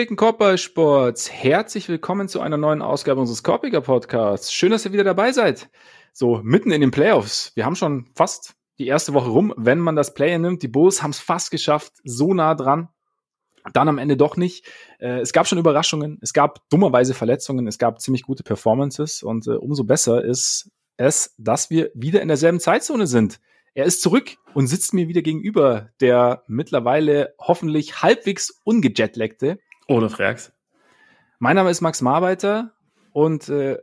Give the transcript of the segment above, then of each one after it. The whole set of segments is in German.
Gepflegten Korbballsports, herzlich willkommen zu einer neuen Ausgabe unseres Korbiger Podcasts. Schön, dass ihr wieder dabei seid. So mitten in den Playoffs. Wir haben schon fast die erste Woche rum, wenn man das Play nimmt. Die Bulls haben es fast geschafft, so nah dran. Dann am Ende doch nicht. Äh, es gab schon Überraschungen, es gab dummerweise Verletzungen, es gab ziemlich gute Performances und äh, umso besser ist es, dass wir wieder in derselben Zeitzone sind. Er ist zurück und sitzt mir wieder gegenüber, der mittlerweile hoffentlich halbwegs ungejetlaggte. Ohne Frags. Mein Name ist Max Marbeiter und äh,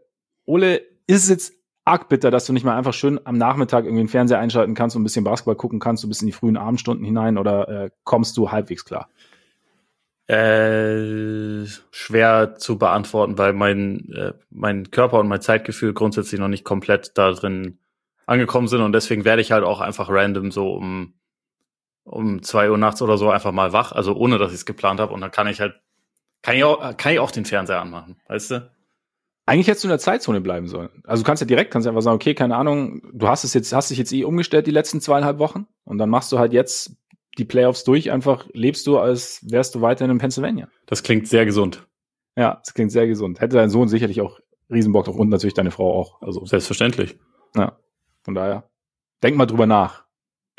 Ole, ist es jetzt arg bitter, dass du nicht mal einfach schön am Nachmittag irgendwie den Fernseher einschalten kannst und ein bisschen Basketball gucken kannst, so bis in die frühen Abendstunden hinein oder äh, kommst du halbwegs klar? Äh, schwer zu beantworten, weil mein, äh, mein Körper und mein Zeitgefühl grundsätzlich noch nicht komplett da drin angekommen sind und deswegen werde ich halt auch einfach random so um um zwei Uhr nachts oder so einfach mal wach, also ohne dass ich es geplant habe und dann kann ich halt kann ich auch kann ich auch den Fernseher anmachen, weißt du? Eigentlich hättest du in der Zeitzone bleiben sollen. Also du kannst ja direkt, kannst einfach sagen, okay, keine Ahnung, du hast es jetzt, hast dich jetzt eh umgestellt die letzten zweieinhalb Wochen und dann machst du halt jetzt die Playoffs durch, einfach lebst du, als wärst du weiterhin in Pennsylvania. Das klingt sehr gesund. Ja, das klingt sehr gesund. Hätte dein Sohn sicherlich auch Riesenbock drauf und natürlich deine Frau auch. Also selbstverständlich. Ja. Von daher, denk mal drüber nach.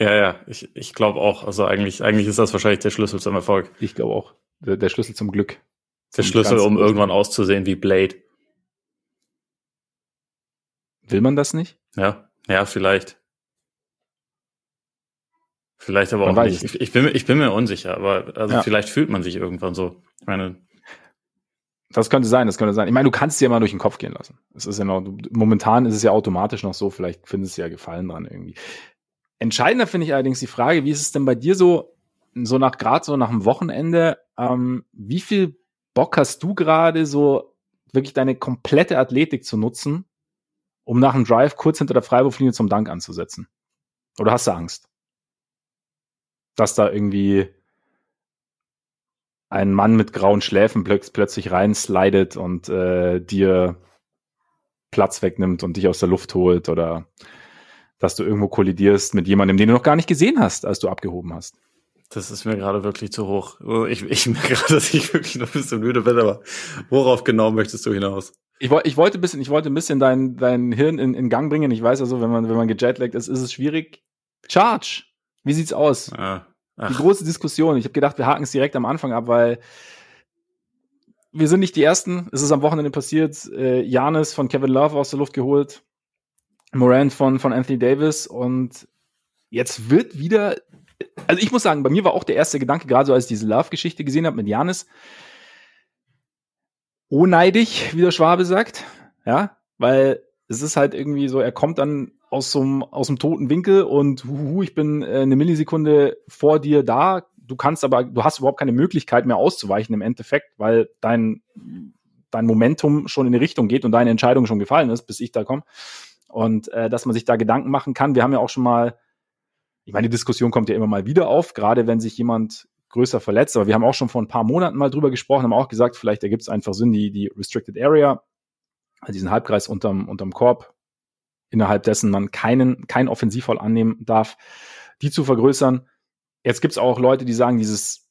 Ja, ja, ich, ich glaube auch. Also eigentlich, eigentlich ist das wahrscheinlich der Schlüssel zum Erfolg. Ich glaube auch. Der, der, Schlüssel zum Glück. Der Schlüssel, um irgendwann auszusehen wie Blade. Will man das nicht? Ja, ja, vielleicht. Vielleicht aber man auch nicht. Ich, ich, bin, ich bin mir unsicher, aber also ja. vielleicht fühlt man sich irgendwann so. Ich meine, das könnte sein, das könnte sein. Ich meine, du kannst es ja mal durch den Kopf gehen lassen. Es ist ja noch, momentan ist es ja automatisch noch so, vielleicht findest du ja Gefallen dran irgendwie. Entscheidender finde ich allerdings die Frage, wie ist es denn bei dir so, so nach, gerade so nach dem Wochenende, ähm, wie viel Bock hast du gerade so wirklich deine komplette Athletik zu nutzen, um nach dem Drive kurz hinter der Freiwurflinie zum Dank anzusetzen? Oder hast du Angst? Dass da irgendwie ein Mann mit grauen Schläfen plötz plötzlich reinslidet und äh, dir Platz wegnimmt und dich aus der Luft holt oder dass du irgendwo kollidierst mit jemandem, den du noch gar nicht gesehen hast, als du abgehoben hast. Das ist mir gerade wirklich zu hoch. Oh, ich, ich merke gerade, dass ich wirklich noch ein bisschen müde bin, aber worauf genau möchtest du hinaus? Ich, ich wollte ein bisschen, ich wollte ein bisschen dein, dein Hirn in, in Gang bringen. Ich weiß also, wenn man, wenn man gejetlaggt ist, ist es schwierig. Charge! Wie sieht's aus? Ah. Die große Diskussion. Ich habe gedacht, wir haken es direkt am Anfang ab, weil wir sind nicht die Ersten. Es ist am Wochenende passiert. Äh, Janis von Kevin Love aus der Luft geholt. Moran von, von Anthony Davis. Und jetzt wird wieder, also ich muss sagen, bei mir war auch der erste Gedanke, gerade so als ich diese Love-Geschichte gesehen habe mit Janis, ohneidig, wie der Schwabe sagt. Ja, weil es ist halt irgendwie so, er kommt dann aus so einem, aus dem toten Winkel und huhu, ich bin äh, eine Millisekunde vor dir da. Du kannst aber, du hast überhaupt keine Möglichkeit mehr auszuweichen im Endeffekt, weil dein, dein Momentum schon in die Richtung geht und deine Entscheidung schon gefallen ist, bis ich da komme. Und äh, dass man sich da Gedanken machen kann. Wir haben ja auch schon mal, ich meine, die Diskussion kommt ja immer mal wieder auf, gerade wenn sich jemand größer verletzt, aber wir haben auch schon vor ein paar Monaten mal drüber gesprochen, haben auch gesagt, vielleicht ergibt es einfach Sinn, die, die Restricted Area, also diesen Halbkreis unterm, unterm Korb, innerhalb dessen man keinen, kein Offensivfall annehmen darf, die zu vergrößern. Jetzt gibt es auch Leute, die sagen, dieses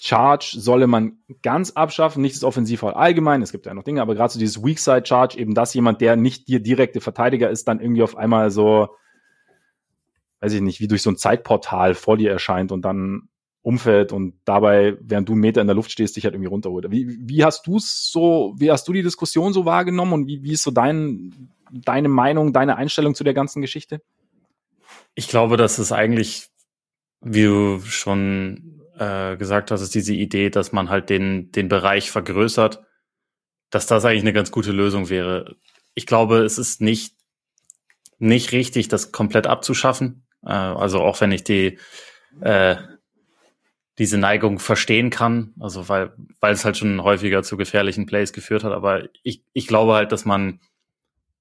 Charge solle man ganz abschaffen, nicht das Offensivfall allgemein. Es gibt ja noch Dinge, aber gerade so dieses Weak Side Charge, eben dass jemand, der nicht dir direkte Verteidiger ist, dann irgendwie auf einmal so, weiß ich nicht, wie durch so ein Zeitportal vor dir erscheint und dann umfällt und dabei, während du einen Meter in der Luft stehst, dich halt irgendwie runterholt. Wie, wie hast du es so, wie hast du die Diskussion so wahrgenommen und wie, wie ist so dein, deine Meinung, deine Einstellung zu der ganzen Geschichte? Ich glaube, dass es eigentlich, wie du schon äh, gesagt hast, ist diese Idee, dass man halt den, den Bereich vergrößert, dass das eigentlich eine ganz gute Lösung wäre. Ich glaube, es ist nicht, nicht richtig, das komplett abzuschaffen. Äh, also auch wenn ich die, äh, diese Neigung verstehen kann, also weil, weil es halt schon häufiger zu gefährlichen Plays geführt hat. Aber ich, ich glaube halt, dass man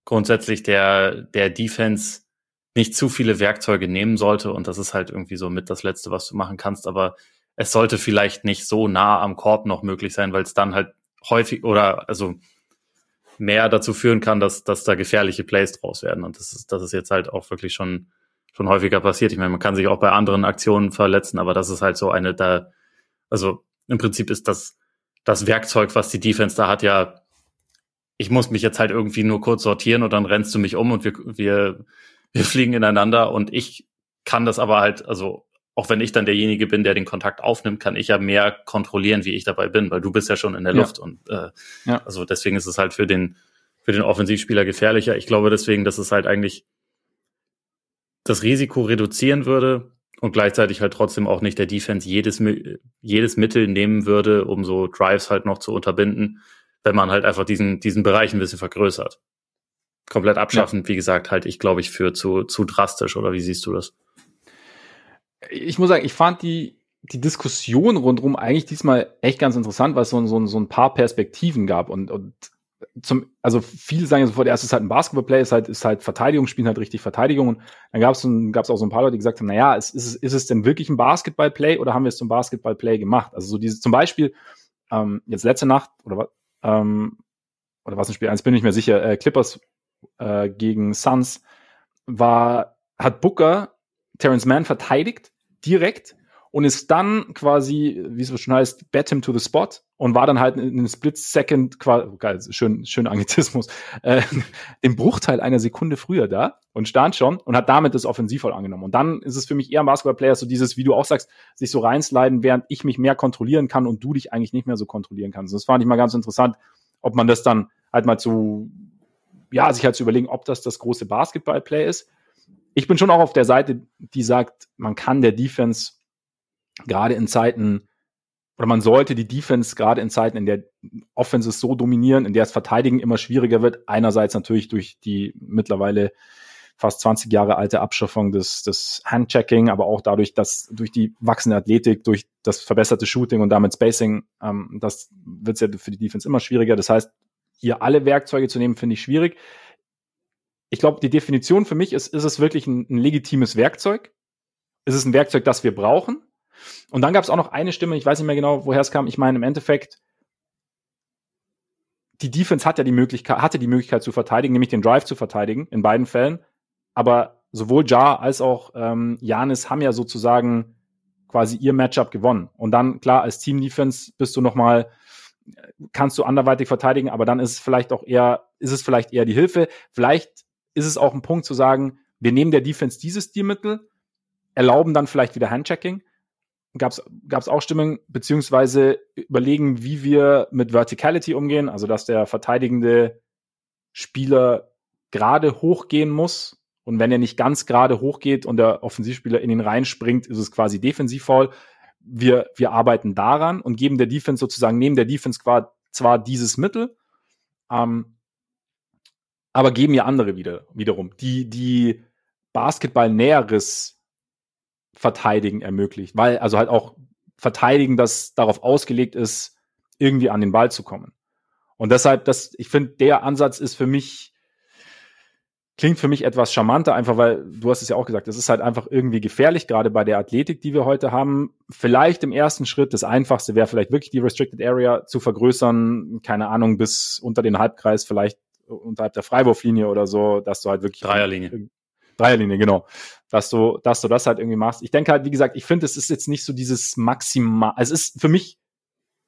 grundsätzlich der, der Defense nicht zu viele Werkzeuge nehmen sollte. Und das ist halt irgendwie so mit das Letzte, was du machen kannst. Aber es sollte vielleicht nicht so nah am Korb noch möglich sein, weil es dann halt häufig oder also mehr dazu führen kann, dass, dass da gefährliche Plays draus werden. Und das ist, das ist jetzt halt auch wirklich schon schon häufiger passiert. Ich meine, man kann sich auch bei anderen Aktionen verletzen, aber das ist halt so eine da, also im Prinzip ist das, das Werkzeug, was die Defense da hat, ja, ich muss mich jetzt halt irgendwie nur kurz sortieren und dann rennst du mich um und wir, wir, wir fliegen ineinander und ich kann das aber halt, also auch wenn ich dann derjenige bin, der den Kontakt aufnimmt, kann ich ja mehr kontrollieren, wie ich dabei bin, weil du bist ja schon in der Luft und äh, ja. also deswegen ist es halt für den für den Offensivspieler gefährlicher. Ich glaube deswegen, dass es halt eigentlich das Risiko reduzieren würde und gleichzeitig halt trotzdem auch nicht der Defense jedes jedes Mittel nehmen würde, um so Drives halt noch zu unterbinden, wenn man halt einfach diesen diesen Bereich ein bisschen vergrößert. Komplett abschaffen, ja. wie gesagt, halt ich glaube ich für zu zu drastisch oder wie siehst du das? ich muss sagen, ich fand die, die Diskussion rundherum eigentlich diesmal echt ganz interessant, weil es so, so, so ein paar Perspektiven gab und, und zum, also viele sagen ja sofort, erst ist halt ein Basketballplay, ist halt, ist halt Verteidigung, spielen halt richtig Verteidigung. Und dann gab es gab's auch so ein paar Leute, die gesagt haben, naja, ist, ist, es, ist es denn wirklich ein Basketballplay oder haben wir es zum Basketballplay gemacht? Also so dieses, zum Beispiel, ähm, jetzt letzte Nacht, oder was, ähm, oder was ein Spiel, eins bin ich mir sicher, äh, Clippers äh, gegen Suns, war, hat Booker Terrence Mann verteidigt direkt und ist dann quasi, wie es schon heißt, bet him to the spot und war dann halt in einem Split Second, quasi, geil, schön, schön Anglizismus, äh, im Bruchteil einer Sekunde früher da und stand schon und hat damit das Offensivvoll angenommen. Und dann ist es für mich eher ein Basketballplayer, so dieses, wie du auch sagst, sich so reinsliden, während ich mich mehr kontrollieren kann und du dich eigentlich nicht mehr so kontrollieren kannst. Das fand ich mal ganz interessant, ob man das dann halt mal zu, ja, sich halt zu überlegen, ob das das große Basketballplay ist ich bin schon auch auf der Seite, die sagt, man kann der Defense gerade in Zeiten oder man sollte die Defense gerade in Zeiten, in der Offenses so dominieren, in der es Verteidigen immer schwieriger wird. Einerseits natürlich durch die mittlerweile fast 20 Jahre alte Abschaffung des, des Handchecking, aber auch dadurch, dass durch die wachsende Athletik, durch das verbesserte Shooting und damit Spacing, ähm, das wird es ja für die Defense immer schwieriger. Das heißt, hier alle Werkzeuge zu nehmen, finde ich schwierig ich glaube, die Definition für mich ist, ist es wirklich ein, ein legitimes Werkzeug? Ist es ein Werkzeug, das wir brauchen? Und dann gab es auch noch eine Stimme, ich weiß nicht mehr genau, woher es kam. Ich meine, im Endeffekt, die Defense hat ja die Möglichkeit, hatte die Möglichkeit zu verteidigen, nämlich den Drive zu verteidigen, in beiden Fällen. Aber sowohl Ja als auch ähm, Janis haben ja sozusagen quasi ihr Matchup gewonnen. Und dann, klar, als Team-Defense bist du nochmal, kannst du anderweitig verteidigen, aber dann ist es vielleicht auch eher, ist es vielleicht eher die Hilfe. Vielleicht ist es auch ein Punkt zu sagen, wir nehmen der Defense dieses Stilmittel, erlauben dann vielleicht wieder Handchecking. Gab es auch Stimmen, beziehungsweise überlegen, wie wir mit Verticality umgehen, also dass der verteidigende Spieler gerade hochgehen muss. Und wenn er nicht ganz gerade hochgeht und der Offensivspieler in ihn reinspringt, ist es quasi Defensivfoul. Wir, wir arbeiten daran und geben der Defense sozusagen, nehmen der Defense zwar dieses Mittel, ähm, aber geben ja andere wieder, wiederum, die, die Basketball näheres Verteidigen ermöglicht, weil also halt auch Verteidigen, das darauf ausgelegt ist, irgendwie an den Ball zu kommen. Und deshalb, das, ich finde, der Ansatz ist für mich, klingt für mich etwas charmanter, einfach weil, du hast es ja auch gesagt, es ist halt einfach irgendwie gefährlich, gerade bei der Athletik, die wir heute haben. Vielleicht im ersten Schritt, das einfachste wäre vielleicht wirklich die Restricted Area zu vergrößern, keine Ahnung, bis unter den Halbkreis, vielleicht unterhalb der Freiwurflinie oder so, dass du halt wirklich Dreierlinie. Dreierlinie, genau. Dass du, dass du das halt irgendwie machst. Ich denke halt, wie gesagt, ich finde, es ist jetzt nicht so dieses maximal, es ist für mich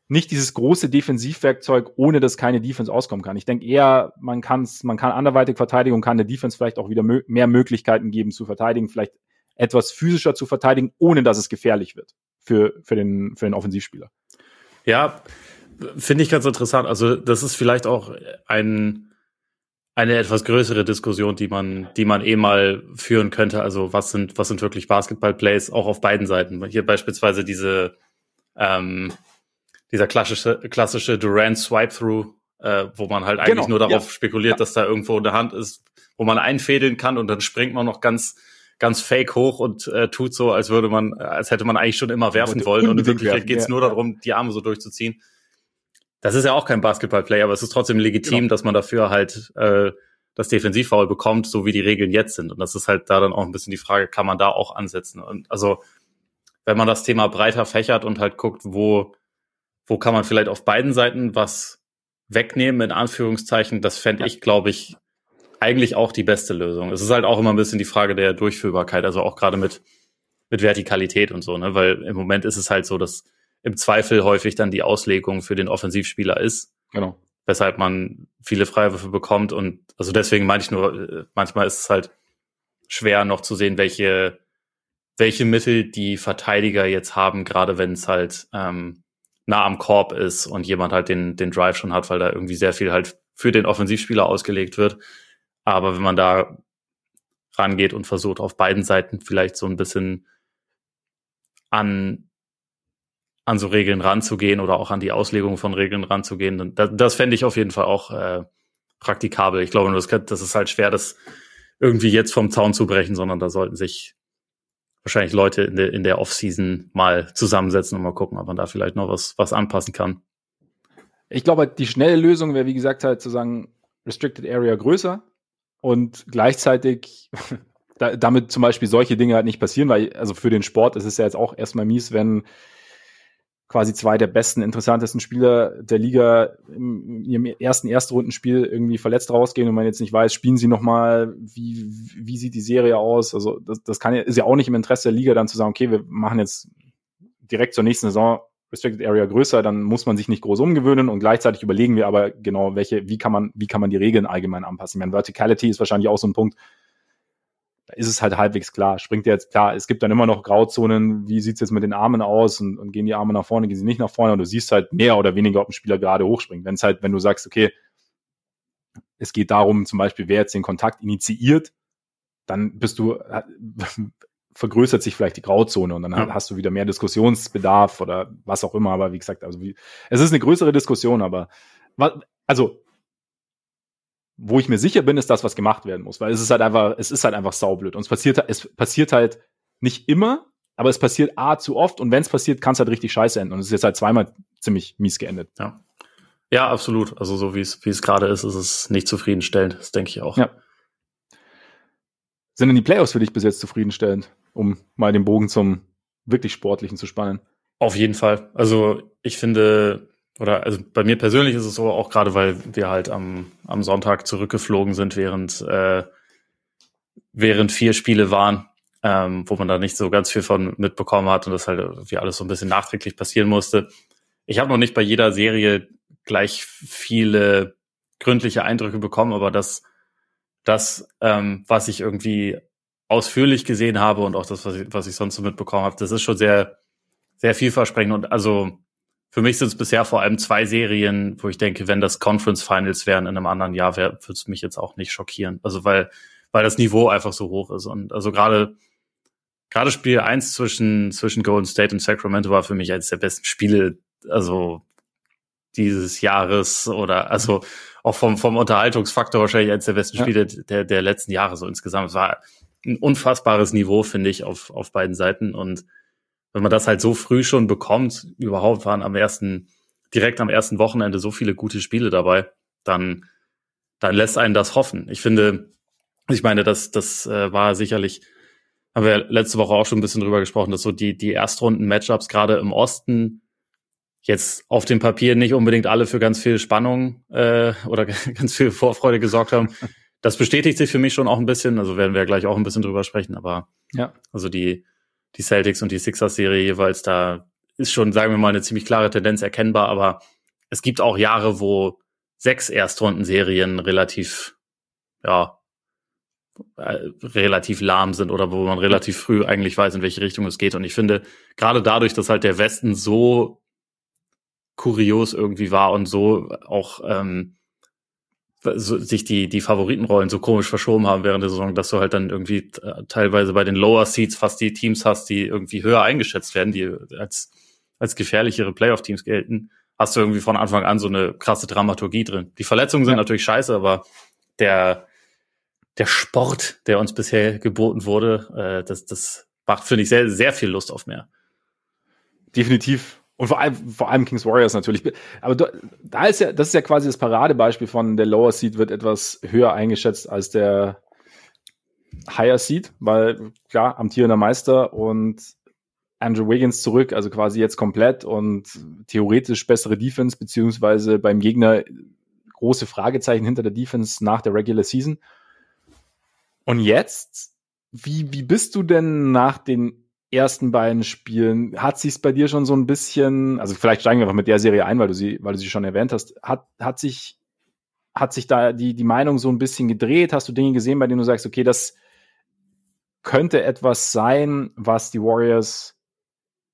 nicht dieses große Defensivwerkzeug, ohne dass keine Defense auskommen kann. Ich denke eher, man kann man kann anderweitig verteidigen und kann der Defense vielleicht auch wieder mö mehr Möglichkeiten geben zu verteidigen, vielleicht etwas physischer zu verteidigen, ohne dass es gefährlich wird für, für den, für den Offensivspieler. Ja, finde ich ganz interessant. Also, das ist vielleicht auch ein, eine etwas größere Diskussion, die man, die man eh mal führen könnte. Also was sind, was sind wirklich Basketball-Plays auch auf beiden Seiten? Hier beispielsweise diese, ähm, dieser klassische, klassische Durant Swipe-Through, äh, wo man halt eigentlich genau, nur darauf ja. spekuliert, ja. dass da irgendwo eine Hand ist, wo man einfädeln kann und dann springt man noch ganz, ganz fake hoch und äh, tut so, als würde man, als hätte man eigentlich schon immer werfen wollen und in Wirklichkeit geht es ja, nur darum, die Arme so durchzuziehen das ist ja auch kein Basketballplay, aber es ist trotzdem legitim, genau. dass man dafür halt äh, das Defensivfoul bekommt, so wie die Regeln jetzt sind. Und das ist halt da dann auch ein bisschen die Frage, kann man da auch ansetzen? Und also, wenn man das Thema breiter fächert und halt guckt, wo, wo kann man vielleicht auf beiden Seiten was wegnehmen, in Anführungszeichen, das fände ja. ich, glaube ich, eigentlich auch die beste Lösung. Es ist halt auch immer ein bisschen die Frage der Durchführbarkeit, also auch gerade mit, mit Vertikalität und so, ne? Weil im Moment ist es halt so, dass im Zweifel häufig dann die Auslegung für den Offensivspieler ist. Genau. Weshalb man viele Freiwürfe bekommt und also deswegen meine ich nur, äh, manchmal ist es halt schwer noch zu sehen, welche, welche Mittel die Verteidiger jetzt haben, gerade wenn es halt ähm, nah am Korb ist und jemand halt den, den Drive schon hat, weil da irgendwie sehr viel halt für den Offensivspieler ausgelegt wird. Aber wenn man da rangeht und versucht, auf beiden Seiten vielleicht so ein bisschen an, an so Regeln ranzugehen oder auch an die Auslegung von Regeln ranzugehen, das, das fände ich auf jeden Fall auch äh, praktikabel. Ich glaube, das, das ist halt schwer, das irgendwie jetzt vom Zaun zu brechen, sondern da sollten sich wahrscheinlich Leute in der, in der Offseason mal zusammensetzen und mal gucken, ob man da vielleicht noch was, was anpassen kann. Ich glaube, die schnelle Lösung wäre, wie gesagt, halt zu sagen, Restricted Area größer und gleichzeitig da, damit zum Beispiel solche Dinge halt nicht passieren, weil also für den Sport ist es ja jetzt auch erstmal mies, wenn quasi zwei der besten, interessantesten Spieler der Liga in ihrem ersten Erstrundenspiel irgendwie verletzt rausgehen und man jetzt nicht weiß, spielen sie nochmal, wie, wie sieht die Serie aus? Also das, das kann ja, ist ja auch nicht im Interesse der Liga dann zu sagen, okay, wir machen jetzt direkt zur nächsten Saison Restricted Area größer, dann muss man sich nicht groß umgewöhnen und gleichzeitig überlegen wir aber genau, welche, wie kann man, wie kann man die Regeln allgemein anpassen. Ich meine, Verticality ist wahrscheinlich auch so ein Punkt, da ist es halt halbwegs klar. Springt jetzt klar, es gibt dann immer noch Grauzonen, wie sieht's jetzt mit den Armen aus und, und gehen die Arme nach vorne, gehen sie nicht nach vorne und du siehst halt mehr oder weniger, ob ein Spieler gerade hochspringt. Wenn es halt, wenn du sagst, okay, es geht darum, zum Beispiel, wer jetzt den Kontakt initiiert, dann bist du, vergrößert sich vielleicht die Grauzone und dann ja. hast du wieder mehr Diskussionsbedarf oder was auch immer. Aber wie gesagt, also wie, es ist eine größere Diskussion, aber also wo ich mir sicher bin, ist das, was gemacht werden muss, weil es ist halt einfach, es ist halt einfach saublöd. Und es passiert, es passiert halt nicht immer, aber es passiert A zu oft und wenn es passiert, kann es halt richtig scheiße enden. Und es ist jetzt halt zweimal ziemlich mies geendet. Ja. Ja, absolut. Also so wie es, wie es gerade ist, ist es nicht zufriedenstellend. Das denke ich auch. Ja. Sind denn die Playoffs für dich bis jetzt zufriedenstellend, um mal den Bogen zum wirklich Sportlichen zu spannen? Auf jeden Fall. Also ich finde, oder also bei mir persönlich ist es so, auch gerade weil wir halt am, am Sonntag zurückgeflogen sind, während, äh, während vier Spiele waren, ähm, wo man da nicht so ganz viel von mitbekommen hat und das halt wie alles so ein bisschen nachträglich passieren musste. Ich habe noch nicht bei jeder Serie gleich viele gründliche Eindrücke bekommen, aber das, das ähm, was ich irgendwie ausführlich gesehen habe und auch das, was ich, was ich sonst so mitbekommen habe, das ist schon sehr, sehr vielversprechend und also für mich sind es bisher vor allem zwei Serien, wo ich denke, wenn das Conference Finals wären in einem anderen Jahr, würde es mich jetzt auch nicht schockieren. Also weil, weil das Niveau einfach so hoch ist. Und also gerade, gerade Spiel eins zwischen, zwischen Golden State und Sacramento war für mich eines der besten Spiele, also dieses Jahres oder also auch vom, vom Unterhaltungsfaktor wahrscheinlich eines der besten Spiele ja. der, der letzten Jahre so insgesamt. Es war ein unfassbares Niveau, finde ich, auf, auf beiden Seiten. Und wenn man das halt so früh schon bekommt, überhaupt waren am ersten, direkt am ersten Wochenende so viele gute Spiele dabei, dann, dann lässt einen das hoffen. Ich finde, ich meine, das, das äh, war sicherlich, haben wir letzte Woche auch schon ein bisschen drüber gesprochen, dass so die, die Erstrunden-Matchups gerade im Osten jetzt auf dem Papier nicht unbedingt alle für ganz viel Spannung äh, oder ganz viel Vorfreude gesorgt haben. Das bestätigt sich für mich schon auch ein bisschen, also werden wir gleich auch ein bisschen drüber sprechen, aber ja. also die, die Celtics und die Sixers-Serie jeweils, da ist schon, sagen wir mal, eine ziemlich klare Tendenz erkennbar, aber es gibt auch Jahre, wo sechs Erstrundenserien relativ, ja, äh, relativ lahm sind oder wo man relativ früh eigentlich weiß, in welche Richtung es geht. Und ich finde, gerade dadurch, dass halt der Westen so kurios irgendwie war und so auch ähm, so, sich die, die Favoritenrollen so komisch verschoben haben während der Saison, dass du halt dann irgendwie äh, teilweise bei den Lower Seeds fast die Teams hast, die irgendwie höher eingeschätzt werden, die als, als gefährlichere Playoff-Teams gelten, hast du irgendwie von Anfang an so eine krasse Dramaturgie drin. Die Verletzungen sind ja. natürlich scheiße, aber der, der Sport, der uns bisher geboten wurde, äh, das, das macht, finde ich, sehr, sehr viel Lust auf mehr. Definitiv. Und vor allem, vor allem Kings Warriors natürlich. Aber da ist ja, das ist ja quasi das Paradebeispiel von der Lower Seed wird etwas höher eingeschätzt als der Higher Seed, weil klar, amtierender Meister und Andrew Wiggins zurück, also quasi jetzt komplett und theoretisch bessere Defense, beziehungsweise beim Gegner große Fragezeichen hinter der Defense nach der Regular Season. Und jetzt, wie, wie bist du denn nach den ersten beiden Spielen, hat sich bei dir schon so ein bisschen, also vielleicht steigen wir einfach mit der Serie ein, weil du sie, weil du sie schon erwähnt hast, hat, hat sich, hat sich da die, die Meinung so ein bisschen gedreht? Hast du Dinge gesehen, bei denen du sagst, okay, das könnte etwas sein, was die Warriors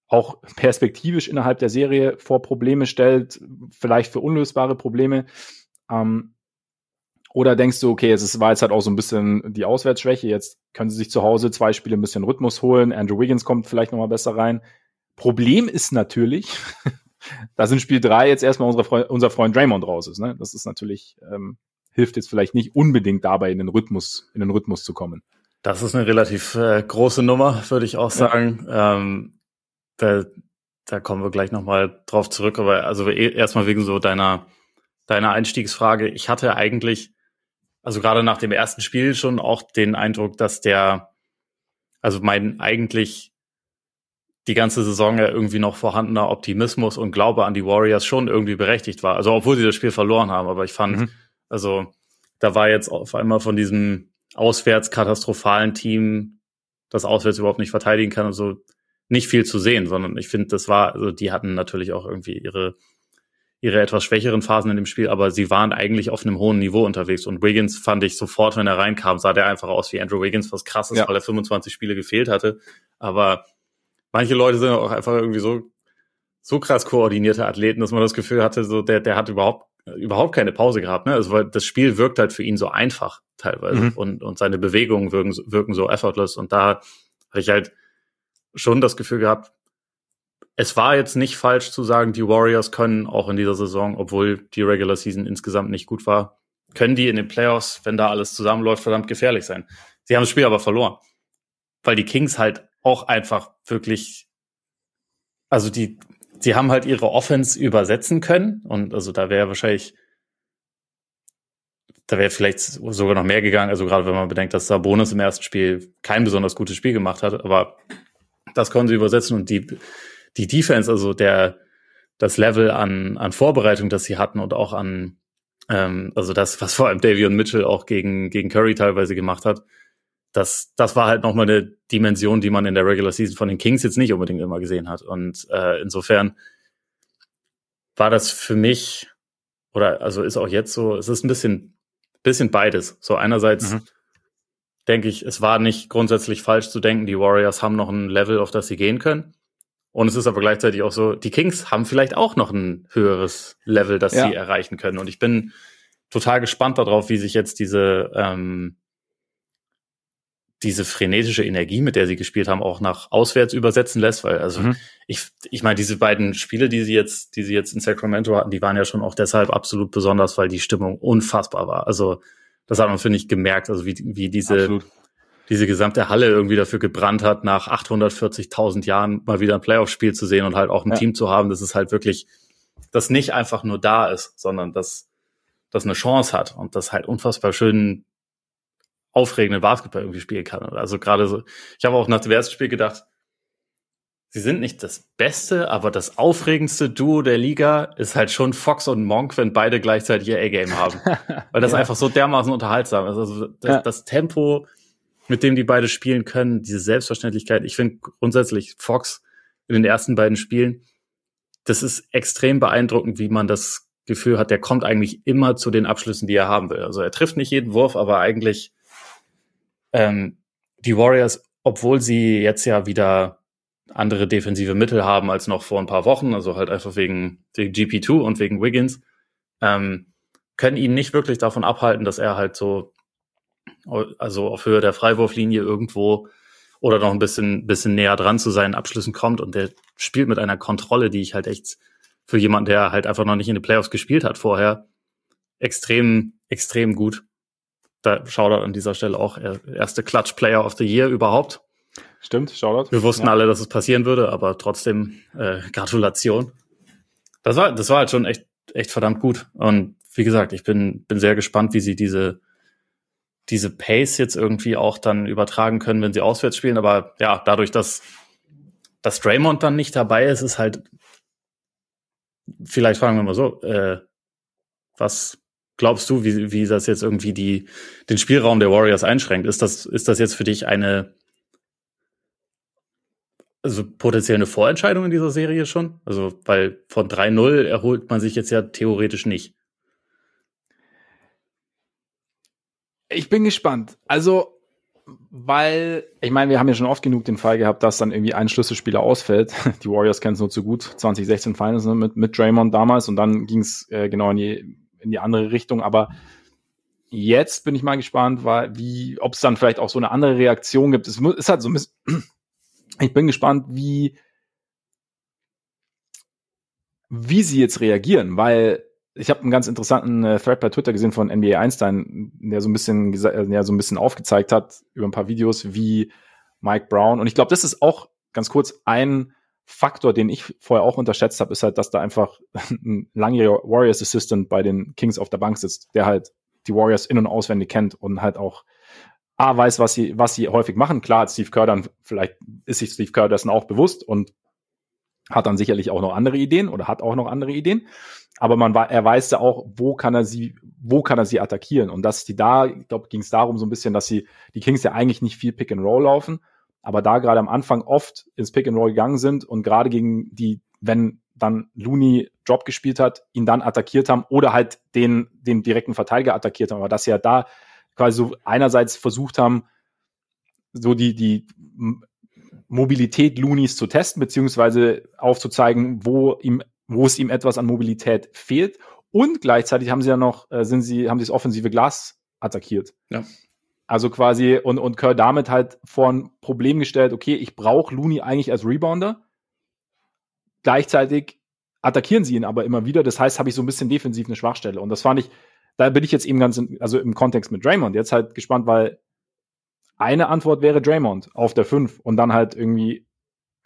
auch perspektivisch innerhalb der Serie vor Probleme stellt, vielleicht für unlösbare Probleme? Ähm, oder denkst du, okay, es war jetzt halt auch so ein bisschen die Auswärtsschwäche, jetzt können sie sich zu Hause zwei Spiele ein bisschen Rhythmus holen, Andrew Wiggins kommt vielleicht nochmal besser rein. Problem ist natürlich, dass in Spiel drei jetzt erstmal unsere Freund, unser Freund Draymond raus ist. Ne? Das ist natürlich, ähm, hilft jetzt vielleicht nicht unbedingt dabei, in den Rhythmus, in den Rhythmus zu kommen. Das ist eine relativ äh, große Nummer, würde ich auch sagen. Ja. Ähm, da, da kommen wir gleich nochmal drauf zurück, aber also eh, erstmal wegen so deiner, deiner Einstiegsfrage. Ich hatte eigentlich also gerade nach dem ersten Spiel schon auch den Eindruck, dass der, also mein eigentlich die ganze Saison ja irgendwie noch vorhandener Optimismus und Glaube an die Warriors schon irgendwie berechtigt war. Also obwohl sie das Spiel verloren haben, aber ich fand, mhm. also da war jetzt auf einmal von diesem auswärts katastrophalen Team, das auswärts überhaupt nicht verteidigen kann, also nicht viel zu sehen, sondern ich finde, das war, also die hatten natürlich auch irgendwie ihre ihre etwas schwächeren Phasen in dem Spiel, aber sie waren eigentlich auf einem hohen Niveau unterwegs. Und Wiggins fand ich sofort, wenn er reinkam, sah der einfach aus wie Andrew Wiggins, was krass ist, ja. weil er 25 Spiele gefehlt hatte. Aber manche Leute sind auch einfach irgendwie so, so krass koordinierte Athleten, dass man das Gefühl hatte, so der, der hat überhaupt überhaupt keine Pause gehabt, ne? Also weil das Spiel wirkt halt für ihn so einfach teilweise mhm. und und seine Bewegungen wirken wirken so effortless und da hatte ich halt schon das Gefühl gehabt, es war jetzt nicht falsch zu sagen, die Warriors können auch in dieser Saison, obwohl die Regular Season insgesamt nicht gut war, können die in den Playoffs, wenn da alles zusammenläuft, verdammt gefährlich sein. Sie haben das Spiel aber verloren, weil die Kings halt auch einfach wirklich, also die, sie haben halt ihre Offense übersetzen können und also da wäre wahrscheinlich, da wäre vielleicht sogar noch mehr gegangen, also gerade wenn man bedenkt, dass Sabonis im ersten Spiel kein besonders gutes Spiel gemacht hat, aber das konnten sie übersetzen und die die Defense, also der, das Level an, an Vorbereitung, das sie hatten und auch an, ähm, also das, was vor allem Davion Mitchell auch gegen, gegen Curry teilweise gemacht hat, das, das war halt nochmal eine Dimension, die man in der Regular Season von den Kings jetzt nicht unbedingt immer gesehen hat. Und äh, insofern war das für mich, oder also ist auch jetzt so, es ist ein bisschen, bisschen beides. So einerseits mhm. denke ich, es war nicht grundsätzlich falsch zu denken, die Warriors haben noch ein Level, auf das sie gehen können. Und es ist aber gleichzeitig auch so, die Kings haben vielleicht auch noch ein höheres Level, das ja. sie erreichen können. Und ich bin total gespannt darauf, wie sich jetzt diese, ähm, diese frenetische Energie, mit der sie gespielt haben, auch nach auswärts übersetzen lässt, weil also mhm. ich, ich meine, diese beiden Spiele, die sie jetzt, die sie jetzt in Sacramento hatten, die waren ja schon auch deshalb absolut besonders, weil die Stimmung unfassbar war. Also das hat man, finde ich, gemerkt, also wie, wie diese, absolut diese gesamte Halle irgendwie dafür gebrannt hat, nach 840.000 Jahren mal wieder ein Playoff-Spiel zu sehen und halt auch ein ja. Team zu haben, das ist halt wirklich, das nicht einfach nur da ist, sondern das, das eine Chance hat und das halt unfassbar schön aufregenden Basketball irgendwie spielen kann. Also gerade so, ich habe auch nach dem ersten Spiel gedacht, sie sind nicht das Beste, aber das aufregendste Duo der Liga ist halt schon Fox und Monk, wenn beide gleichzeitig ihr A-Game haben. Weil das ja. einfach so dermaßen unterhaltsam ist. Also das, ja. das Tempo, mit dem die beide spielen können, diese Selbstverständlichkeit. Ich finde grundsätzlich Fox in den ersten beiden Spielen, das ist extrem beeindruckend, wie man das Gefühl hat, der kommt eigentlich immer zu den Abschlüssen, die er haben will. Also er trifft nicht jeden Wurf, aber eigentlich ähm, die Warriors, obwohl sie jetzt ja wieder andere defensive Mittel haben als noch vor ein paar Wochen, also halt einfach wegen, wegen GP2 und wegen Wiggins, ähm, können ihn nicht wirklich davon abhalten, dass er halt so also auf Höhe der Freiwurflinie irgendwo oder noch ein bisschen, bisschen näher dran zu seinen Abschlüssen kommt und der spielt mit einer Kontrolle, die ich halt echt für jemanden, der halt einfach noch nicht in den Playoffs gespielt hat vorher, extrem, extrem gut. Da Shoutout an dieser Stelle auch, erste Clutch Player of the Year überhaupt. Stimmt, Shoutout. Wir wussten ja. alle, dass es passieren würde, aber trotzdem äh, Gratulation. Das war, das war halt schon echt, echt verdammt gut. Und wie gesagt, ich bin, bin sehr gespannt, wie sie diese, diese Pace jetzt irgendwie auch dann übertragen können, wenn sie auswärts spielen. Aber ja, dadurch, dass, dass Draymond dann nicht dabei ist, ist halt, vielleicht fragen wir mal so, äh, was glaubst du, wie, wie das jetzt irgendwie die, den Spielraum der Warriors einschränkt? Ist das, ist das jetzt für dich eine, also potenziell eine Vorentscheidung in dieser Serie schon? Also, weil von 3-0 erholt man sich jetzt ja theoretisch nicht. Ich bin gespannt. Also, weil, ich meine, wir haben ja schon oft genug den Fall gehabt, dass dann irgendwie ein Schlüsselspieler ausfällt. Die Warriors kennen es nur zu gut. 2016 Finals ne, mit, mit Draymond damals und dann ging es äh, genau in die, in die andere Richtung. Aber jetzt bin ich mal gespannt, weil, wie, ob es dann vielleicht auch so eine andere Reaktion gibt. Es ist halt so ein bisschen, ich bin gespannt, wie, wie sie jetzt reagieren, weil ich habe einen ganz interessanten äh, Thread bei Twitter gesehen von NBA Einstein, der so ein bisschen, äh, der so ein bisschen aufgezeigt hat über ein paar Videos, wie Mike Brown. Und ich glaube, das ist auch ganz kurz ein Faktor, den ich vorher auch unterschätzt habe, ist halt, dass da einfach ein langjähriger Warriors Assistant bei den Kings auf der Bank sitzt, der halt die Warriors in- und auswendig kennt und halt auch A, weiß, was sie, was sie häufig machen. Klar, Steve Kerr dann, vielleicht ist sich Steve Kerr dessen auch bewusst und hat dann sicherlich auch noch andere Ideen oder hat auch noch andere Ideen. Aber man war, er weiß ja auch, wo kann er sie, wo kann er sie attackieren. Und dass die da, ich glaube, ging es darum so ein bisschen, dass sie, die Kings ja eigentlich nicht viel Pick and Roll laufen, aber da gerade am Anfang oft ins Pick and Roll gegangen sind und gerade gegen die, wenn dann Looney Drop gespielt hat, ihn dann attackiert haben oder halt den, den direkten Verteidiger attackiert haben. Aber dass sie ja da quasi so einerseits versucht haben, so die, die Mobilität Loonies zu testen, beziehungsweise aufzuzeigen, wo ihm, wo es ihm etwas an Mobilität fehlt. Und gleichzeitig haben sie ja noch, äh, sind sie, haben sie das offensive Glas attackiert. Ja. Also quasi, und, und Kerr damit halt vor ein Problem gestellt, okay, ich brauche Looney eigentlich als Rebounder. Gleichzeitig attackieren sie ihn aber immer wieder. Das heißt, habe ich so ein bisschen defensiv eine Schwachstelle. Und das fand ich, da bin ich jetzt eben ganz, in, also im Kontext mit Draymond jetzt halt gespannt, weil eine Antwort wäre Draymond auf der 5 und dann halt irgendwie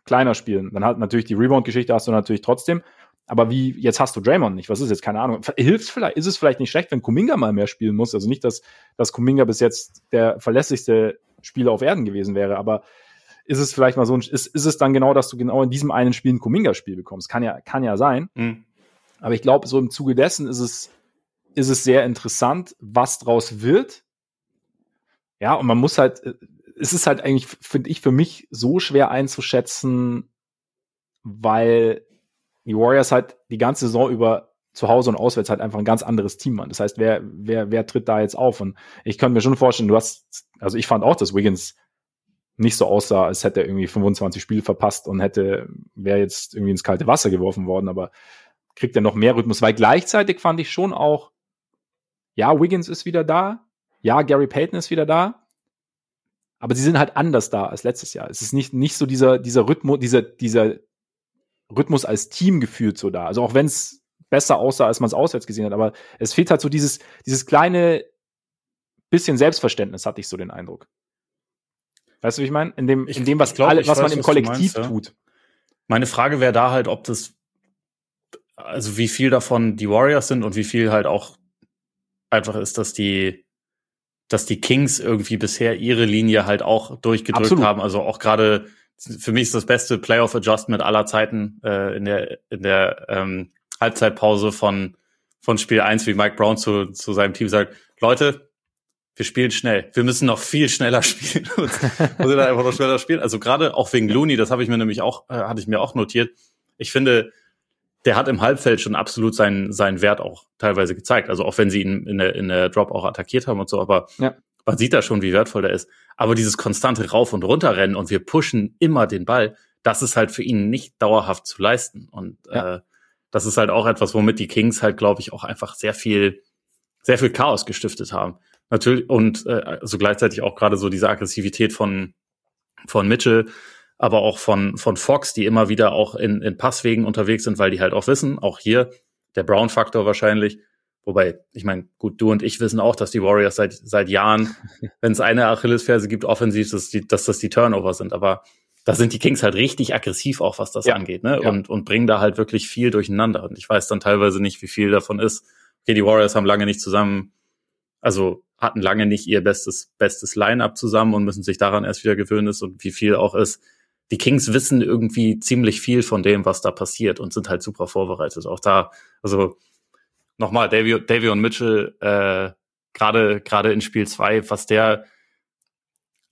kleiner spielen. Dann halt natürlich die Rebound-Geschichte hast du natürlich trotzdem. Aber wie, jetzt hast du Draymond nicht. Was ist jetzt? Keine Ahnung. Hilft vielleicht, ist es vielleicht nicht schlecht, wenn Kuminga mal mehr spielen muss? Also nicht, dass, dass Kuminga bis jetzt der verlässlichste Spieler auf Erden gewesen wäre, aber ist es vielleicht mal so ein, ist, ist es dann genau, dass du genau in diesem einen Spiel ein Kuminga-Spiel bekommst? Kann ja, kann ja sein. Mhm. Aber ich glaube, so im Zuge dessen ist es, ist es sehr interessant, was draus wird. Ja, und man muss halt, äh, es ist halt eigentlich, finde ich, für mich so schwer einzuschätzen, weil die Warriors halt die ganze Saison über zu Hause und auswärts halt einfach ein ganz anderes Team waren. Das heißt, wer, wer, wer tritt da jetzt auf? Und ich kann mir schon vorstellen, du hast, also ich fand auch, dass Wiggins nicht so aussah, als hätte er irgendwie 25 Spiele verpasst und hätte, wäre jetzt irgendwie ins kalte Wasser geworfen worden, aber kriegt er noch mehr Rhythmus, weil gleichzeitig fand ich schon auch, ja, Wiggins ist wieder da, ja, Gary Payton ist wieder da, aber sie sind halt anders da als letztes Jahr. Es ist nicht, nicht so dieser, dieser Rhythmus, dieser, dieser Rhythmus als Team gefühlt so da. Also auch wenn es besser aussah, als man es auswärts gesehen hat, aber es fehlt halt so dieses, dieses kleine bisschen Selbstverständnis, hatte ich so den Eindruck. Weißt du, wie ich meine? In dem, in dem was, glaub, alle, was weiß, man im Kollektiv meinst, ja. tut. Meine Frage wäre da halt, ob das, also wie viel davon die Warriors sind und wie viel halt auch einfach ist, dass die, dass die Kings irgendwie bisher ihre Linie halt auch durchgedrückt Absolut. haben. Also auch gerade für mich ist das beste Playoff Adjustment aller Zeiten äh, in der in der ähm, Halbzeitpause von von Spiel 1, wie Mike Brown zu, zu seinem Team sagt, Leute, wir spielen schnell. Wir müssen noch viel schneller spielen. und sind einfach noch schneller spielen. Also gerade auch wegen Looney, das habe ich mir nämlich auch, äh, hatte ich mir auch notiert. Ich finde, der hat im Halbfeld schon absolut seinen, seinen Wert auch teilweise gezeigt. Also auch wenn sie ihn in der, in der Drop auch attackiert haben und so, aber ja. man sieht da schon, wie wertvoll der ist. Aber dieses konstante Rauf- und Runterrennen und wir pushen immer den Ball, das ist halt für ihn nicht dauerhaft zu leisten. Und ja. äh, das ist halt auch etwas, womit die Kings halt, glaube ich, auch einfach sehr viel, sehr viel Chaos gestiftet haben. Natürlich, und äh, also gleichzeitig auch gerade so diese Aggressivität von, von Mitchell, aber auch von, von Fox, die immer wieder auch in, in Passwegen unterwegs sind, weil die halt auch wissen, auch hier der Brown-Faktor wahrscheinlich, Wobei, ich meine, gut, du und ich wissen auch, dass die Warriors seit, seit Jahren, wenn es eine Achillesferse gibt, offensiv, dass, die, dass das die Turnover sind. Aber da sind die Kings halt richtig aggressiv auch, was das ja. angeht, ne? Ja. Und, und bringen da halt wirklich viel durcheinander. Und ich weiß dann teilweise nicht, wie viel davon ist. Okay, die Warriors haben lange nicht zusammen, also hatten lange nicht ihr bestes, bestes Line-up zusammen und müssen sich daran erst wieder gewöhnen ist und wie viel auch ist. Die Kings wissen irgendwie ziemlich viel von dem, was da passiert und sind halt super vorbereitet. Auch da, also nochmal, Davy, Davy und Mitchell, äh, gerade gerade in Spiel zwei, was der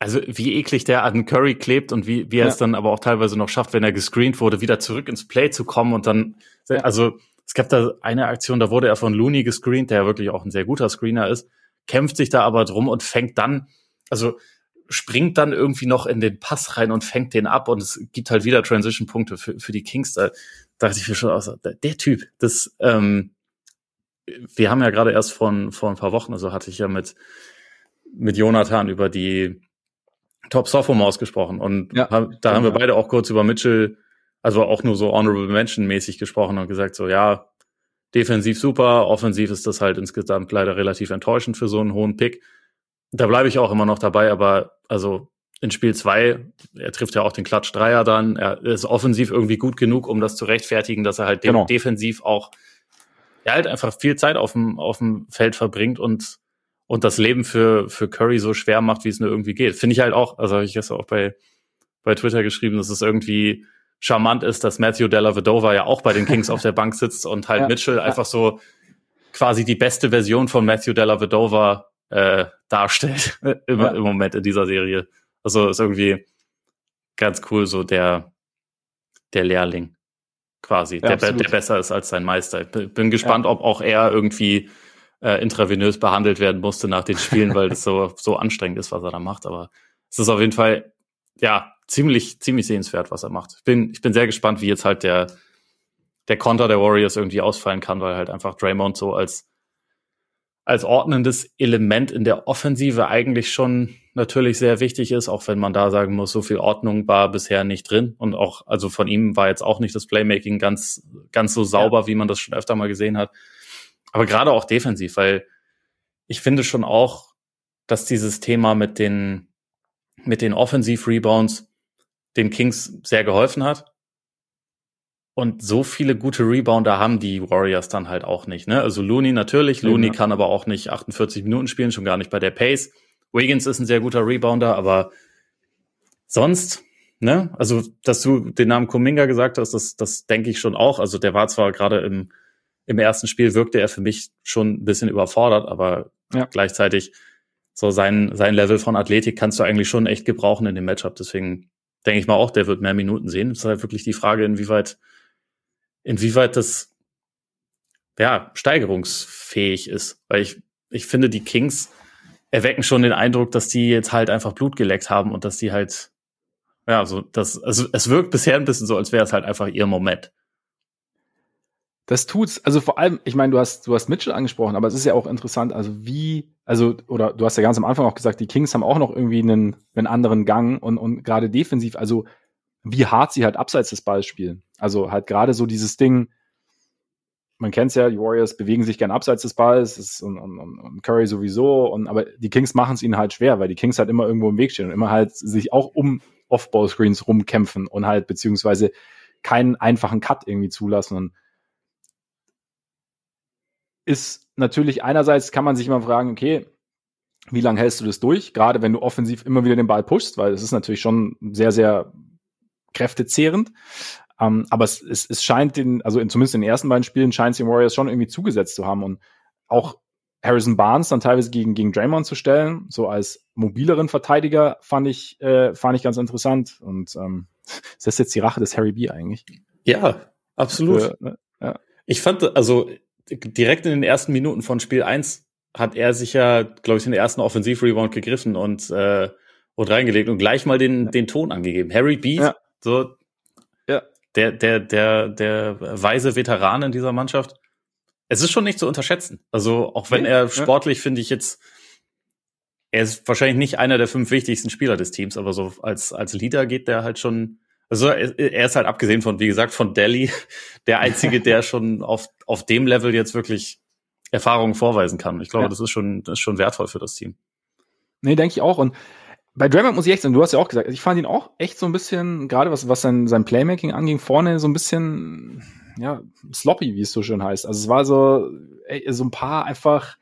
also wie eklig der an Curry klebt und wie, wie er ja. es dann aber auch teilweise noch schafft, wenn er gescreent wurde, wieder zurück ins Play zu kommen und dann, ja. also es gab da eine Aktion, da wurde er von Looney gescreent, der ja wirklich auch ein sehr guter Screener ist, kämpft sich da aber drum und fängt dann, also springt dann irgendwie noch in den Pass rein und fängt den ab und es gibt halt wieder Transition-Punkte für, für die Kings. Da dachte ich mir schon, also, der Typ, das, ähm, wir haben ja gerade erst von vor ein paar Wochen, also hatte ich ja mit, mit Jonathan über die Top Sophomores gesprochen und ja, hab, da haben wir beide auch kurz über Mitchell, also auch nur so Honorable Mention mäßig gesprochen und gesagt so, ja, defensiv super, offensiv ist das halt insgesamt leider relativ enttäuschend für so einen hohen Pick. Da bleibe ich auch immer noch dabei, aber also in Spiel zwei, er trifft ja auch den Klatsch-Dreier dann, er ist offensiv irgendwie gut genug, um das zu rechtfertigen, dass er halt genau. defensiv auch er halt einfach viel Zeit auf dem, auf dem Feld verbringt und, und das Leben für, für Curry so schwer macht, wie es nur irgendwie geht. Finde ich halt auch, also habe ich gestern auch bei, bei Twitter geschrieben, dass es irgendwie charmant ist, dass Matthew Della Vedova ja auch bei den Kings auf der Bank sitzt und halt ja, Mitchell ja. einfach so quasi die beste Version von Matthew Della Vedova äh, darstellt im, ja. im Moment in dieser Serie. Also ist irgendwie ganz cool, so der, der Lehrling quasi, ja, der, der besser ist als sein Meister. Ich bin gespannt, ja. ob auch er irgendwie äh, intravenös behandelt werden musste nach den Spielen, weil das so, so anstrengend ist, was er da macht. Aber es ist auf jeden Fall, ja, ziemlich, ziemlich sehenswert, was er macht. Ich bin, ich bin sehr gespannt, wie jetzt halt der, der Konter der Warriors irgendwie ausfallen kann, weil halt einfach Draymond so als, als ordnendes Element in der Offensive eigentlich schon natürlich sehr wichtig ist, auch wenn man da sagen muss, so viel Ordnung war bisher nicht drin. Und auch, also von ihm war jetzt auch nicht das Playmaking ganz, ganz so sauber, ja. wie man das schon öfter mal gesehen hat. Aber gerade auch defensiv, weil ich finde schon auch, dass dieses Thema mit den, mit den Offensiv-Rebounds den Kings sehr geholfen hat. Und so viele gute Rebounder haben die Warriors dann halt auch nicht. Ne? Also Looney natürlich, Looney ja. kann aber auch nicht 48 Minuten spielen, schon gar nicht bei der Pace. Wiggins ist ein sehr guter Rebounder, aber sonst, ne, also, dass du den Namen Kuminga gesagt hast, das, das denke ich schon auch. Also, der war zwar gerade im, im ersten Spiel wirkte er für mich schon ein bisschen überfordert, aber ja. gleichzeitig so sein, sein Level von Athletik kannst du eigentlich schon echt gebrauchen in dem Matchup. Deswegen denke ich mal auch, der wird mehr Minuten sehen. Es ist halt wirklich die Frage, inwieweit, inwieweit das, ja, steigerungsfähig ist. Weil ich, ich finde, die Kings erwecken schon den Eindruck, dass die jetzt halt einfach Blut geleckt haben und dass die halt, ja, so, das, also es wirkt bisher ein bisschen so, als wäre es halt einfach ihr Moment. Das tut's. Also vor allem, ich meine, du hast, du hast Mitchell angesprochen, aber es ist ja auch interessant, also wie, also, oder du hast ja ganz am Anfang auch gesagt, die Kings haben auch noch irgendwie einen, einen anderen Gang und, und gerade defensiv, also wie hart sie halt abseits des Balls spielen. Also halt gerade so dieses Ding, man kennt es ja, die Warriors bewegen sich gern abseits des Balls und, und, und, Curry sowieso, und, aber die Kings machen es ihnen halt schwer, weil die Kings halt immer irgendwo im Weg stehen und immer halt sich auch um Off-Ball-Screens rumkämpfen und halt beziehungsweise keinen einfachen Cut irgendwie zulassen. Und ist natürlich einerseits kann man sich immer fragen, okay, wie lange hältst du das durch? Gerade wenn du offensiv immer wieder den Ball pushst, weil es ist natürlich schon sehr, sehr kräftezehrend. Ähm, aber es, es, es scheint den, also in, zumindest in den ersten beiden Spielen scheint es den Warriors schon irgendwie zugesetzt zu haben und auch Harrison Barnes dann teilweise gegen, gegen Draymond zu stellen, so als mobileren Verteidiger, fand ich, äh, fand ich ganz interessant. Und ähm, ist das jetzt die Rache des Harry B eigentlich? Ja, absolut. Für, ne? ja. Ich fand, also direkt in den ersten Minuten von Spiel 1 hat er sich ja, glaube ich, den ersten Offensiv-Rebound gegriffen und, äh, und reingelegt und gleich mal den, ja. den Ton angegeben. Harry B, ja. So der, der, der, der weise Veteran in dieser Mannschaft. Es ist schon nicht zu unterschätzen. Also, auch wenn er sportlich, finde ich jetzt, er ist wahrscheinlich nicht einer der fünf wichtigsten Spieler des Teams, aber so als, als Leader geht der halt schon, also er ist halt abgesehen von, wie gesagt, von Delhi, der einzige, der schon auf, auf dem Level jetzt wirklich Erfahrungen vorweisen kann. Ich glaube, ja. das ist schon, das ist schon wertvoll für das Team. Nee, denke ich auch. Und bei Draymond muss ich echt sagen, du hast ja auch gesagt, ich fand ihn auch echt so ein bisschen, gerade was, was sein, sein Playmaking anging, vorne so ein bisschen, ja, sloppy, wie es so schön heißt. Also es war so, ey, so ein paar einfach,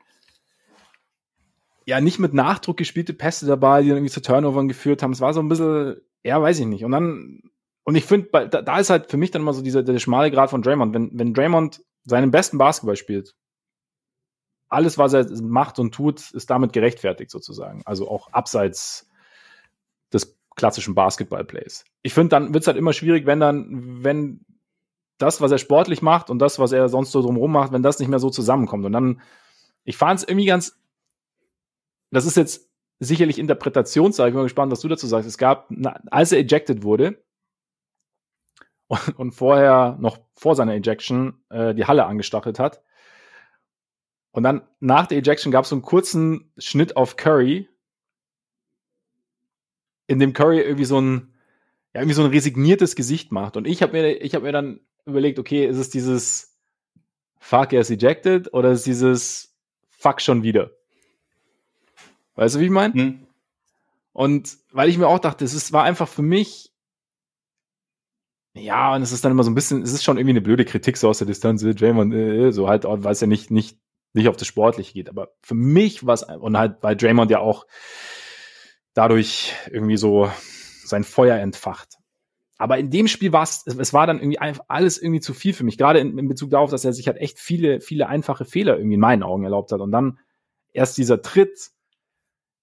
ja, nicht mit Nachdruck gespielte Pässe dabei, die dann irgendwie zu Turnovern geführt haben. Es war so ein bisschen, ja, weiß ich nicht. Und dann, und ich finde, da, da ist halt für mich dann immer so dieser, der schmale Grad von Draymond. Wenn, wenn Draymond seinen besten Basketball spielt, alles, was er macht und tut, ist damit gerechtfertigt sozusagen. Also auch abseits klassischen Basketball-Plays. Ich finde, dann wird es halt immer schwierig, wenn dann, wenn das, was er sportlich macht und das, was er sonst so drumherum macht, wenn das nicht mehr so zusammenkommt. Und dann, ich fand es irgendwie ganz, das ist jetzt sicherlich Interpretationssache, ich bin mal gespannt, was du dazu sagst. Es gab, als er ejected wurde und, und vorher noch vor seiner Ejection äh, die Halle angestachelt hat, und dann nach der Ejection gab es so einen kurzen Schnitt auf Curry, in dem Curry irgendwie so ein, ja, irgendwie so ein resigniertes Gesicht macht. Und ich habe mir, ich habe mir dann überlegt, okay, ist es dieses Fuck, er ist ejected oder ist es dieses Fuck schon wieder? Weißt du, wie ich meine? Hm. Und weil ich mir auch dachte, es ist, war einfach für mich, ja, und es ist dann immer so ein bisschen, es ist schon irgendwie eine blöde Kritik so aus der Distanz, äh, Draymond, äh, so halt, weil es ja nicht, nicht, nicht auf das Sportliche geht. Aber für mich war es, und halt, weil Draymond ja auch dadurch irgendwie so sein Feuer entfacht. Aber in dem Spiel war es, es war dann irgendwie alles irgendwie zu viel für mich, gerade in, in Bezug darauf, dass er sich halt echt viele, viele einfache Fehler irgendwie in meinen Augen erlaubt hat. Und dann erst dieser Tritt,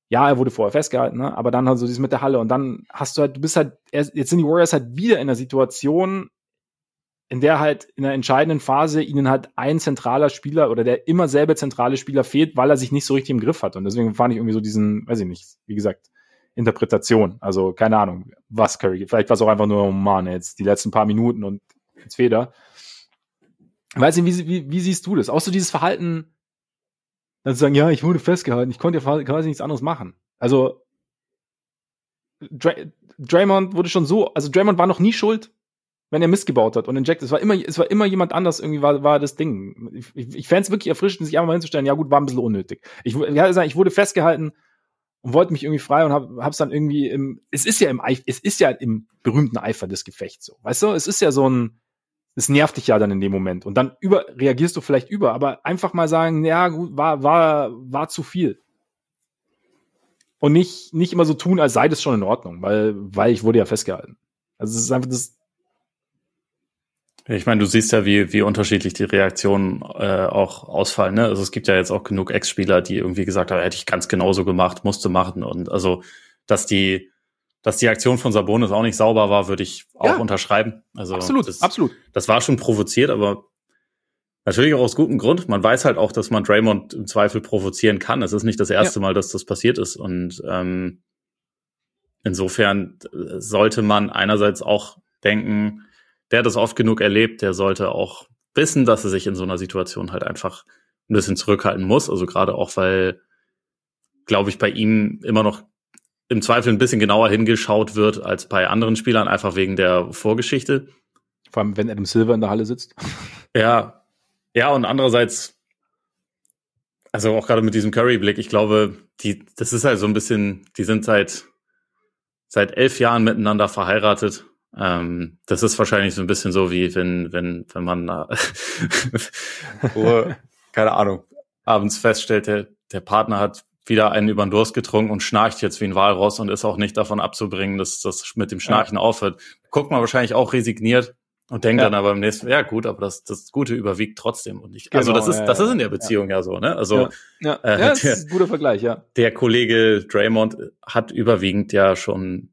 ja, er wurde vorher festgehalten, ne? aber dann halt so dieses mit der Halle und dann hast du halt, du bist halt, jetzt sind die Warriors halt wieder in einer Situation, in der halt in der entscheidenden Phase ihnen halt ein zentraler Spieler oder der immer selbe zentrale Spieler fehlt, weil er sich nicht so richtig im Griff hat. Und deswegen fand ich irgendwie so diesen, weiß ich nicht, wie gesagt, Interpretation. Also keine Ahnung, was Curry, vielleicht war es auch einfach nur, oh Mann, jetzt die letzten paar Minuten und jetzt Feder. Weiß nicht, wie, wie, wie siehst du das? Auch so dieses Verhalten, dann zu sagen, ja, ich wurde festgehalten, ich konnte ja quasi nichts anderes machen. Also Dra Draymond wurde schon so, also Draymond war noch nie schuld, wenn er Mist gebaut hat und injected. Es war immer, es war immer jemand anders irgendwie war, war das Ding. Ich, ich, ich fände es wirklich erfrischend, sich einfach mal hinzustellen, ja gut, war ein bisschen unnötig. Ich, ja, ich wurde festgehalten, und wollte mich irgendwie frei und habe hab's dann irgendwie im es ist ja im es ist ja im berühmten Eifer des Gefechts so. Weißt du, es ist ja so ein es nervt dich ja dann in dem Moment und dann über reagierst du vielleicht über, aber einfach mal sagen, ja, gut, war war war zu viel. Und nicht nicht immer so tun, als sei das schon in Ordnung, weil weil ich wurde ja festgehalten. Also es ist einfach das ich meine, du siehst ja, wie, wie unterschiedlich die Reaktionen äh, auch ausfallen. Ne? Also es gibt ja jetzt auch genug Ex-Spieler, die irgendwie gesagt haben, hätte ich ganz genauso gemacht, musste machen. Und also, dass die, dass die Aktion von Sabonis auch nicht sauber war, würde ich auch ja, unterschreiben. Also absolut, das, absolut. Das war schon provoziert, aber natürlich auch aus gutem Grund. Man weiß halt auch, dass man Draymond im Zweifel provozieren kann. Es ist nicht das erste ja. Mal, dass das passiert ist. Und ähm, insofern sollte man einerseits auch denken, der hat das oft genug erlebt, der sollte auch wissen, dass er sich in so einer Situation halt einfach ein bisschen zurückhalten muss. Also gerade auch, weil, glaube ich, bei ihm immer noch im Zweifel ein bisschen genauer hingeschaut wird als bei anderen Spielern, einfach wegen der Vorgeschichte. Vor allem, wenn Adam Silver in der Halle sitzt. Ja, ja, und andererseits, also auch gerade mit diesem Curry-Blick, ich glaube, die, das ist halt so ein bisschen, die sind seit, seit elf Jahren miteinander verheiratet ähm, das ist wahrscheinlich so ein bisschen so wie wenn, wenn, wenn man, äh, keine Ahnung, abends feststellt, der, der Partner hat wieder einen über den Durst getrunken und schnarcht jetzt wie ein Walross und ist auch nicht davon abzubringen, dass das mit dem Schnarchen ja. aufhört. Guckt man wahrscheinlich auch resigniert und denkt ja. dann aber im nächsten, ja gut, aber das, das Gute überwiegt trotzdem und nicht. Also genau, also das ist, das ist in der Beziehung ja, ja so, ne? Also ja, ja. Äh, ja das der, ist ein guter Vergleich, ja. Der Kollege Draymond hat überwiegend ja schon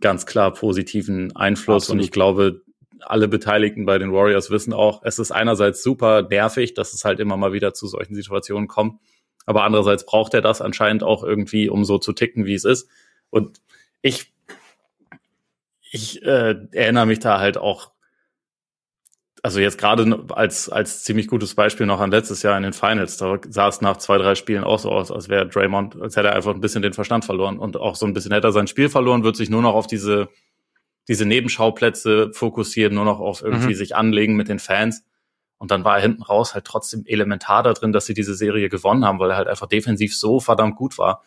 ganz klar positiven Einfluss. Absolut. Und ich glaube, alle Beteiligten bei den Warriors wissen auch, es ist einerseits super nervig, dass es halt immer mal wieder zu solchen Situationen kommt. Aber andererseits braucht er das anscheinend auch irgendwie, um so zu ticken, wie es ist. Und ich, ich äh, erinnere mich da halt auch also jetzt gerade als, als ziemlich gutes Beispiel noch an letztes Jahr in den Finals, da sah es nach zwei, drei Spielen auch so aus, als wäre Draymond, als hätte er einfach ein bisschen den Verstand verloren und auch so ein bisschen hätte er sein Spiel verloren, wird sich nur noch auf diese, diese Nebenschauplätze fokussieren, nur noch auf irgendwie mhm. sich anlegen mit den Fans. Und dann war er hinten raus halt trotzdem elementar da drin, dass sie diese Serie gewonnen haben, weil er halt einfach defensiv so verdammt gut war.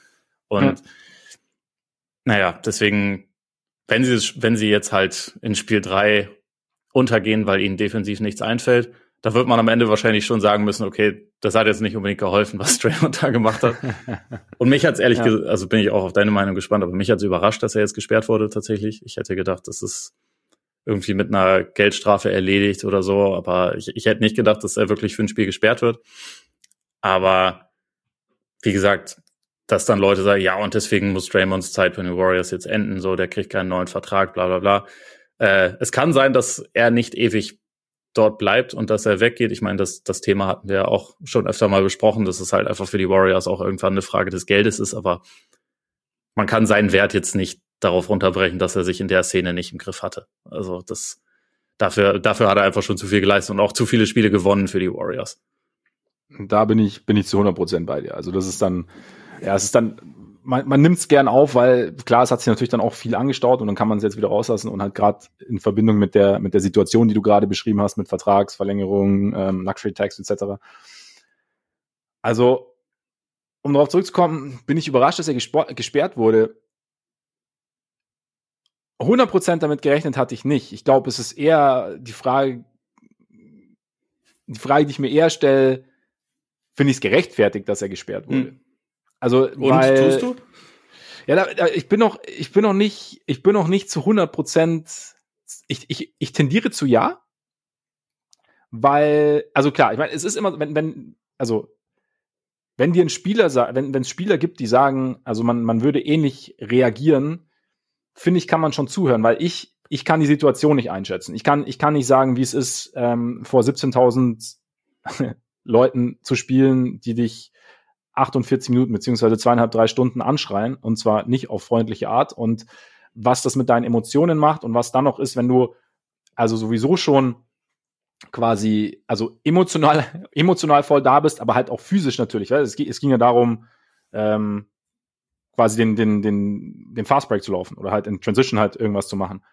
Und ja. naja, deswegen, wenn sie, wenn sie jetzt halt in Spiel drei untergehen, weil ihnen defensiv nichts einfällt. Da wird man am Ende wahrscheinlich schon sagen müssen, okay, das hat jetzt nicht unbedingt geholfen, was Draymond da gemacht hat. Und mich hat's ehrlich ja. gesagt, also bin ich auch auf deine Meinung gespannt, aber mich hat's überrascht, dass er jetzt gesperrt wurde tatsächlich. Ich hätte gedacht, das ist irgendwie mit einer Geldstrafe erledigt oder so, aber ich, ich hätte nicht gedacht, dass er wirklich für ein Spiel gesperrt wird. Aber wie gesagt, dass dann Leute sagen, ja, und deswegen muss Draymonds Zeit bei den Warriors jetzt enden, so, der kriegt keinen neuen Vertrag, bla bla bla. Äh, es kann sein, dass er nicht ewig dort bleibt und dass er weggeht. Ich meine, das, das Thema hatten wir auch schon öfter mal besprochen, dass es halt einfach für die Warriors auch irgendwann eine Frage des Geldes ist, aber man kann seinen Wert jetzt nicht darauf runterbrechen, dass er sich in der Szene nicht im Griff hatte. Also das dafür, dafür hat er einfach schon zu viel geleistet und auch zu viele Spiele gewonnen für die Warriors. Da bin ich, bin ich zu 100 Prozent bei dir. Also das ist dann, ja, es ist dann, man, man nimmt es gern auf, weil klar, es hat sich natürlich dann auch viel angestaut und dann kann man es jetzt wieder rauslassen und halt gerade in Verbindung mit der mit der Situation, die du gerade beschrieben hast, mit Vertragsverlängerung, ähm, Luxury Tax etc. Also um darauf zurückzukommen, bin ich überrascht, dass er gesperrt wurde. 100% damit gerechnet hatte ich nicht. Ich glaube, es ist eher die Frage, die Frage, die ich mir eher stelle, finde ich es gerechtfertigt, dass er gesperrt wurde. Hm. Also, Und weil, tust du? Ja, da, da, ich bin noch, ich bin noch nicht, ich bin noch nicht zu 100 Prozent. Ich, ich, ich tendiere zu ja, weil, also klar, ich meine, es ist immer, wenn, wenn, also wenn dir ein Spieler sagt, wenn es Spieler gibt, die sagen, also man, man würde ähnlich reagieren, finde ich, kann man schon zuhören, weil ich, ich kann die Situation nicht einschätzen. Ich kann, ich kann nicht sagen, wie es ist, ähm, vor 17.000 Leuten zu spielen, die dich 48 Minuten beziehungsweise zweieinhalb, drei Stunden anschreien und zwar nicht auf freundliche Art und was das mit deinen Emotionen macht und was dann noch ist, wenn du also sowieso schon quasi, also emotional, emotional voll da bist, aber halt auch physisch natürlich, weil es, es ging ja darum, ähm, quasi den, den, den, den Fastbreak zu laufen oder halt in Transition halt irgendwas zu machen.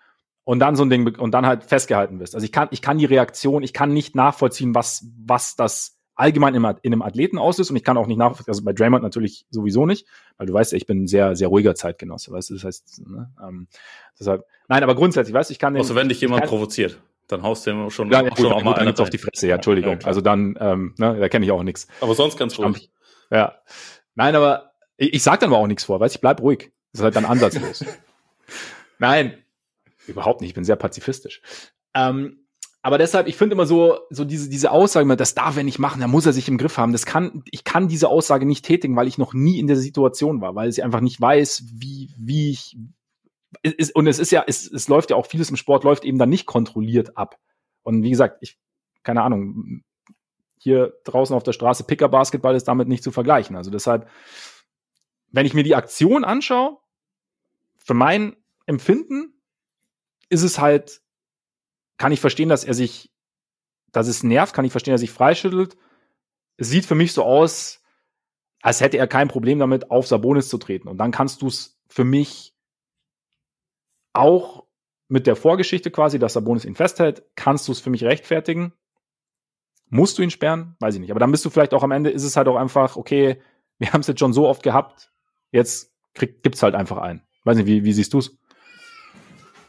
Und dann so ein Ding, und dann halt festgehalten bist. Also ich kann, ich kann die Reaktion, ich kann nicht nachvollziehen, was, was das allgemein in, in einem Athleten auslöst und ich kann auch nicht nachvollziehen, also bei Draymond natürlich sowieso nicht, weil du weißt, ich bin ein sehr, sehr ruhiger Zeitgenosse, weißt du, das heißt, ne, ähm, deshalb, nein, aber grundsätzlich, weißt du, ich kann den, Also wenn dich jemand provoziert, dann haust du ihm schon, ja, ja, schon auch mal einen auf die Fresse, ja, Entschuldigung, ja, also dann, ähm, ne, da kenne ich auch nichts. Aber sonst ganz ruhig. Ja, nein, aber ich, ich sag dann aber auch nichts vor, weißt du, ich bleib ruhig, das ist halt dann ansatzlos. nein, überhaupt nicht, ich bin sehr pazifistisch. Ähm, aber deshalb, ich finde immer so, so diese, diese Aussage, das darf er nicht machen, da muss er sich im Griff haben. Das kann, ich kann diese Aussage nicht tätigen, weil ich noch nie in der Situation war, weil ich einfach nicht weiß, wie, wie ich, ist, und es ist ja, es, es läuft ja auch vieles im Sport läuft eben dann nicht kontrolliert ab. Und wie gesagt, ich, keine Ahnung, hier draußen auf der Straße Picker Basketball ist damit nicht zu vergleichen. Also deshalb, wenn ich mir die Aktion anschaue, für mein Empfinden ist es halt kann ich verstehen, dass er sich, dass es nervt, kann ich verstehen, dass er sich freischüttelt. Es sieht für mich so aus, als hätte er kein Problem damit, auf Sabonis zu treten. Und dann kannst du es für mich auch mit der Vorgeschichte quasi, dass Sabonis ihn festhält, kannst du es für mich rechtfertigen. Musst du ihn sperren? Weiß ich nicht. Aber dann bist du vielleicht auch am Ende, ist es halt auch einfach, okay, wir haben es jetzt schon so oft gehabt, jetzt gibt es halt einfach einen. Weiß nicht, wie, wie siehst du es?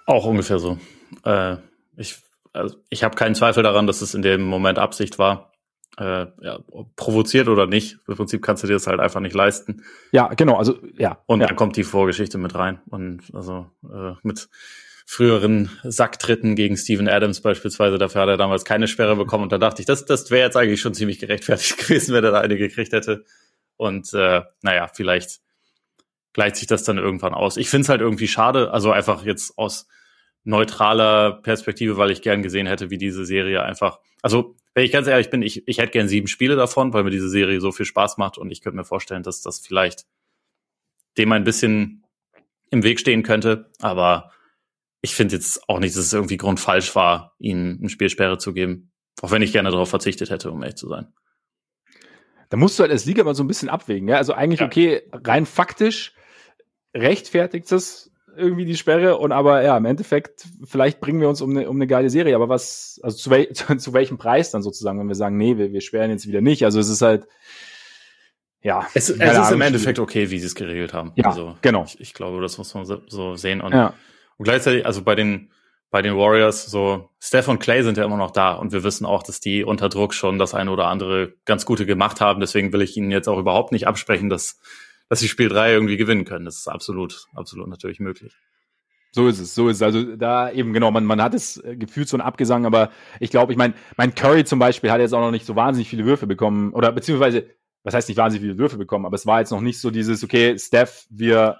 Auch ungefähr so. Äh, ich, also ich habe keinen Zweifel daran, dass es in dem Moment Absicht war. Äh, ja, provoziert oder nicht, im Prinzip kannst du dir das halt einfach nicht leisten. Ja, genau, also ja. Und ja. dann kommt die Vorgeschichte mit rein. Und also äh, mit früheren Sacktritten gegen Steven Adams beispielsweise, dafür hat er damals keine Sperre bekommen. Und da dachte ich, das, das wäre jetzt eigentlich schon ziemlich gerechtfertigt gewesen, wenn er da eine gekriegt hätte. Und äh, naja, vielleicht gleicht sich das dann irgendwann aus. Ich finde es halt irgendwie schade, also einfach jetzt aus neutraler Perspektive, weil ich gern gesehen hätte, wie diese Serie einfach, also wenn ich ganz ehrlich bin, ich, ich hätte gern sieben Spiele davon, weil mir diese Serie so viel Spaß macht und ich könnte mir vorstellen, dass das vielleicht dem ein bisschen im Weg stehen könnte, aber ich finde jetzt auch nicht, dass es irgendwie grundfalsch war, ihnen eine Spielsperre zu geben, auch wenn ich gerne darauf verzichtet hätte, um ehrlich zu sein. Da musst du halt als Liga mal so ein bisschen abwägen, ja? Also eigentlich ja. okay, rein faktisch rechtfertigt es irgendwie die Sperre und aber ja, im Endeffekt, vielleicht bringen wir uns um eine, um eine geile Serie, aber was, also zu, wel, zu, zu welchem Preis dann sozusagen, wenn wir sagen, nee, wir, wir sperren jetzt wieder nicht. Also es ist halt, ja. Es, es ist im Endeffekt okay, wie sie es geregelt haben. Ja, also, genau. Ich, ich, glaube, das muss man so, so sehen. Und, ja. und gleichzeitig, also bei den, bei den Warriors, so Steph und Clay sind ja immer noch da und wir wissen auch, dass die unter Druck schon das eine oder andere ganz gute gemacht haben. Deswegen will ich ihnen jetzt auch überhaupt nicht absprechen, dass dass sie Spiel 3 irgendwie gewinnen können. Das ist absolut, absolut natürlich möglich. So ist es, so ist es. Also da eben genau, man, man hat es äh, gefühlt so ein Abgesang, aber ich glaube, ich meine, mein Curry zum Beispiel hat jetzt auch noch nicht so wahnsinnig viele Würfe bekommen oder beziehungsweise was heißt nicht wahnsinnig viele Würfe bekommen, aber es war jetzt noch nicht so dieses, okay, Steph, wir,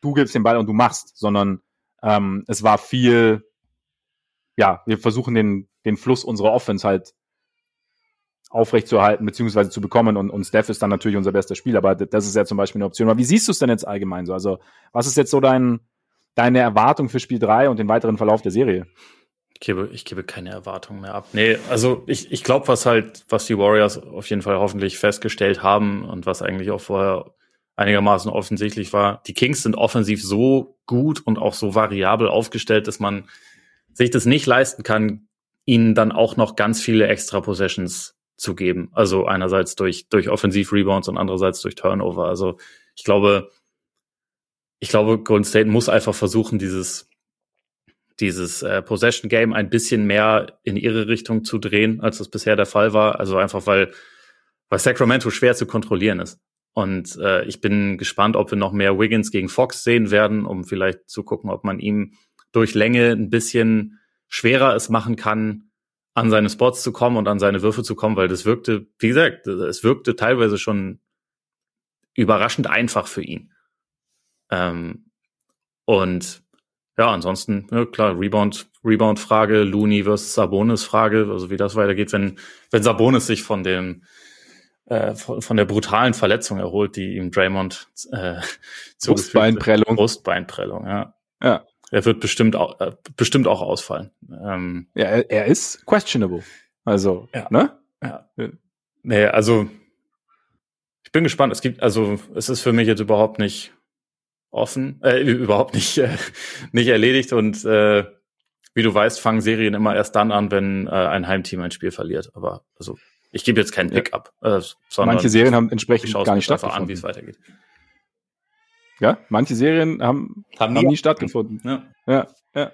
du gibst den Ball und du machst, sondern ähm, es war viel, ja, wir versuchen den, den Fluss unserer Offense halt aufrechtzuerhalten beziehungsweise zu bekommen und, und Steph ist dann natürlich unser bester Spieler, aber das ist ja zum Beispiel eine Option. Aber wie siehst du es denn jetzt allgemein so? Also was ist jetzt so dein, deine Erwartung für Spiel 3 und den weiteren Verlauf der Serie? Ich gebe, ich gebe keine Erwartung mehr ab. Nee, also ich, ich glaube, was halt, was die Warriors auf jeden Fall hoffentlich festgestellt haben und was eigentlich auch vorher einigermaßen offensichtlich war, die Kings sind offensiv so gut und auch so variabel aufgestellt, dass man sich das nicht leisten kann, ihnen dann auch noch ganz viele extra Possessions zu geben. Also einerseits durch, durch Offensiv-Rebounds und andererseits durch Turnover. Also ich glaube, ich glaube, Golden State muss einfach versuchen, dieses, dieses äh, Possession Game ein bisschen mehr in ihre Richtung zu drehen, als das bisher der Fall war. Also einfach, weil, weil Sacramento schwer zu kontrollieren ist. Und äh, ich bin gespannt, ob wir noch mehr Wiggins gegen Fox sehen werden, um vielleicht zu gucken, ob man ihm durch Länge ein bisschen schwerer es machen kann, an seine Spots zu kommen und an seine Würfe zu kommen, weil das wirkte, wie gesagt, es wirkte teilweise schon überraschend einfach für ihn. Ähm, und ja, ansonsten, ja, klar, Rebound, Rebound-Frage, Looney versus Sabonis-Frage, also wie das weitergeht, wenn, wenn Sabonis sich von dem, äh, von, von der brutalen Verletzung erholt, die ihm Draymond äh, Brustbeinprellung. Brustbeinprellung, ja. Ja er wird bestimmt auch, äh, bestimmt auch ausfallen. Ähm, ja, er, er, ist questionable. Also, ja. ne? Ja. Nee, also ich bin gespannt. Es gibt, also es ist für mich jetzt überhaupt nicht offen, äh, überhaupt nicht, äh, nicht erledigt und äh, wie du weißt, fangen Serien immer erst dann an, wenn äh, ein Heimteam ein Spiel verliert. Aber also ich gebe jetzt keinen Pick-up, äh, sondern manche Serien haben entsprechend gar nicht stattgefunden. an, wie es weitergeht. Ja, manche Serien haben, haben, nie, haben nie stattgefunden. Ja. ja, ja.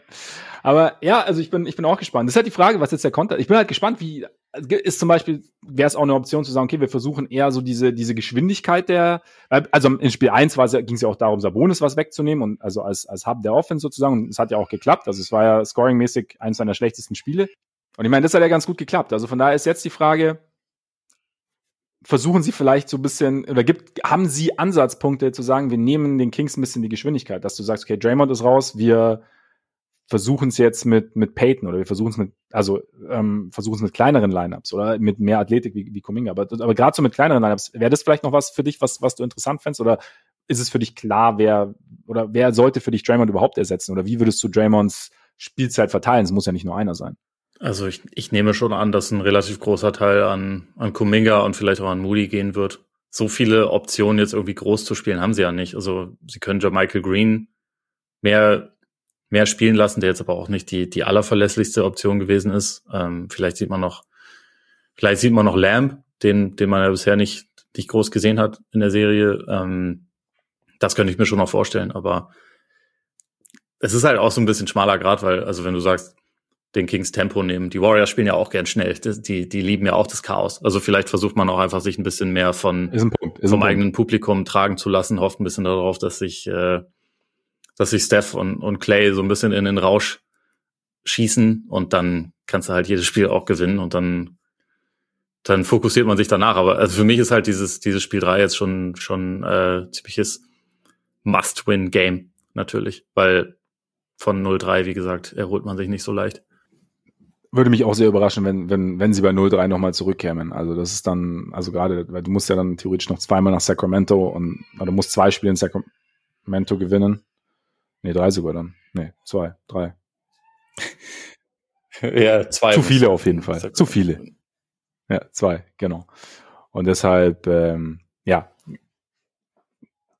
Aber ja, also ich bin, ich bin auch gespannt. Das ist halt die Frage, was jetzt der Konter. Ich bin halt gespannt, wie ist zum Beispiel, wäre es auch eine Option zu sagen, okay, wir versuchen eher so diese, diese Geschwindigkeit der, also in Spiel 1 ging es ja auch darum, Sabonis was wegzunehmen und also als, als Hub der Offense sozusagen. Und es hat ja auch geklappt. Also es war ja scoringmäßig eins seiner schlechtesten Spiele. Und ich meine, das hat ja ganz gut geklappt. Also von daher ist jetzt die Frage, versuchen sie vielleicht so ein bisschen, oder gibt, haben sie Ansatzpunkte zu sagen, wir nehmen den Kings ein bisschen die Geschwindigkeit, dass du sagst, okay, Draymond ist raus, wir versuchen es jetzt mit, mit Peyton oder wir versuchen es mit, also ähm, versuchen es mit kleineren Lineups oder mit mehr Athletik wie, wie Kuminga. Aber, aber gerade so mit kleineren Lineups, wäre das vielleicht noch was für dich, was, was du interessant fändest? Oder ist es für dich klar, wer oder wer sollte für dich Draymond überhaupt ersetzen? Oder wie würdest du Draymonds Spielzeit verteilen? Es muss ja nicht nur einer sein. Also ich, ich nehme schon an, dass ein relativ großer Teil an, an Kuminga und vielleicht auch an Moody gehen wird. So viele Optionen jetzt irgendwie groß zu spielen haben sie ja nicht. Also sie können ja Michael Green mehr, mehr spielen lassen, der jetzt aber auch nicht die, die allerverlässlichste Option gewesen ist. Ähm, vielleicht sieht man noch, vielleicht sieht man noch Lamb, den, den man ja bisher nicht, nicht groß gesehen hat in der Serie. Ähm, das könnte ich mir schon noch vorstellen, aber es ist halt auch so ein bisschen schmaler Grad, weil, also wenn du sagst, den Kings Tempo nehmen. Die Warriors spielen ja auch gern schnell. Die, die lieben ja auch das Chaos. Also vielleicht versucht man auch einfach, sich ein bisschen mehr von ein Punkt, vom eigenen Publikum tragen zu lassen, hofft ein bisschen darauf, dass sich, äh, dass sich Steph und, und Clay so ein bisschen in den Rausch schießen und dann kannst du halt jedes Spiel auch gewinnen und dann dann fokussiert man sich danach. Aber also für mich ist halt dieses, dieses Spiel 3 jetzt schon, schon äh, ziemliches Must-Win-Game, natürlich. Weil von 0-3, wie gesagt, erholt man sich nicht so leicht würde mich auch sehr überraschen, wenn, wenn, wenn sie bei 0-3 nochmal zurückkämen. Also das ist dann, also gerade, weil du musst ja dann theoretisch noch zweimal nach Sacramento und oder du musst zwei Spiele in Sacramento gewinnen. Nee, drei sogar dann. Nee, zwei, drei. ja, zwei. Zu viele auf jeden Fall. Zu viele. Ja, zwei, genau. Und deshalb, ähm, ja.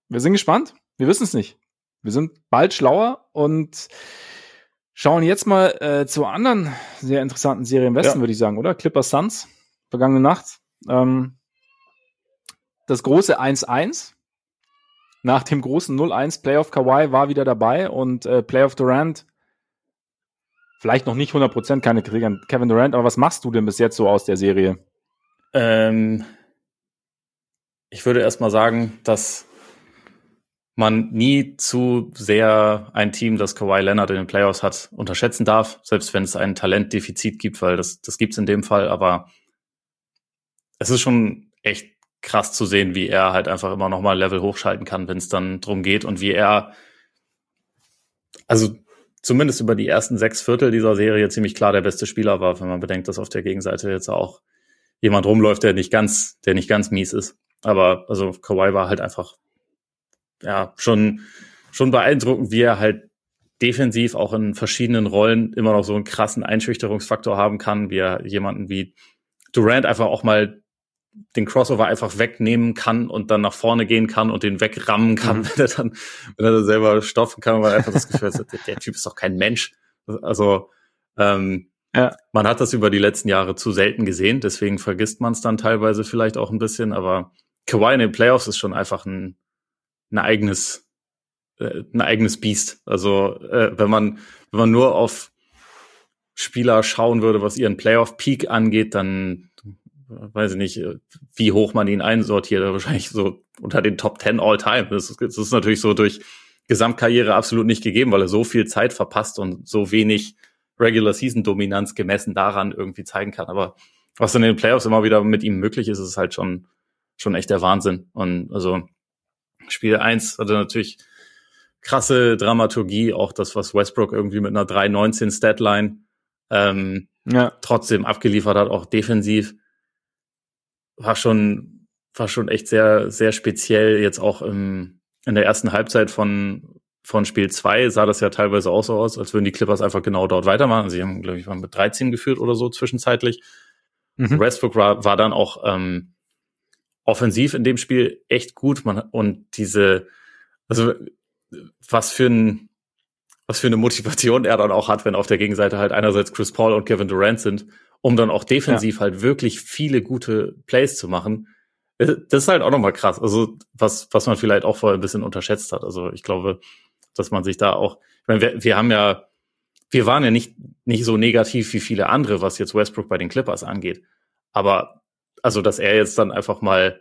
Wir sind gespannt. Wir wissen es nicht. Wir sind bald schlauer und Schauen jetzt mal äh, zu anderen sehr interessanten Serien im Westen, ja. würde ich sagen, oder? Clippers Suns, vergangene Nacht. Ähm, das große 1-1 nach dem großen 0-1 Playoff Kawhi war wieder dabei und äh, Playoff Durant vielleicht noch nicht 100% keine Kritik an Kevin Durant, aber was machst du denn bis jetzt so aus der Serie? Ähm, ich würde erstmal sagen, dass man nie zu sehr ein Team, das Kawhi Leonard in den Playoffs hat, unterschätzen darf, selbst wenn es ein Talentdefizit gibt, weil das, das gibt's in dem Fall, aber es ist schon echt krass zu sehen, wie er halt einfach immer noch mal Level hochschalten kann, wenn es dann drum geht und wie er, also zumindest über die ersten sechs Viertel dieser Serie ziemlich klar der beste Spieler war, wenn man bedenkt, dass auf der Gegenseite jetzt auch jemand rumläuft, der nicht ganz, der nicht ganz mies ist. Aber also Kawhi war halt einfach ja schon schon beeindruckend, wie er halt defensiv auch in verschiedenen Rollen immer noch so einen krassen Einschüchterungsfaktor haben kann, wie er jemanden wie Durant einfach auch mal den Crossover einfach wegnehmen kann und dann nach vorne gehen kann und den wegrammen kann, mhm. wenn er dann, wenn er dann selber stopfen kann, weil er einfach das Gefühl hat, der, der Typ ist doch kein Mensch. Also ähm, ja. man hat das über die letzten Jahre zu selten gesehen, deswegen vergisst man es dann teilweise vielleicht auch ein bisschen, aber Kawhi in den Playoffs ist schon einfach ein, ein eigenes, äh, ein eigenes Biest. Also äh, wenn man, wenn man nur auf Spieler schauen würde, was ihren Playoff-Peak angeht, dann weiß ich nicht, wie hoch man ihn einsortiert, wahrscheinlich so unter den Top 10 all time. Das ist, das ist natürlich so durch Gesamtkarriere absolut nicht gegeben, weil er so viel Zeit verpasst und so wenig Regular Season Dominanz gemessen daran irgendwie zeigen kann. Aber was in den Playoffs immer wieder mit ihm möglich ist, ist halt schon, schon echt der Wahnsinn. Und also Spiel 1 hatte natürlich krasse Dramaturgie, auch das, was Westbrook irgendwie mit einer 3-19 Statline ähm, ja. trotzdem abgeliefert hat, auch defensiv war schon, war schon echt sehr, sehr speziell. Jetzt auch im, in der ersten Halbzeit von, von Spiel 2 sah das ja teilweise auch so aus, als würden die Clippers einfach genau dort weitermachen. Also sie haben, glaube ich, waren mit 13 geführt oder so zwischenzeitlich. Mhm. Westbrook war, war dann auch ähm, offensiv in dem Spiel echt gut. Man, und diese, also was für ein, was für eine Motivation er dann auch hat, wenn auf der Gegenseite halt einerseits Chris Paul und Kevin Durant sind um dann auch defensiv ja. halt wirklich viele gute Plays zu machen. Äh, das ist halt auch nochmal krass. Also, was, was man vielleicht auch vorher ein bisschen unterschätzt hat. Also, ich glaube, dass man sich da auch, ich meine, wir, wir haben ja, wir waren ja nicht, nicht so negativ wie viele andere, was jetzt Westbrook bei den Clippers angeht. Aber, also, dass er jetzt dann einfach mal,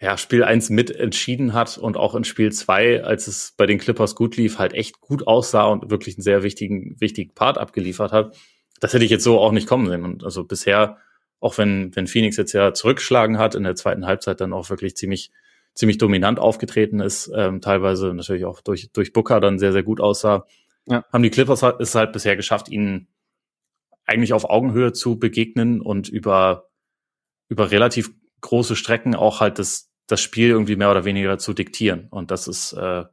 ja, Spiel eins mit entschieden hat und auch in Spiel zwei, als es bei den Clippers gut lief, halt echt gut aussah und wirklich einen sehr wichtigen, wichtigen Part abgeliefert hat das hätte ich jetzt so auch nicht kommen sehen. Und also bisher, auch wenn, wenn Phoenix jetzt ja zurückgeschlagen hat, in der zweiten Halbzeit dann auch wirklich ziemlich, ziemlich dominant aufgetreten ist, ähm, teilweise natürlich auch durch, durch Booker dann sehr, sehr gut aussah, ja. haben die Clippers halt, es halt bisher geschafft, ihnen eigentlich auf Augenhöhe zu begegnen und über, über relativ große Strecken auch halt das, das Spiel irgendwie mehr oder weniger zu diktieren. Und das ist, äh,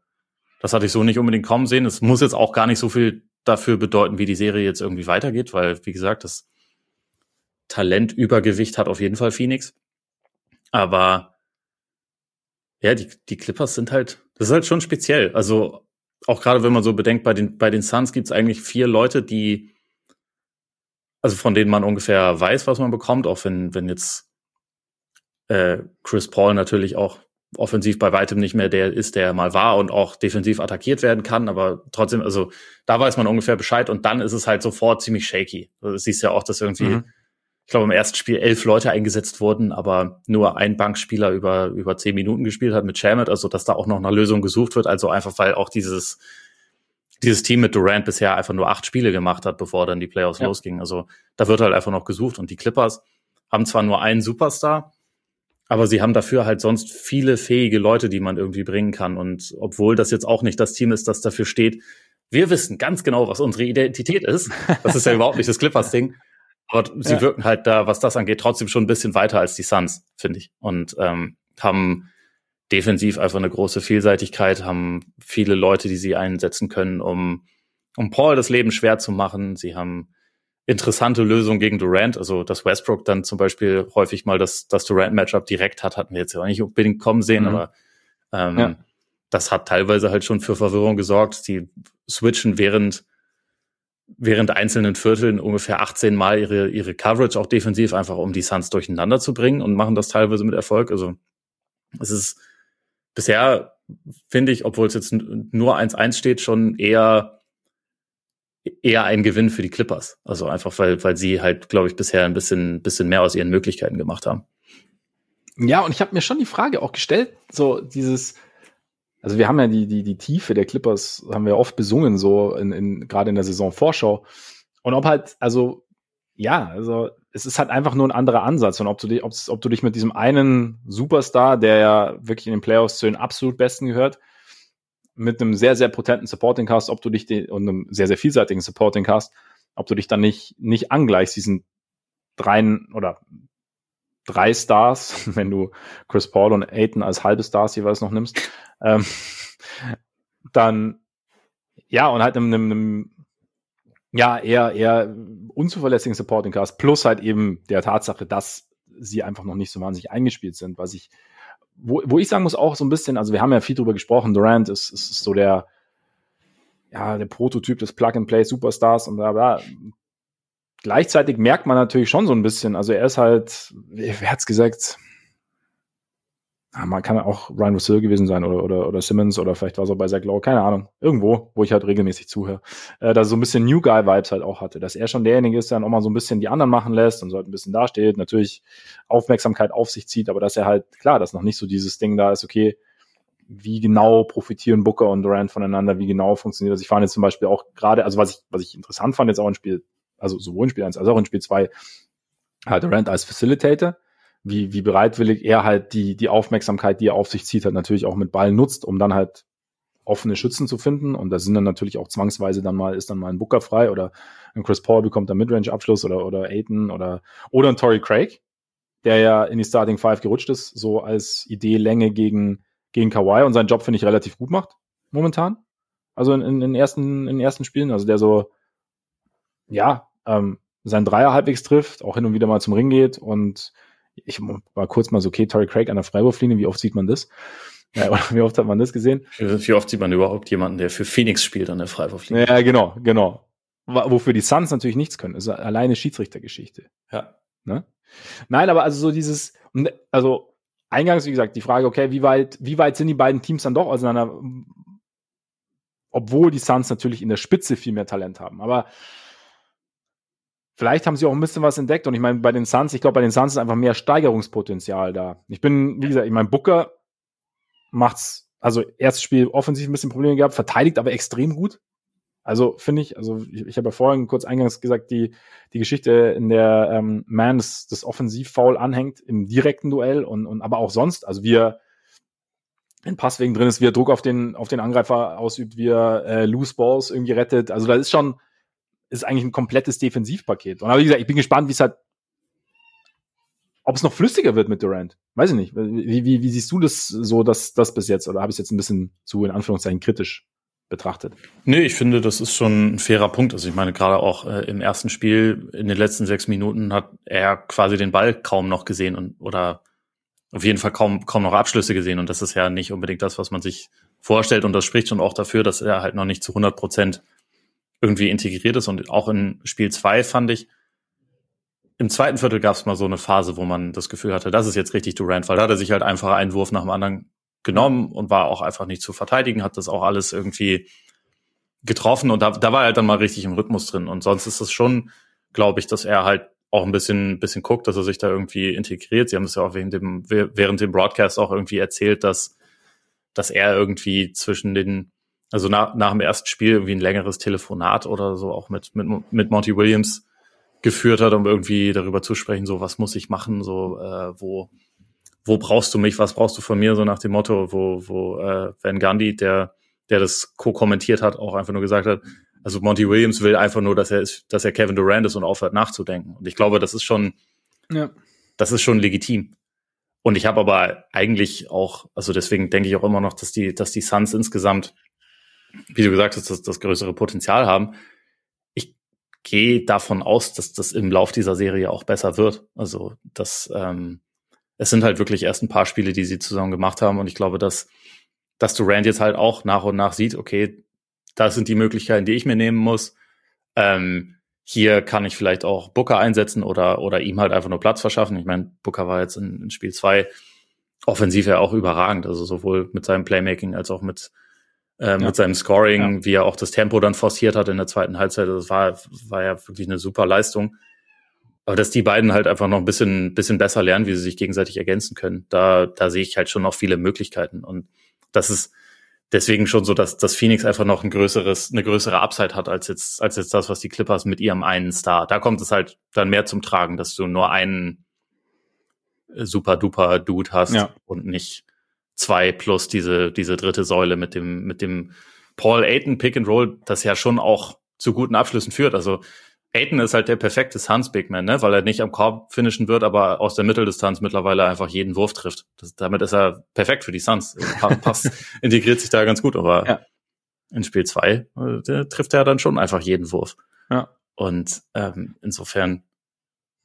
das hatte ich so nicht unbedingt kommen sehen. Es muss jetzt auch gar nicht so viel dafür bedeuten, wie die Serie jetzt irgendwie weitergeht, weil, wie gesagt, das Talentübergewicht hat auf jeden Fall Phoenix. Aber ja, die, die Clippers sind halt, das ist halt schon speziell. Also auch gerade wenn man so bedenkt, bei den, bei den Suns gibt es eigentlich vier Leute, die, also von denen man ungefähr weiß, was man bekommt, auch wenn, wenn jetzt äh, Chris Paul natürlich auch offensiv bei weitem nicht mehr der ist, der mal war und auch defensiv attackiert werden kann. Aber trotzdem, also da weiß man ungefähr Bescheid und dann ist es halt sofort ziemlich shaky. Also, du siehst ja auch, dass irgendwie, mhm. ich glaube, im ersten Spiel elf Leute eingesetzt wurden, aber nur ein Bankspieler über, über zehn Minuten gespielt hat mit Shamet, also dass da auch noch eine Lösung gesucht wird. Also einfach, weil auch dieses, dieses Team mit Durant bisher einfach nur acht Spiele gemacht hat, bevor dann die Playoffs ja. losgingen. Also da wird halt einfach noch gesucht und die Clippers haben zwar nur einen Superstar, aber sie haben dafür halt sonst viele fähige Leute, die man irgendwie bringen kann. Und obwohl das jetzt auch nicht das Team ist, das dafür steht, wir wissen ganz genau, was unsere Identität ist. Das ist ja überhaupt nicht das Clippers-Ding. Aber sie ja. wirken halt da, was das angeht, trotzdem schon ein bisschen weiter als die Suns, finde ich. Und ähm, haben defensiv einfach eine große Vielseitigkeit, haben viele Leute, die sie einsetzen können, um, um Paul das Leben schwer zu machen. Sie haben interessante Lösung gegen Durant. Also, dass Westbrook dann zum Beispiel häufig mal das, das Durant-Matchup direkt hat, hatten wir jetzt ja auch nicht unbedingt kommen sehen, mhm. aber ähm, ja. das hat teilweise halt schon für Verwirrung gesorgt. Sie switchen während, während einzelnen Vierteln ungefähr 18 Mal ihre, ihre Coverage auch defensiv, einfach um die Suns durcheinander zu bringen und machen das teilweise mit Erfolg. Also, es ist bisher, finde ich, obwohl es jetzt nur 1-1 steht, schon eher eher ein Gewinn für die Clippers. Also einfach, weil, weil sie halt, glaube ich, bisher ein bisschen, bisschen mehr aus ihren Möglichkeiten gemacht haben. Ja, und ich habe mir schon die Frage auch gestellt, so dieses, also wir haben ja die, die, die Tiefe der Clippers, haben wir oft besungen, so in, in gerade in der Saisonvorschau. Und ob halt, also, ja, also es ist halt einfach nur ein anderer Ansatz. Und ob du, dich, ob, du dich mit diesem einen Superstar, der ja wirklich in den Playoffs zu den absolut Besten gehört, mit einem sehr, sehr potenten Supporting Cast, ob du dich den, und einem sehr, sehr vielseitigen Supporting Cast, ob du dich dann nicht, nicht angleichst, diesen dreien oder drei Stars, wenn du Chris Paul und Aiton als halbe Stars jeweils noch nimmst, ähm, dann ja, und halt einem, einem ja, eher, eher unzuverlässigen Supporting Cast, plus halt eben der Tatsache, dass sie einfach noch nicht so wahnsinnig eingespielt sind, was ich, wo, wo ich sagen muss, auch so ein bisschen, also wir haben ja viel drüber gesprochen, Durant ist, ist, ist so der, ja, der Prototyp des Plug-and-Play Superstars und da, ja, gleichzeitig merkt man natürlich schon so ein bisschen, also er ist halt, wer hat's gesagt, man kann auch Ryan Russell gewesen sein oder, oder, oder Simmons oder vielleicht war es auch bei Zach Lowe, keine Ahnung. Irgendwo, wo ich halt regelmäßig zuhöre. Äh, er so ein bisschen New Guy-Vibes halt auch hatte. Dass er schon derjenige ist, der dann auch mal so ein bisschen die anderen machen lässt und so halt ein bisschen dasteht, natürlich Aufmerksamkeit auf sich zieht, aber dass er halt, klar, dass noch nicht so dieses Ding da ist, okay, wie genau profitieren Booker und Durant voneinander, wie genau funktioniert das. Ich fand jetzt zum Beispiel auch gerade, also was ich, was ich interessant fand jetzt auch in Spiel, also sowohl in Spiel 1 als auch in Spiel 2, halt Durant als Facilitator, wie, wie bereitwillig er halt die, die Aufmerksamkeit, die er auf sich zieht, halt natürlich auch mit Ball nutzt, um dann halt offene Schützen zu finden. Und da sind dann natürlich auch zwangsweise dann mal, ist dann mal ein Booker frei oder ein Chris Paul bekommt dann Midrange-Abschluss oder, oder Aiton oder, oder ein Torrey Craig, der ja in die Starting Five gerutscht ist, so als Idee Länge gegen, gegen Kawhi und seinen Job, finde ich, relativ gut macht, momentan. Also in, in, in, ersten, in ersten Spielen, also der so, ja, ähm, sein Dreier halbwegs trifft, auch hin und wieder mal zum Ring geht und ich war kurz mal so, okay, Torrey Craig an der Freiwurflinie, wie oft sieht man das? Ja, oder wie oft hat man das gesehen? Wie oft sieht man überhaupt jemanden, der für Phoenix spielt an der Freiwurflinie? Ja, genau, genau. Wofür die Suns natürlich nichts können. Das ist alleine Schiedsrichtergeschichte. Ja. Ne? Nein, aber also so dieses, also eingangs, wie gesagt, die Frage, okay, wie weit, wie weit sind die beiden Teams dann doch auseinander? Obwohl die Suns natürlich in der Spitze viel mehr Talent haben. Aber Vielleicht haben sie auch ein bisschen was entdeckt und ich meine, bei den Suns, ich glaube, bei den Suns ist einfach mehr Steigerungspotenzial da. Ich bin, wie gesagt, ich meine, Booker macht's, also erstes Spiel offensiv ein bisschen Probleme gehabt, verteidigt aber extrem gut. Also finde ich, also ich, ich habe ja vorhin kurz eingangs gesagt, die, die Geschichte, in der ähm, Man das, das Offensivfoul anhängt im direkten Duell und, und aber auch sonst, also wir ein Pass wegen drin ist, wie er Druck auf den, auf den Angreifer ausübt, wie er äh, Loose Balls irgendwie rettet. Also da ist schon, ist eigentlich ein komplettes Defensivpaket. Und aber wie gesagt, ich bin gespannt, wie es halt, ob es noch flüssiger wird mit Durant. Weiß ich nicht. Wie, wie, wie siehst du das so, dass das bis jetzt? Oder habe ich es jetzt ein bisschen zu, in Anführungszeichen, kritisch betrachtet? Nee, ich finde, das ist schon ein fairer Punkt. Also ich meine, gerade auch äh, im ersten Spiel, in den letzten sechs Minuten hat er quasi den Ball kaum noch gesehen und oder auf jeden Fall kaum, kaum noch Abschlüsse gesehen. Und das ist ja nicht unbedingt das, was man sich vorstellt. Und das spricht schon auch dafür, dass er halt noch nicht zu 100 Prozent irgendwie integriert ist. Und auch in Spiel zwei fand ich, im zweiten Viertel gab es mal so eine Phase, wo man das Gefühl hatte, das ist jetzt richtig Durant, weil da hat er sich halt einfach einen Wurf nach dem anderen genommen und war auch einfach nicht zu verteidigen, hat das auch alles irgendwie getroffen und da, da war er halt dann mal richtig im Rhythmus drin. Und sonst ist es schon, glaube ich, dass er halt auch ein bisschen, bisschen guckt, dass er sich da irgendwie integriert. Sie haben es ja auch während dem, während dem Broadcast auch irgendwie erzählt, dass, dass er irgendwie zwischen den also nach, nach dem ersten Spiel irgendwie ein längeres Telefonat oder so auch mit, mit, mit Monty Williams geführt hat, um irgendwie darüber zu sprechen, so was muss ich machen, so äh, wo, wo brauchst du mich, was brauchst du von mir, so nach dem Motto, wo, wo äh, Van Gundy, der, der das co-kommentiert hat, auch einfach nur gesagt hat, also Monty Williams will einfach nur, dass er ist, dass er Kevin Durant ist und aufhört nachzudenken. Und ich glaube, das ist schon, ja. das ist schon legitim. Und ich habe aber eigentlich auch, also deswegen denke ich auch immer noch, dass die, dass die Suns insgesamt wie du gesagt hast, das, das größere Potenzial haben. Ich gehe davon aus, dass das im Lauf dieser Serie auch besser wird. Also, dass ähm, es sind halt wirklich erst ein paar Spiele, die sie zusammen gemacht haben. Und ich glaube, dass, dass Durant jetzt halt auch nach und nach sieht, okay, das sind die Möglichkeiten, die ich mir nehmen muss. Ähm, hier kann ich vielleicht auch Booker einsetzen oder, oder ihm halt einfach nur Platz verschaffen. Ich meine, Booker war jetzt in, in Spiel zwei offensiv ja auch überragend, also sowohl mit seinem Playmaking als auch mit, äh, ja. mit seinem Scoring, ja. wie er auch das Tempo dann forciert hat in der zweiten Halbzeit. Das war, war ja wirklich eine super Leistung. Aber dass die beiden halt einfach noch ein bisschen, bisschen besser lernen, wie sie sich gegenseitig ergänzen können, da, da sehe ich halt schon noch viele Möglichkeiten. Und das ist, deswegen schon so, dass, dass Phoenix einfach noch ein größeres, eine größere Upside hat als jetzt, als jetzt das, was die Clippers mit ihrem einen Star. Da kommt es halt dann mehr zum Tragen, dass du nur einen super duper Dude hast Ja. und nicht zwei plus diese, diese dritte Säule mit dem, mit dem Paul Aiton Pick and Roll, das ja schon auch zu guten Abschlüssen führt. Also Aiton ist halt der perfekte Suns Big Man, ne? weil er nicht am Korb finishen wird, aber aus der Mitteldistanz mittlerweile einfach jeden Wurf trifft. Das, damit ist er perfekt für die Suns. Pa- Passt, integriert sich da ganz gut, aber Ja. in Spiel zwei äh, der trifft er dann schon einfach jeden Wurf. Ja. Und ähm, insofern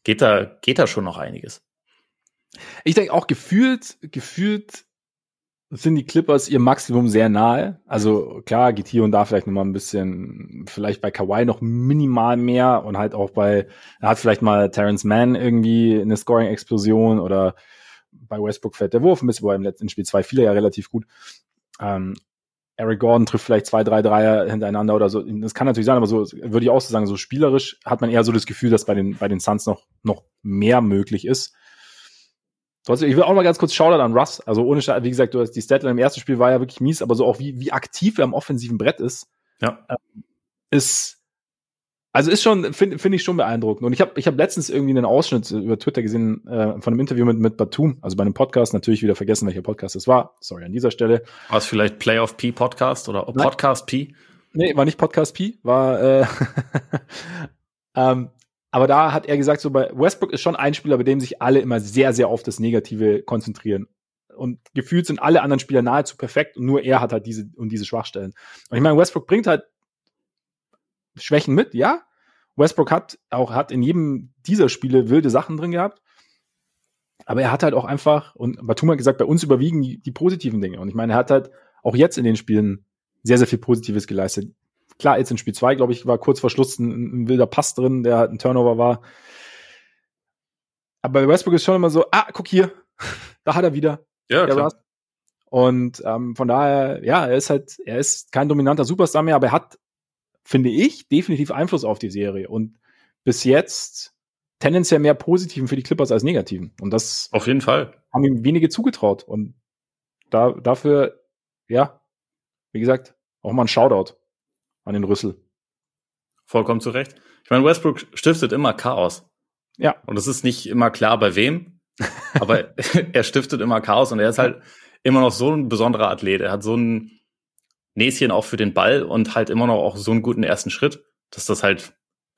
geht da, geht da schon noch einiges. Ich denke auch gefühlt, gefühlt sind die Clippers ihr Maximum sehr nahe. Also klar geht hier und da vielleicht noch mal ein bisschen, vielleicht bei Kawhi noch minimal mehr und halt auch bei, er hat vielleicht mal Terrence Mann irgendwie eine Scoring-Explosion oder bei Westbrook fällt der Wurf ein bisschen, wobei im letzten Spiel zwei viele ja relativ gut. Ähm, Eric Gordon trifft vielleicht zwei, drei Dreier hintereinander oder so. Das kann natürlich sein, aber so würde ich auch so sagen, so spielerisch hat man eher so das Gefühl, dass bei den, bei den Suns noch, noch mehr möglich ist. Trotzdem, ich will auch mal ganz kurz Shoutout an Russ. Also ohne, wie gesagt, du hast die Statline im ersten Spiel war ja wirklich mies, aber so auch wie, wie aktiv er am offensiven Brett ist, Ja. ist, also ist schon, finde find ich schon beeindruckend. Und ich habe ich hab letztens irgendwie einen Ausschnitt über Twitter gesehen äh, von einem Interview mit, mit Batum, also bei einem Podcast, natürlich wieder vergessen, welcher Podcast es war. Sorry an dieser Stelle. War es vielleicht Playoff P Podcast oder Nein. Podcast P? Nee, war nicht Podcast P, war äh, ähm, aber da hat er gesagt, so bei Westbrook ist schon ein Spieler, bei dem sich alle immer sehr, sehr auf das Negative konzentrieren. Und gefühlt sind alle anderen Spieler nahezu perfekt und nur er hat halt diese und diese Schwachstellen. Und ich meine, Westbrook bringt halt Schwächen mit, ja. Westbrook hat auch hat in jedem dieser Spiele wilde Sachen drin gehabt. Aber er hat halt auch einfach, und Batum hat gesagt, bei uns überwiegen die, die positiven Dinge. Und ich meine, er hat halt auch jetzt in den Spielen sehr, sehr viel Positives geleistet. Klar, jetzt in Spiel 2, glaube ich, war kurz vor Schluss ein, ein wilder Pass drin, der halt ein Turnover war. Aber bei Westbrook ist schon immer so, ah, guck hier, da hat er wieder. Ja, Russ. Und ähm, von daher, ja, er ist halt, er ist kein dominanter Superstar mehr, aber er hat, finde ich, definitiv Einfluss auf die Serie. Und bis jetzt tendenziell mehr Positiven für die Clippers als Negativen. Und das Auf jeden Fall. haben ihm wenige zugetraut. Und da, dafür, ja, wie gesagt, auch mal ein Shoutout an den Rüssel. Vollkommen zu Recht. Ich meine, Westbrook stiftet immer Chaos. Ja. Und es ist nicht immer klar, bei wem, aber er stiftet immer Chaos und er ist halt immer noch so ein besonderer Athlet. Er hat so ein Näschen auch für den Ball und halt immer noch auch so einen guten ersten Schritt, dass das halt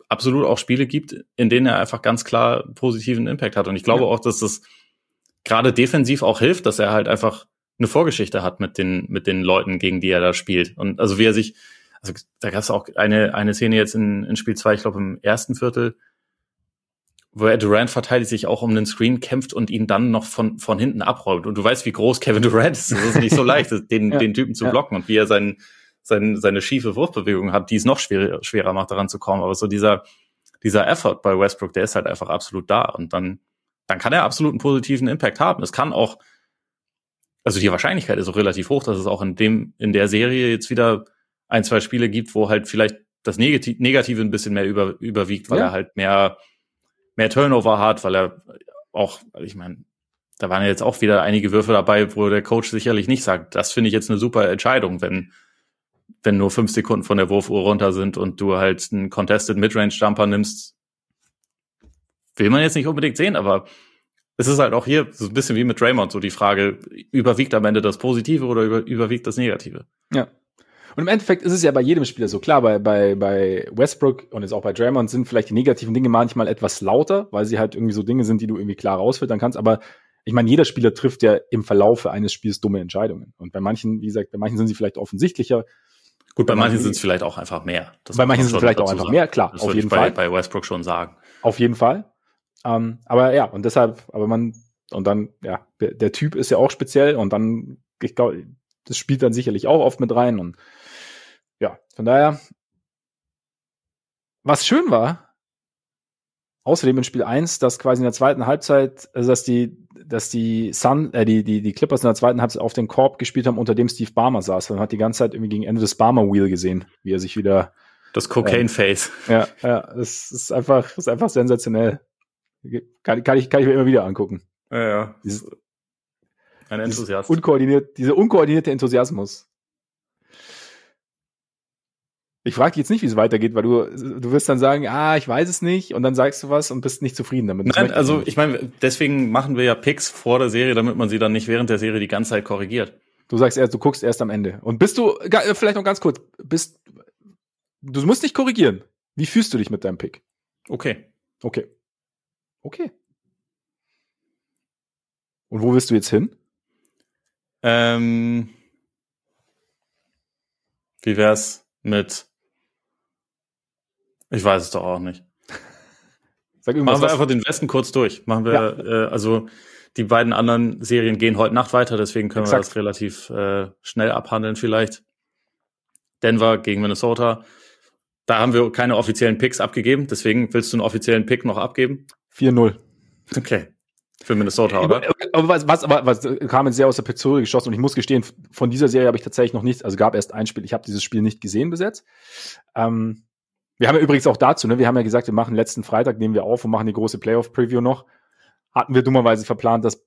absolut auch Spiele gibt, in denen er einfach ganz klar positiven Impact hat. Und ich glaube Ja. auch, dass das gerade defensiv auch hilft, dass er halt einfach eine Vorgeschichte hat mit den, mit den Leuten, gegen die er da spielt. Und also wie er sich, also da gab es auch eine, eine Szene jetzt in, in Spiel 2, ich glaube im ersten Viertel, wo er Durant verteidigt, sich auch um den Screen kämpft und ihn dann noch von, von hinten abräumt. Und du weißt, wie groß Kevin Durant ist. Das ist nicht so leicht, den, Ja. den Typen zu Ja. blocken und wie er sein, sein, seine schiefe Wurfbewegung hat, die es noch schwerer, schwerer macht, daran zu kommen. Aber so dieser, dieser Effort bei Westbrook, der ist halt einfach absolut da. Und dann, dann kann er absolut einen positiven Impact haben. Es kann auch, also die Wahrscheinlichkeit ist auch relativ hoch, dass es auch in dem, in der Serie jetzt wieder ein, zwei Spiele gibt, wo halt vielleicht das Negati- Negative ein bisschen mehr über, überwiegt, weil Ja. er halt mehr, mehr Turnover hat, weil er auch, ich meine, da waren ja jetzt auch wieder einige Würfe dabei, wo der Coach sicherlich nicht sagt, das finde ich jetzt eine super Entscheidung, wenn, wenn nur fünf Sekunden von der Wurfuhr runter sind und du halt einen Contested Midrange Jumper nimmst. Will man jetzt nicht unbedingt sehen, aber es ist halt auch hier so ein bisschen wie mit Draymond so die Frage, überwiegt am Ende das Positive oder über, überwiegt das Negative? Ja. Und im Endeffekt ist es ja bei jedem Spieler so klar, bei, bei, bei Westbrook und jetzt auch bei Draymond sind vielleicht die negativen Dinge manchmal etwas lauter, weil sie halt irgendwie so Dinge sind, die du irgendwie klar rausfiltern kannst. Aber ich meine, jeder Spieler trifft ja im Verlaufe eines Spiels dumme Entscheidungen. Und bei manchen, wie gesagt, bei manchen sind sie vielleicht offensichtlicher. Gut, bei manchen sind es vielleicht auch einfach mehr. Das bei manchen man sind es vielleicht auch einfach sagen. mehr, klar, Das auf jeden ich bei, Fall. bei Westbrook schon sagen. Auf jeden Fall. Ähm, aber ja, und deshalb, aber man, und dann, ja, der, der Typ ist ja auch speziell und dann, ich glaube, das spielt dann sicherlich auch oft mit rein und ja, von daher, was schön war, außerdem in Spiel 1, dass quasi in der zweiten Halbzeit, also dass die, dass die Sun, äh, die, die, die Clippers in der zweiten Halbzeit auf den Korb gespielt haben, unter dem Steve Barmer saß. Man hat die ganze Zeit irgendwie gegen Ende des Barmer Wheel gesehen, wie er sich wieder Das Cocaine Face. ja, ja, das ist einfach, das ist einfach sensationell. Kann, kann, ich, kann ich mir immer wieder angucken. Ja, ja. Dieses- Ein Enthusiast. Unkoordiniert, dieser unkoordinierte Enthusiasmus. Ich frage dich jetzt nicht, wie es weitergeht, weil du, du wirst dann sagen, ah, ich weiß es nicht, und dann sagst du was und bist nicht zufrieden damit. Nein, also ich meine, deswegen machen wir ja Picks vor der Serie, damit man sie dann nicht während der Serie die ganze Zeit korrigiert. Du sagst erst, du guckst erst am Ende. Und bist du, vielleicht noch ganz kurz, bist, du musst nicht korrigieren. Wie fühlst du dich mit deinem Pick? Okay. Okay. Okay. Und wo willst du jetzt hin? Ähm, wie wär's mit? Ich weiß es doch auch nicht. Sag Machen wir einfach den Westen kurz durch. Machen wir, ja. äh, also die beiden anderen Serien gehen heute Nacht weiter, deswegen können Exakt. wir das relativ äh, schnell abhandeln vielleicht. Denver gegen Minnesota. Da haben wir keine offiziellen Picks abgegeben, deswegen willst du einen offiziellen Pick noch abgeben? 4-0. Okay. Für Minnesota, oder? Aber was, was, was, was kam jetzt sehr aus der Pistole geschossen und ich muss gestehen, von dieser Serie habe ich tatsächlich noch nichts, also gab erst ein Spiel, ich habe dieses Spiel nicht gesehen bis jetzt. Ähm, wir haben ja übrigens auch dazu, ne, wir haben ja gesagt, wir machen letzten Freitag, nehmen wir auf und machen die große Playoff-Preview noch. Hatten wir dummerweise verplant, dass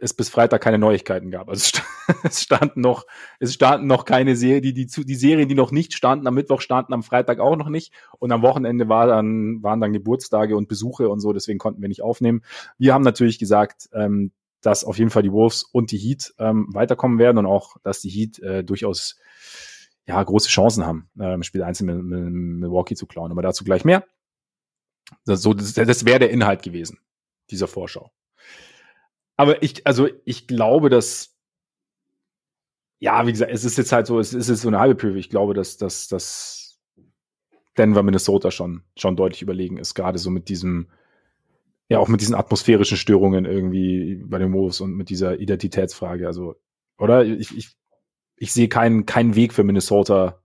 es bis Freitag keine Neuigkeiten gab. Also es standen noch, es standen noch keine Serie, die, die, die Serien, die noch nicht standen, am Mittwoch standen am Freitag auch noch nicht. Und am Wochenende war dann, waren dann Geburtstage und Besuche und so, deswegen konnten wir nicht aufnehmen. Wir haben natürlich gesagt, ähm, dass auf jeden Fall die Wolves und die Heat ähm, weiterkommen werden und auch, dass die Heat äh, durchaus ja, große Chancen haben, äh, im Spiel 1 mit, mit Milwaukee zu klauen. Aber dazu gleich mehr. Das, so, das, das wäre der Inhalt gewesen, dieser Vorschau. Aber ich, also ich glaube, dass, ja, wie gesagt, es ist jetzt halt so, es ist jetzt so eine halbe Preview. Ich glaube, dass, dass, dass Denver, Minnesota schon, schon deutlich überlegen ist, gerade so mit diesem, ja, auch mit diesen atmosphärischen Störungen irgendwie bei den Wolves und mit dieser Identitätsfrage. Also, oder? Ich, ich, ich sehe keinen, keinen Weg für Minnesota,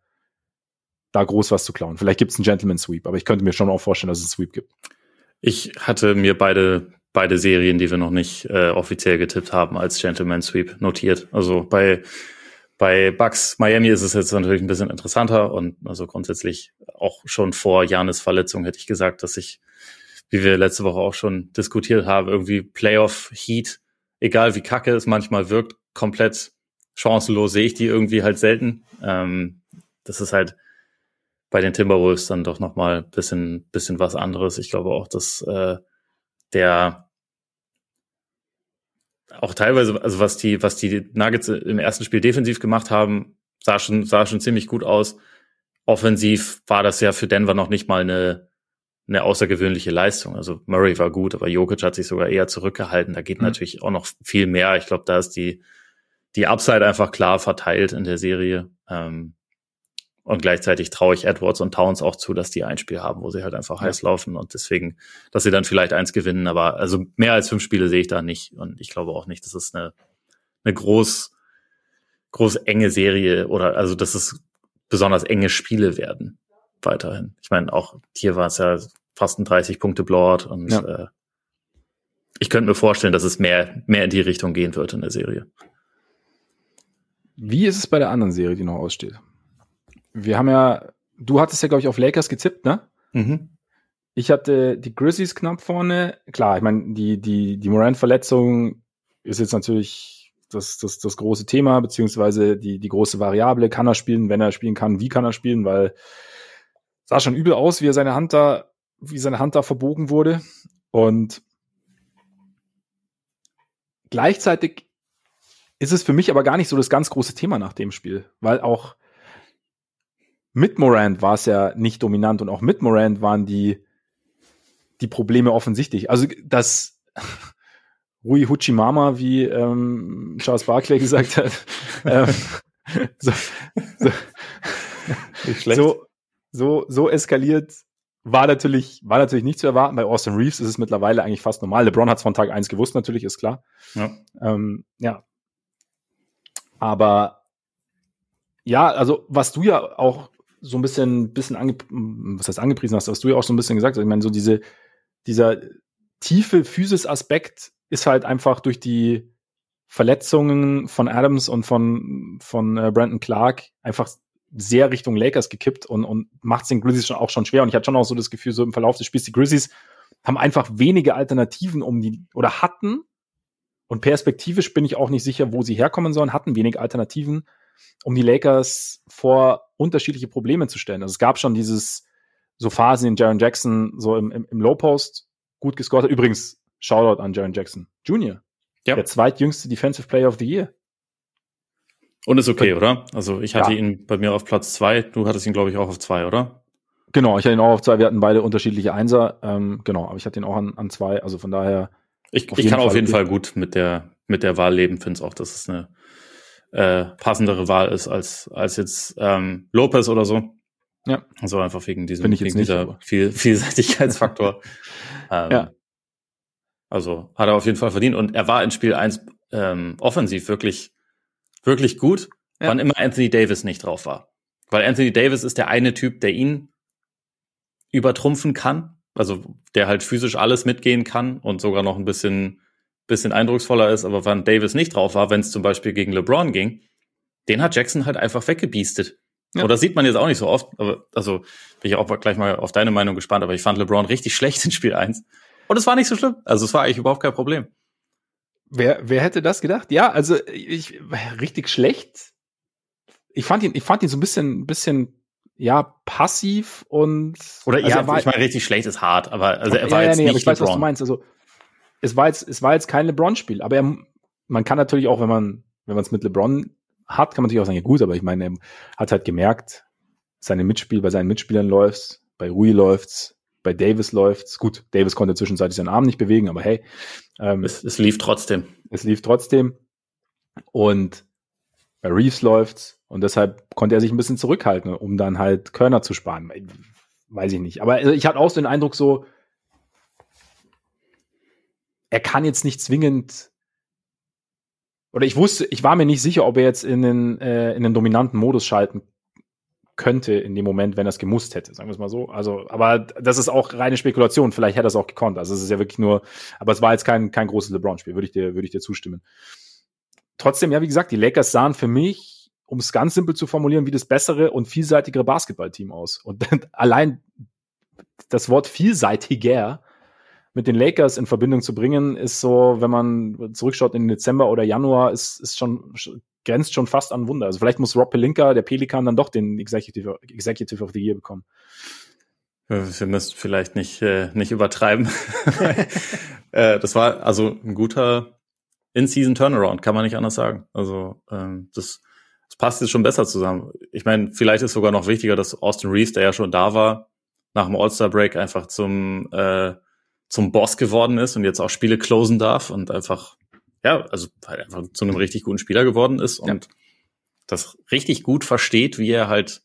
da groß was zu klauen. Vielleicht gibt es einen Gentleman Sweep, aber ich könnte mir schon auch vorstellen, dass es einen Sweep gibt. Ich hatte mir beide beide Serien, die wir noch nicht äh, offiziell getippt haben, als Gentleman Sweep notiert. Also bei bei Bucks Miami ist es jetzt natürlich ein bisschen interessanter und also grundsätzlich auch schon vor Janis Verletzung hätte ich gesagt, dass ich, wie wir letzte Woche auch schon diskutiert haben, irgendwie Playoff Heat, egal wie kacke es manchmal wirkt, komplett chancenlos sehe ich die irgendwie halt selten. Ähm, das ist halt bei den Timberwolves dann doch noch mal bisschen bisschen was anderes. Ich glaube auch, dass äh, der auch teilweise, also was die, was die Nuggets im ersten Spiel defensiv gemacht haben, sah schon, sah schon ziemlich gut aus. Offensiv war das ja für Denver noch nicht mal eine, eine außergewöhnliche Leistung. Also Murray war gut, aber Jokic hat sich sogar eher zurückgehalten. Da geht mhm. natürlich auch noch viel mehr. Ich glaube, da ist die, die Upside einfach klar verteilt in der Serie. Ähm, und gleichzeitig traue ich Edwards und Towns auch zu, dass die ein Spiel haben, wo sie halt einfach ja. heiß laufen und deswegen, dass sie dann vielleicht eins gewinnen. Aber also mehr als fünf Spiele sehe ich da nicht. Und ich glaube auch nicht, dass es eine, eine groß, groß enge Serie oder also dass es besonders enge Spiele werden weiterhin. Ich meine, auch hier war es ja fast ein 30 Punkte Blowout und ja. äh, ich könnte mir vorstellen, dass es mehr, mehr in die Richtung gehen wird in der Serie. Wie ist es bei der anderen Serie, die noch aussteht? wir haben ja, du hattest ja, glaube ich, auf Lakers gezippt, ne? Mhm. Ich hatte die Grizzlies knapp vorne. Klar, ich meine, die, die, die Moran-Verletzung ist jetzt natürlich das, das, das große Thema, beziehungsweise die, die große Variable. Kann er spielen, wenn er spielen kann, wie kann er spielen, weil sah schon übel aus, wie er seine Hand da, wie seine Hand da verbogen wurde. Und gleichzeitig ist es für mich aber gar nicht so das ganz große Thema nach dem Spiel, weil auch mit Morant war es ja nicht dominant und auch mit Morant waren die, die Probleme offensichtlich. Also, dass Rui Huchimama, wie ähm, Charles Barclay gesagt hat, ähm, so, so, so, so, so eskaliert war natürlich, war natürlich nicht zu erwarten. Bei Austin Reeves ist es mittlerweile eigentlich fast normal. LeBron hat es von Tag eins gewusst, natürlich, ist klar. Ja. Ähm, ja. Aber ja, also was du ja auch so ein bisschen, bisschen ange, was heißt angepriesen hast, was du ja auch so ein bisschen gesagt hast. Ich meine, so diese, dieser tiefe Physis-Aspekt ist halt einfach durch die Verletzungen von Adams und von, von äh, Brandon Clark einfach sehr Richtung Lakers gekippt und, und macht es den Grizzlies schon auch schon schwer. Und ich hatte schon auch so das Gefühl, so im Verlauf des Spiels, die Grizzlies haben einfach wenige Alternativen um die, oder hatten, und perspektivisch bin ich auch nicht sicher, wo sie herkommen sollen, hatten wenig Alternativen, um die Lakers vor unterschiedliche Probleme zu stellen. Also es gab schon dieses so Phasen, in Jaron Jackson so im, im, im Low Post gut gescored hat. Übrigens, Shoutout an Jaron Jackson Jr. Ja. Der zweitjüngste Defensive Player of the Year. Und ist okay, oder? Also ich hatte ja. ihn bei mir auf Platz zwei, du hattest ihn, glaube ich, auch auf zwei, oder? Genau, ich hatte ihn auch auf zwei, wir hatten beide unterschiedliche Einser, ähm, genau, aber ich hatte ihn auch an, an zwei, also von daher. Ich, ich kann Fall auf jeden Fall gut mit der, mit der Wahl leben, finde es auch, dass es eine äh, passendere Wahl ist als, als jetzt ähm, Lopez oder so. Ja. Also einfach wegen diesem wegen dieser nicht, Viel, Vielseitigkeitsfaktor. ähm, ja. Also hat er auf jeden Fall verdient. Und er war in Spiel 1 ähm, offensiv wirklich, wirklich gut, ja. wann immer Anthony Davis nicht drauf war. Weil Anthony Davis ist der eine Typ, der ihn übertrumpfen kann. Also der halt physisch alles mitgehen kann und sogar noch ein bisschen, bisschen eindrucksvoller ist. Aber wann Davis nicht drauf war, wenn es zum Beispiel gegen LeBron ging, den hat Jackson halt einfach weggebiestet. Ja. Und das sieht man jetzt auch nicht so oft. Aber, also bin ich auch gleich mal auf deine Meinung gespannt. Aber ich fand LeBron richtig schlecht in Spiel 1. Und es war nicht so schlimm. Also es war eigentlich überhaupt kein Problem. Wer, wer hätte das gedacht? Ja, also ich richtig schlecht. Ich fand ihn, ich fand ihn so ein bisschen, bisschen ja, passiv und. Oder also ja, war, ich meine, richtig schlecht ist hart, aber also er war ja, jetzt nee, nicht aber ich weiß, LeBron. was du meinst. Also, es war jetzt, es war jetzt kein LeBron-Spiel, aber er, man kann natürlich auch, wenn man, wenn man es mit LeBron hat, kann man natürlich auch sagen, ja gut, aber ich meine, er hat halt gemerkt, seine Mitspiel, bei seinen Mitspielern läuft's, bei Rui läuft's, bei Davis läuft's. Gut, Davis konnte zwischenzeitlich seinen Arm nicht bewegen, aber hey. Ähm, es, es lief trotzdem. Es lief trotzdem. Und bei Reeves läuft's. Und deshalb konnte er sich ein bisschen zurückhalten, um dann halt Körner zu sparen. Weiß ich nicht. Aber also ich hatte auch so den Eindruck, so, er kann jetzt nicht zwingend oder ich wusste, ich war mir nicht sicher, ob er jetzt in den, äh, in den dominanten Modus schalten könnte in dem Moment, wenn er es gemusst hätte, sagen wir es mal so. Also, aber das ist auch reine Spekulation. Vielleicht hätte er es auch gekonnt. Also es ist ja wirklich nur, aber es war jetzt kein, kein großes LeBron-Spiel, würde ich dir, würde ich dir zustimmen. Trotzdem, ja, wie gesagt, die Lakers sahen für mich um es ganz simpel zu formulieren, wie das bessere und vielseitigere Basketballteam aus. Und allein das Wort vielseitiger mit den Lakers in Verbindung zu bringen, ist so, wenn man zurückschaut in Dezember oder Januar, ist, ist schon, grenzt schon fast an Wunder. Also vielleicht muss Rob Pelinka, der Pelikan, dann doch den Executive, Executive of the Year bekommen. Wir müssen vielleicht nicht, äh, nicht übertreiben. äh, das war also ein guter In-Season Turnaround, kann man nicht anders sagen. Also ähm, das das passt jetzt schon besser zusammen. Ich meine, vielleicht ist sogar noch wichtiger, dass Austin Reeves, der ja schon da war, nach dem All-Star-Break einfach zum, äh, zum Boss geworden ist und jetzt auch Spiele closen darf und einfach, ja, also halt einfach zu einem richtig guten Spieler geworden ist und ja. das richtig gut versteht, wie er halt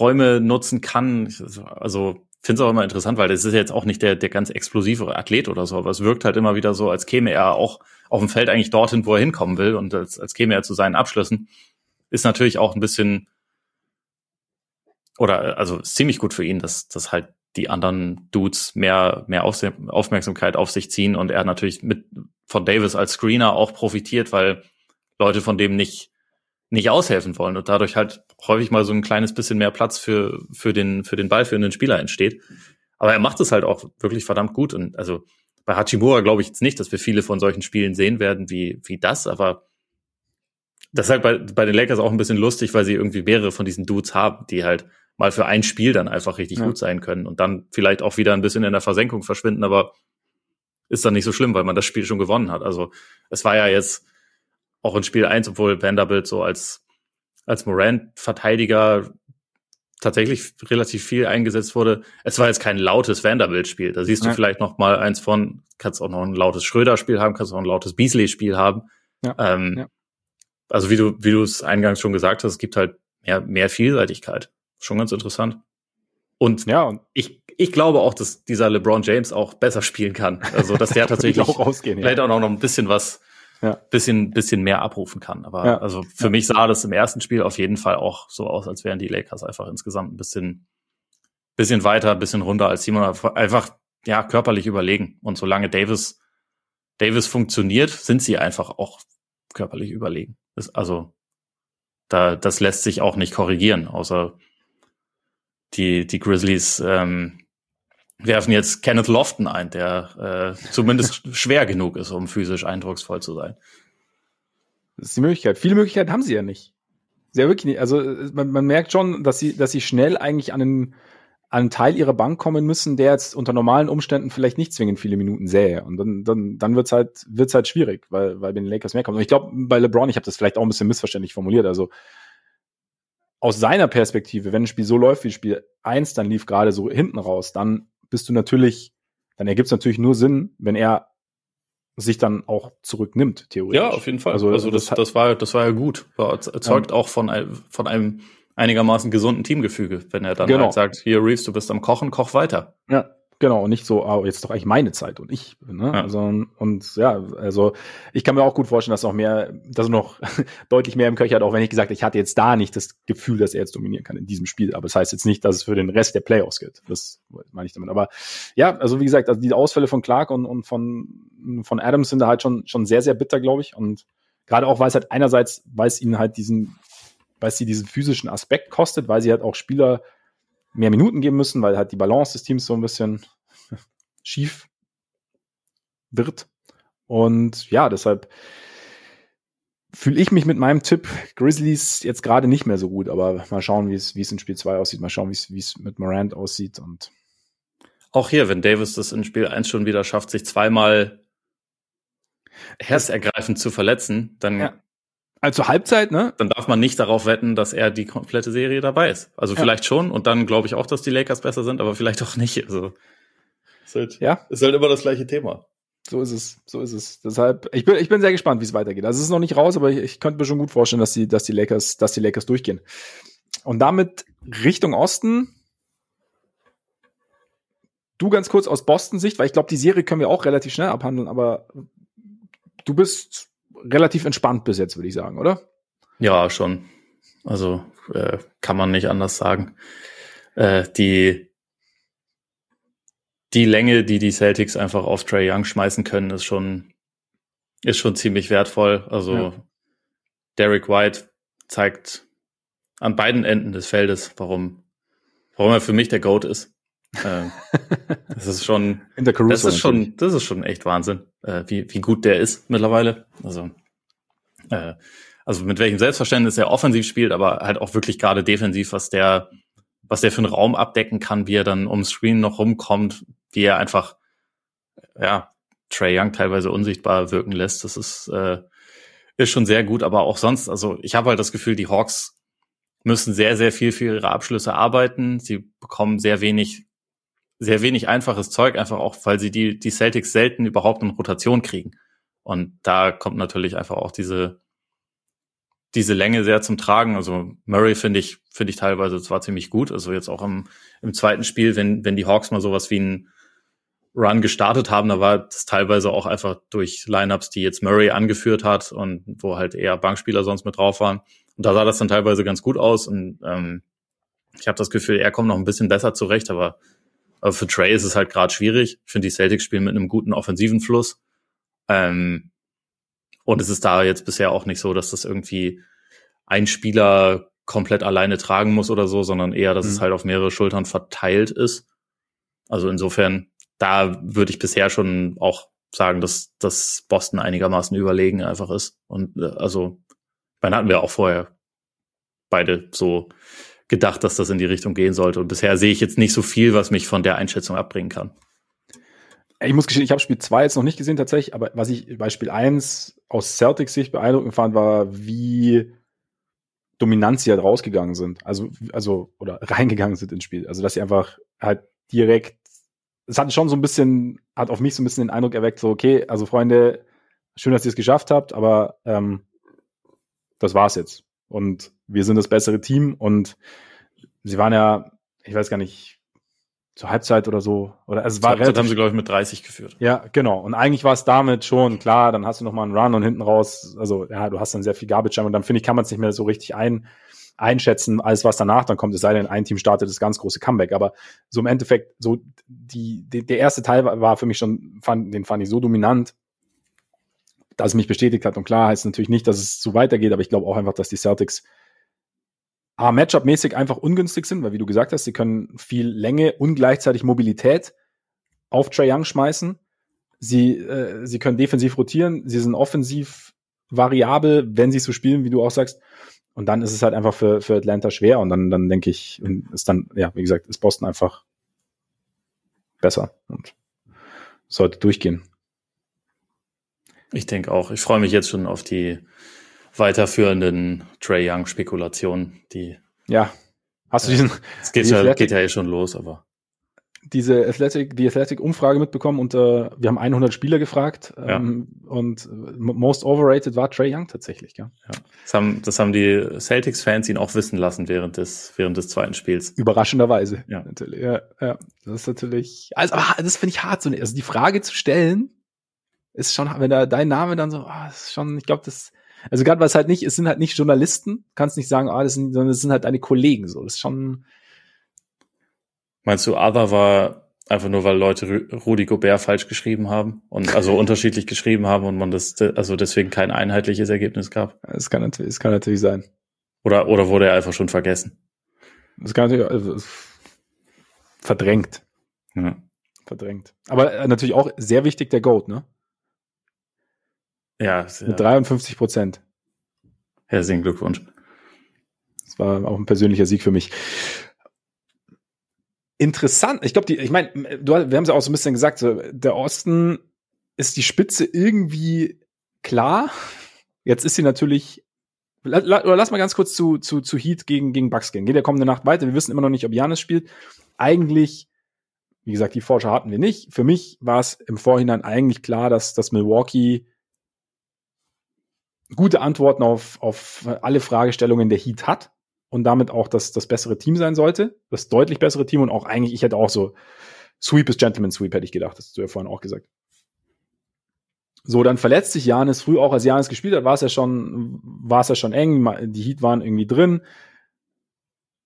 Räume nutzen kann. Also finde es auch immer interessant, weil das ist jetzt auch nicht der, der ganz explosive Athlet oder so, aber es wirkt halt immer wieder so, als käme er auch auf dem Feld eigentlich dorthin, wo er hinkommen will und als, als käme er zu seinen Abschlüssen. Ist natürlich auch ein bisschen oder also ziemlich gut für ihn, dass, dass halt die anderen Dudes mehr, mehr Aufmerksamkeit auf sich ziehen und er natürlich mit von Davis als Screener auch profitiert, weil Leute von dem nicht nicht aushelfen wollen und dadurch halt häufig mal so ein kleines bisschen mehr Platz für, für den, für den ballführenden Spieler entsteht. Aber er macht es halt auch wirklich verdammt gut und also bei Hachimura glaube ich jetzt nicht, dass wir viele von solchen Spielen sehen werden wie, wie das, aber das ist halt bei, bei den Lakers auch ein bisschen lustig, weil sie irgendwie mehrere von diesen Dudes haben, die halt mal für ein Spiel dann einfach richtig ja. gut sein können und dann vielleicht auch wieder ein bisschen in der Versenkung verschwinden, aber ist dann nicht so schlimm, weil man das Spiel schon gewonnen hat. Also es war ja jetzt auch in Spiel 1, obwohl Vanderbilt so als, als Morant-Verteidiger tatsächlich relativ viel eingesetzt wurde. Es war jetzt kein lautes Vanderbilt-Spiel. Da siehst du ja. vielleicht noch mal eins von, kannst auch noch ein lautes Schröder-Spiel haben, kannst auch ein lautes Beasley-Spiel haben. Ja. Ähm, ja. Also wie du, wie du es eingangs schon gesagt hast, es gibt halt mehr, mehr Vielseitigkeit. Schon ganz interessant. Und ja, ich, ich glaube auch, dass dieser LeBron James auch besser spielen kann. Also, dass der tatsächlich auch rausgehen, vielleicht auch noch ein bisschen was, ja. bisschen, bisschen mehr abrufen kann. Aber ja. also für ja. mich sah das im ersten Spiel auf jeden Fall auch so aus, als wären die Lakers einfach insgesamt ein bisschen, bisschen weiter, ein bisschen runter als Simon. Einfach, ja, körperlich überlegen. Und solange Davis, Davis funktioniert, sind sie einfach auch körperlich überlegen. Das, also, da, das lässt sich auch nicht korrigieren, außer die, die Grizzlies, ähm, werfen jetzt Kenneth Lofton ein, der äh, zumindest schwer genug ist, um physisch eindrucksvoll zu sein. Das ist die Möglichkeit. Viele Möglichkeiten haben sie ja nicht. Sehr wirklich nicht. Also man, man merkt schon, dass sie, dass sie schnell eigentlich an einen, an einen Teil ihrer Bank kommen müssen, der jetzt unter normalen Umständen vielleicht nicht zwingend viele Minuten sähe. Und dann, dann, dann wird's halt, wird's halt schwierig, weil, weil bei den Lakers mehr kommt. Und ich glaube, bei LeBron, ich habe das vielleicht auch ein bisschen missverständlich formuliert. Also aus seiner Perspektive, wenn ein Spiel so läuft wie Spiel eins, dann lief gerade so hinten raus, dann bist du natürlich, dann ergibt es natürlich nur Sinn, wenn er sich dann auch zurücknimmt, theoretisch. Ja, auf jeden Fall. Also, also das, das, das war, das war ja gut. War, erzeugt ähm, auch von, von einem einigermaßen gesunden Teamgefüge, wenn er dann genau. halt sagt, hier Reeves, du bist am Kochen, koch weiter. Ja, Genau, und nicht so, oh, jetzt ist doch eigentlich meine Zeit und ich. Ne? Ja. Also, und ja, also ich kann mir auch gut vorstellen, dass noch mehr, dass er noch deutlich mehr im Köcher hat, auch wenn ich gesagt ich hatte jetzt da nicht das Gefühl, dass er jetzt dominieren kann in diesem Spiel. Aber das heißt jetzt nicht, dass es für den Rest der Playoffs gilt. Das meine ich damit. Aber ja, also wie gesagt, also die Ausfälle von Clark und, und von, von Adams sind da halt schon, schon sehr, sehr bitter, glaube ich. Und gerade auch, weil es halt einerseits, weil es ihnen halt diesen, weil es sie diesen physischen Aspekt kostet, weil sie halt auch Spieler mehr Minuten geben müssen, weil halt die Balance des Teams so ein bisschen schief wird. Und ja, deshalb fühle ich mich mit meinem Tipp Grizzlies jetzt gerade nicht mehr so gut, aber mal schauen, wie es, wie es in Spiel 2 aussieht, mal schauen, wie es, wie es mit Morant aussieht und auch hier, wenn Davis das in Spiel 1 schon wieder schafft, sich zweimal herzergreifend zu verletzen, dann ja. Also Halbzeit, ne? Dann darf man nicht darauf wetten, dass er die komplette Serie dabei ist. Also ja. vielleicht schon und dann glaube ich auch, dass die Lakers besser sind, aber vielleicht auch nicht. Also ist halt, ja. ist halt immer das gleiche Thema. So ist es, so ist es. Deshalb, ich bin, ich bin sehr gespannt, wie es weitergeht. Also es ist noch nicht raus, aber ich, ich könnte mir schon gut vorstellen, dass die, dass die Lakers, dass die Lakers durchgehen. Und damit Richtung Osten. Du ganz kurz aus Boston-Sicht, weil ich glaube, die Serie können wir auch relativ schnell abhandeln, aber du bist relativ entspannt bis jetzt, würde ich sagen, oder? Ja, schon. Also äh, kann man nicht anders sagen. Äh, die die Länge, die die Celtics einfach auf Trey Young schmeißen können, ist schon ist schon ziemlich wertvoll. Also ja. Derek White zeigt an beiden Enden des Feldes, warum warum er für mich der Goat ist. Äh, das ist schon, das ist schon, das ist schon echt Wahnsinn, äh, wie, wie gut der ist mittlerweile. Also, äh, also mit welchem Selbstverständnis er offensiv spielt, aber halt auch wirklich gerade defensiv, was der, was der für einen Raum abdecken kann, wie er dann ums Screen noch rumkommt, wie er einfach, ja, Trey Young teilweise unsichtbar wirken lässt. Das ist, äh, ist schon sehr gut, aber auch sonst, also ich habe halt das Gefühl, die Hawks müssen sehr, sehr viel für ihre Abschlüsse arbeiten. Sie bekommen sehr wenig sehr wenig einfaches Zeug, einfach auch, weil sie die, die Celtics selten überhaupt in Rotation kriegen. Und da kommt natürlich einfach auch diese, diese Länge sehr zum Tragen. Also Murray finde ich, finde ich teilweise zwar ziemlich gut. Also jetzt auch im, im zweiten Spiel, wenn, wenn die Hawks mal sowas wie ein Run gestartet haben, da war das teilweise auch einfach durch Lineups, die jetzt Murray angeführt hat und wo halt eher Bankspieler sonst mit drauf waren. Und da sah das dann teilweise ganz gut aus. Und ähm, ich habe das Gefühl, er kommt noch ein bisschen besser zurecht, aber aber für Trey ist es halt gerade schwierig. Ich finde, die Celtics spielen mit einem guten offensiven Fluss. Ähm, und es ist da jetzt bisher auch nicht so, dass das irgendwie ein Spieler komplett alleine tragen muss oder so, sondern eher, dass mhm. es halt auf mehrere Schultern verteilt ist. Also insofern, da würde ich bisher schon auch sagen, dass, dass Boston einigermaßen überlegen einfach ist. Und äh, also, dann hatten wir auch vorher beide so gedacht, dass das in die Richtung gehen sollte. Und bisher sehe ich jetzt nicht so viel, was mich von der Einschätzung abbringen kann. Ich muss gestehen, ich habe Spiel 2 jetzt noch nicht gesehen tatsächlich, aber was ich bei Spiel 1 aus Celtics Sicht beeindruckend fand, war, wie dominant sie halt rausgegangen sind. Also, also, oder reingegangen sind ins Spiel. Also, dass sie einfach halt direkt, es hat schon so ein bisschen, hat auf mich so ein bisschen den Eindruck erweckt, so, okay, also Freunde, schön, dass ihr es geschafft habt, aber ähm, das war's jetzt und wir sind das bessere Team und sie waren ja, ich weiß gar nicht, zur Halbzeit oder so. Oder also es war relativ, haben sie, glaube ich, mit 30 geführt. Ja, genau. Und eigentlich war es damit schon klar, dann hast du noch mal einen Run und hinten raus, also ja, du hast dann sehr viel Garbage und dann finde ich, kann man es nicht mehr so richtig ein, einschätzen, alles was danach dann kommt, es sei denn, ein Team startet das ganz große Comeback. Aber so im Endeffekt, so die, die der erste Teil war, war für mich schon, fand, den fand ich so dominant, dass es mich bestätigt hat. Und klar heißt natürlich nicht, dass es so weitergeht, aber ich glaube auch einfach, dass die Celtics A, Matchup-mäßig einfach ungünstig sind, weil wie du gesagt hast, sie können viel Länge und gleichzeitig Mobilität auf Trae Young schmeißen. Sie, äh, sie können defensiv rotieren, sie sind offensiv variabel, wenn sie so spielen, wie du auch sagst. Und dann ist es halt einfach für, für Atlanta schwer. Und dann, dann denke ich, ist dann, ja, wie gesagt, ist Boston einfach besser und sollte durchgehen. Ich denke auch. Ich freue mich jetzt schon auf die weiterführenden Trey Young Spekulationen, die. Ja. Hast du diesen? Es geht, ja, geht ja eh schon los, aber diese Athletic, die Athletic-Umfrage mitbekommen und äh, wir haben 100 Spieler gefragt ja. ähm, und most overrated war Trey Young tatsächlich. Ja. ja. Das, haben, das haben die Celtics-Fans ihn auch wissen lassen während des, während des zweiten Spiels. Überraschenderweise. Ja. Natürlich. Ja, ja. Das ist natürlich, also, aber das finde ich hart. So, also die Frage zu stellen ist schon, wenn da dein Name dann so, oh, ist schon, ich glaube, das, also gerade was halt nicht, es sind halt nicht Journalisten, kannst nicht sagen, ah, das sind, sondern es sind halt deine Kollegen so. Das ist schon, Meinst du, Other war einfach nur, weil Leute Rudi Gobert falsch geschrieben haben und also unterschiedlich geschrieben haben und man das also deswegen kein einheitliches Ergebnis gab? Es kann natürlich, es kann natürlich sein. Oder, oder wurde er einfach schon vergessen? Es kann natürlich also, verdrängt. Ja. Verdrängt. Aber äh, natürlich auch sehr wichtig der Goat, ne? Ja. Mit 53 Prozent. Herzlichen Glückwunsch. Das war auch ein persönlicher Sieg für mich interessant. Ich glaube, die, ich meine, wir haben es ja auch so ein bisschen gesagt, so, der Osten ist die Spitze irgendwie klar. Jetzt ist sie natürlich. Lass mal ganz kurz zu, zu, zu Heat gegen, gegen Bucks gehen. Geht der kommende Nacht weiter. Wir wissen immer noch nicht, ob Janis spielt. Eigentlich, wie gesagt, die Forscher hatten wir nicht. Für mich war es im Vorhinein eigentlich klar, dass, dass Milwaukee gute Antworten auf, auf alle Fragestellungen der Heat hat und damit auch das, das bessere Team sein sollte. Das deutlich bessere Team und auch eigentlich, ich hätte auch so Sweep ist Gentleman Sweep, hätte ich gedacht. Das hast du ja vorhin auch gesagt. So, dann verletzt sich Janis früh auch, als Janis gespielt hat, war es ja schon, war es ja schon eng, die Heat waren irgendwie drin.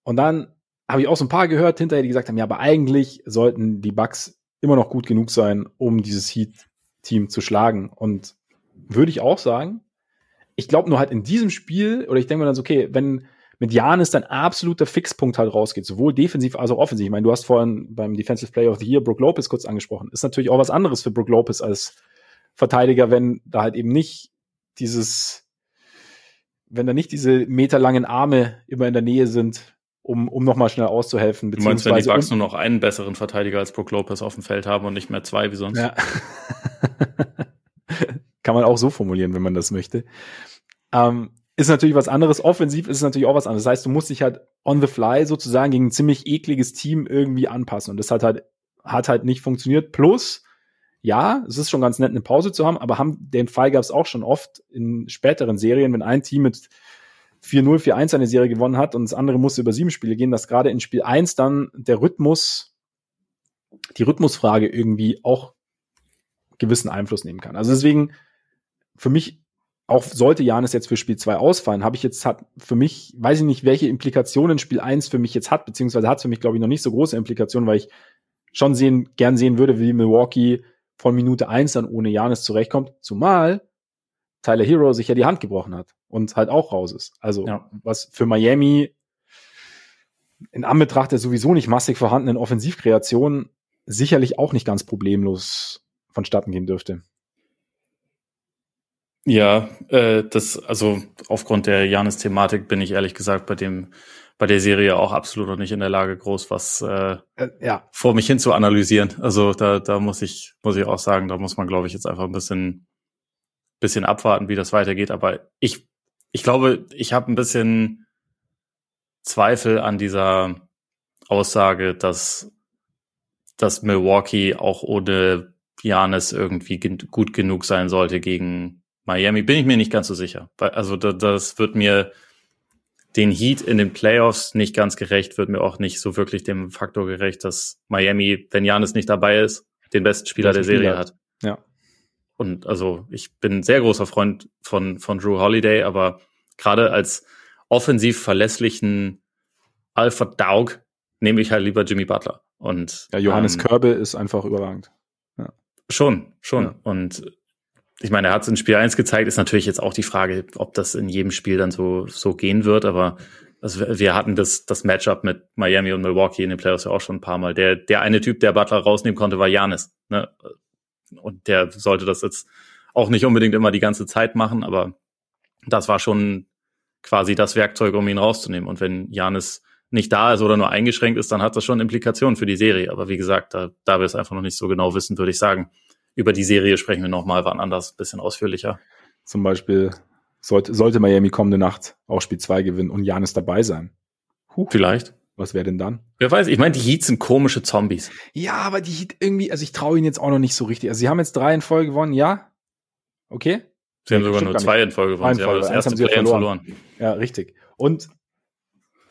Und dann habe ich auch so ein paar gehört hinterher, die gesagt haben, ja, aber eigentlich sollten die Bucks immer noch gut genug sein, um dieses Heat-Team zu schlagen. Und würde ich auch sagen, ich glaube nur halt in diesem Spiel, oder ich denke mir dann so, okay, wenn, mit Janis dann absoluter Fixpunkt halt rausgeht, sowohl defensiv als auch offensiv. Ich meine, du hast vorhin beim Defensive Player of the Year Brook Lopez kurz angesprochen. Ist natürlich auch was anderes für Brook Lopez als Verteidiger, wenn da halt eben nicht dieses, wenn da nicht diese meterlangen Arme immer in der Nähe sind, um, um nochmal schnell auszuhelfen. Du meinst, wenn die Bucks nur noch einen besseren Verteidiger als Brook Lopez auf dem Feld haben und nicht mehr zwei wie sonst? Ja. Kann man auch so formulieren, wenn man das möchte. Ähm, ist natürlich was anderes. Offensiv ist es natürlich auch was anderes. Das heißt, du musst dich halt on the fly sozusagen gegen ein ziemlich ekliges Team irgendwie anpassen. Und das hat halt, hat halt nicht funktioniert. Plus, ja, es ist schon ganz nett, eine Pause zu haben, aber haben, den Fall gab es auch schon oft in späteren Serien, wenn ein Team mit 4-0, 4-1 eine Serie gewonnen hat und das andere musste über sieben Spiele gehen, dass gerade in Spiel 1 dann der Rhythmus, die Rhythmusfrage irgendwie auch gewissen Einfluss nehmen kann. Also deswegen, für mich auch sollte Janis jetzt für Spiel 2 ausfallen, habe ich jetzt hat für mich, weiß ich nicht, welche Implikationen Spiel 1 für mich jetzt hat, beziehungsweise hat für mich, glaube ich, noch nicht so große Implikationen, weil ich schon sehen, gern sehen würde, wie Milwaukee von Minute 1 dann ohne Janis zurechtkommt, zumal Tyler Hero sich ja die Hand gebrochen hat und halt auch raus ist. Also, ja. was für Miami in Anbetracht der sowieso nicht massig vorhandenen Offensivkreation sicherlich auch nicht ganz problemlos vonstatten gehen dürfte. Ja, äh, das, also aufgrund der Janis-Thematik bin ich ehrlich gesagt bei dem, bei der Serie auch absolut noch nicht in der Lage, groß was äh, äh, ja. vor mich hin zu analysieren. Also da, da muss ich, muss ich auch sagen, da muss man, glaube ich, jetzt einfach ein bisschen, bisschen abwarten, wie das weitergeht. Aber ich, ich glaube, ich habe ein bisschen Zweifel an dieser Aussage, dass, dass Milwaukee auch ohne Janis irgendwie gut genug sein sollte gegen Miami bin ich mir nicht ganz so sicher. Also das wird mir den Heat in den Playoffs nicht ganz gerecht, wird mir auch nicht so wirklich dem Faktor gerecht, dass Miami, wenn Janis nicht dabei ist, den besten Spieler der Serie hat. Ja. Und also ich bin ein sehr großer Freund von, von Drew Holiday, aber gerade als offensiv verlässlichen Alpha Dog nehme ich halt lieber Jimmy Butler. Und ja, Johannes ähm, Körbe ist einfach überragend. Ja. Schon, schon. Ja. Und ich meine, er hat es in Spiel 1 gezeigt, ist natürlich jetzt auch die Frage, ob das in jedem Spiel dann so, so gehen wird, aber also wir hatten das, das Matchup mit Miami und Milwaukee in den Playoffs ja auch schon ein paar Mal. Der, der eine Typ, der Butler rausnehmen konnte, war Janis. Ne? Und der sollte das jetzt auch nicht unbedingt immer die ganze Zeit machen, aber das war schon quasi das Werkzeug, um ihn rauszunehmen. Und wenn Janis nicht da ist oder nur eingeschränkt ist, dann hat das schon Implikationen für die Serie. Aber wie gesagt, da, da wir es einfach noch nicht so genau wissen, würde ich sagen, über die Serie sprechen wir nochmal wann anders, bisschen ausführlicher. Zum Beispiel sollte, sollte Miami kommende Nacht auch Spiel 2 gewinnen und Janis dabei sein. Huh. Vielleicht. Was wäre denn dann? Wer weiß, ich meine, die Heats sind komische Zombies. Ja, aber die Heat irgendwie, also ich traue ihnen jetzt auch noch nicht so richtig. Also sie haben jetzt drei in Folge gewonnen, ja. Okay. Sie haben sogar nur zwei in Folge gewonnen. Sie haben das erste Play verloren. verloren. Ja, richtig. Und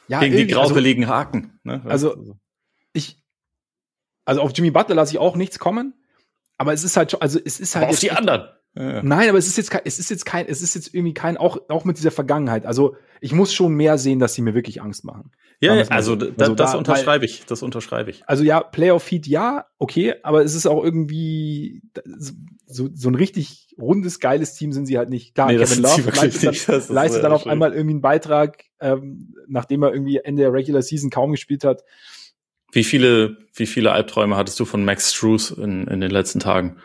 ja, gegen die graubeligen also, Haken. Ne? Also ich, also auf Jimmy Butler lasse ich auch nichts kommen. Aber es ist halt schon, also es ist halt. Aber auf die anderen. Ja. Nein, aber es ist jetzt kein, es ist jetzt kein, es ist jetzt irgendwie kein, auch, auch mit dieser Vergangenheit. Also ich muss schon mehr sehen, dass sie mir wirklich Angst machen. Ja, ja also, da, also das da, unterschreibe ich, das unterschreibe ich. Also ja, Playoff Feed ja, okay, aber es ist auch irgendwie so, so ein richtig rundes, geiles Team sind sie halt nicht. Klar, nee, Kevin Love leistet dann, leistet dann auf schön. einmal irgendwie einen Beitrag, ähm, nachdem er irgendwie Ende der Regular Season kaum gespielt hat. Wie viele, wie viele Albträume hattest du von Max Struess in, in den letzten Tagen?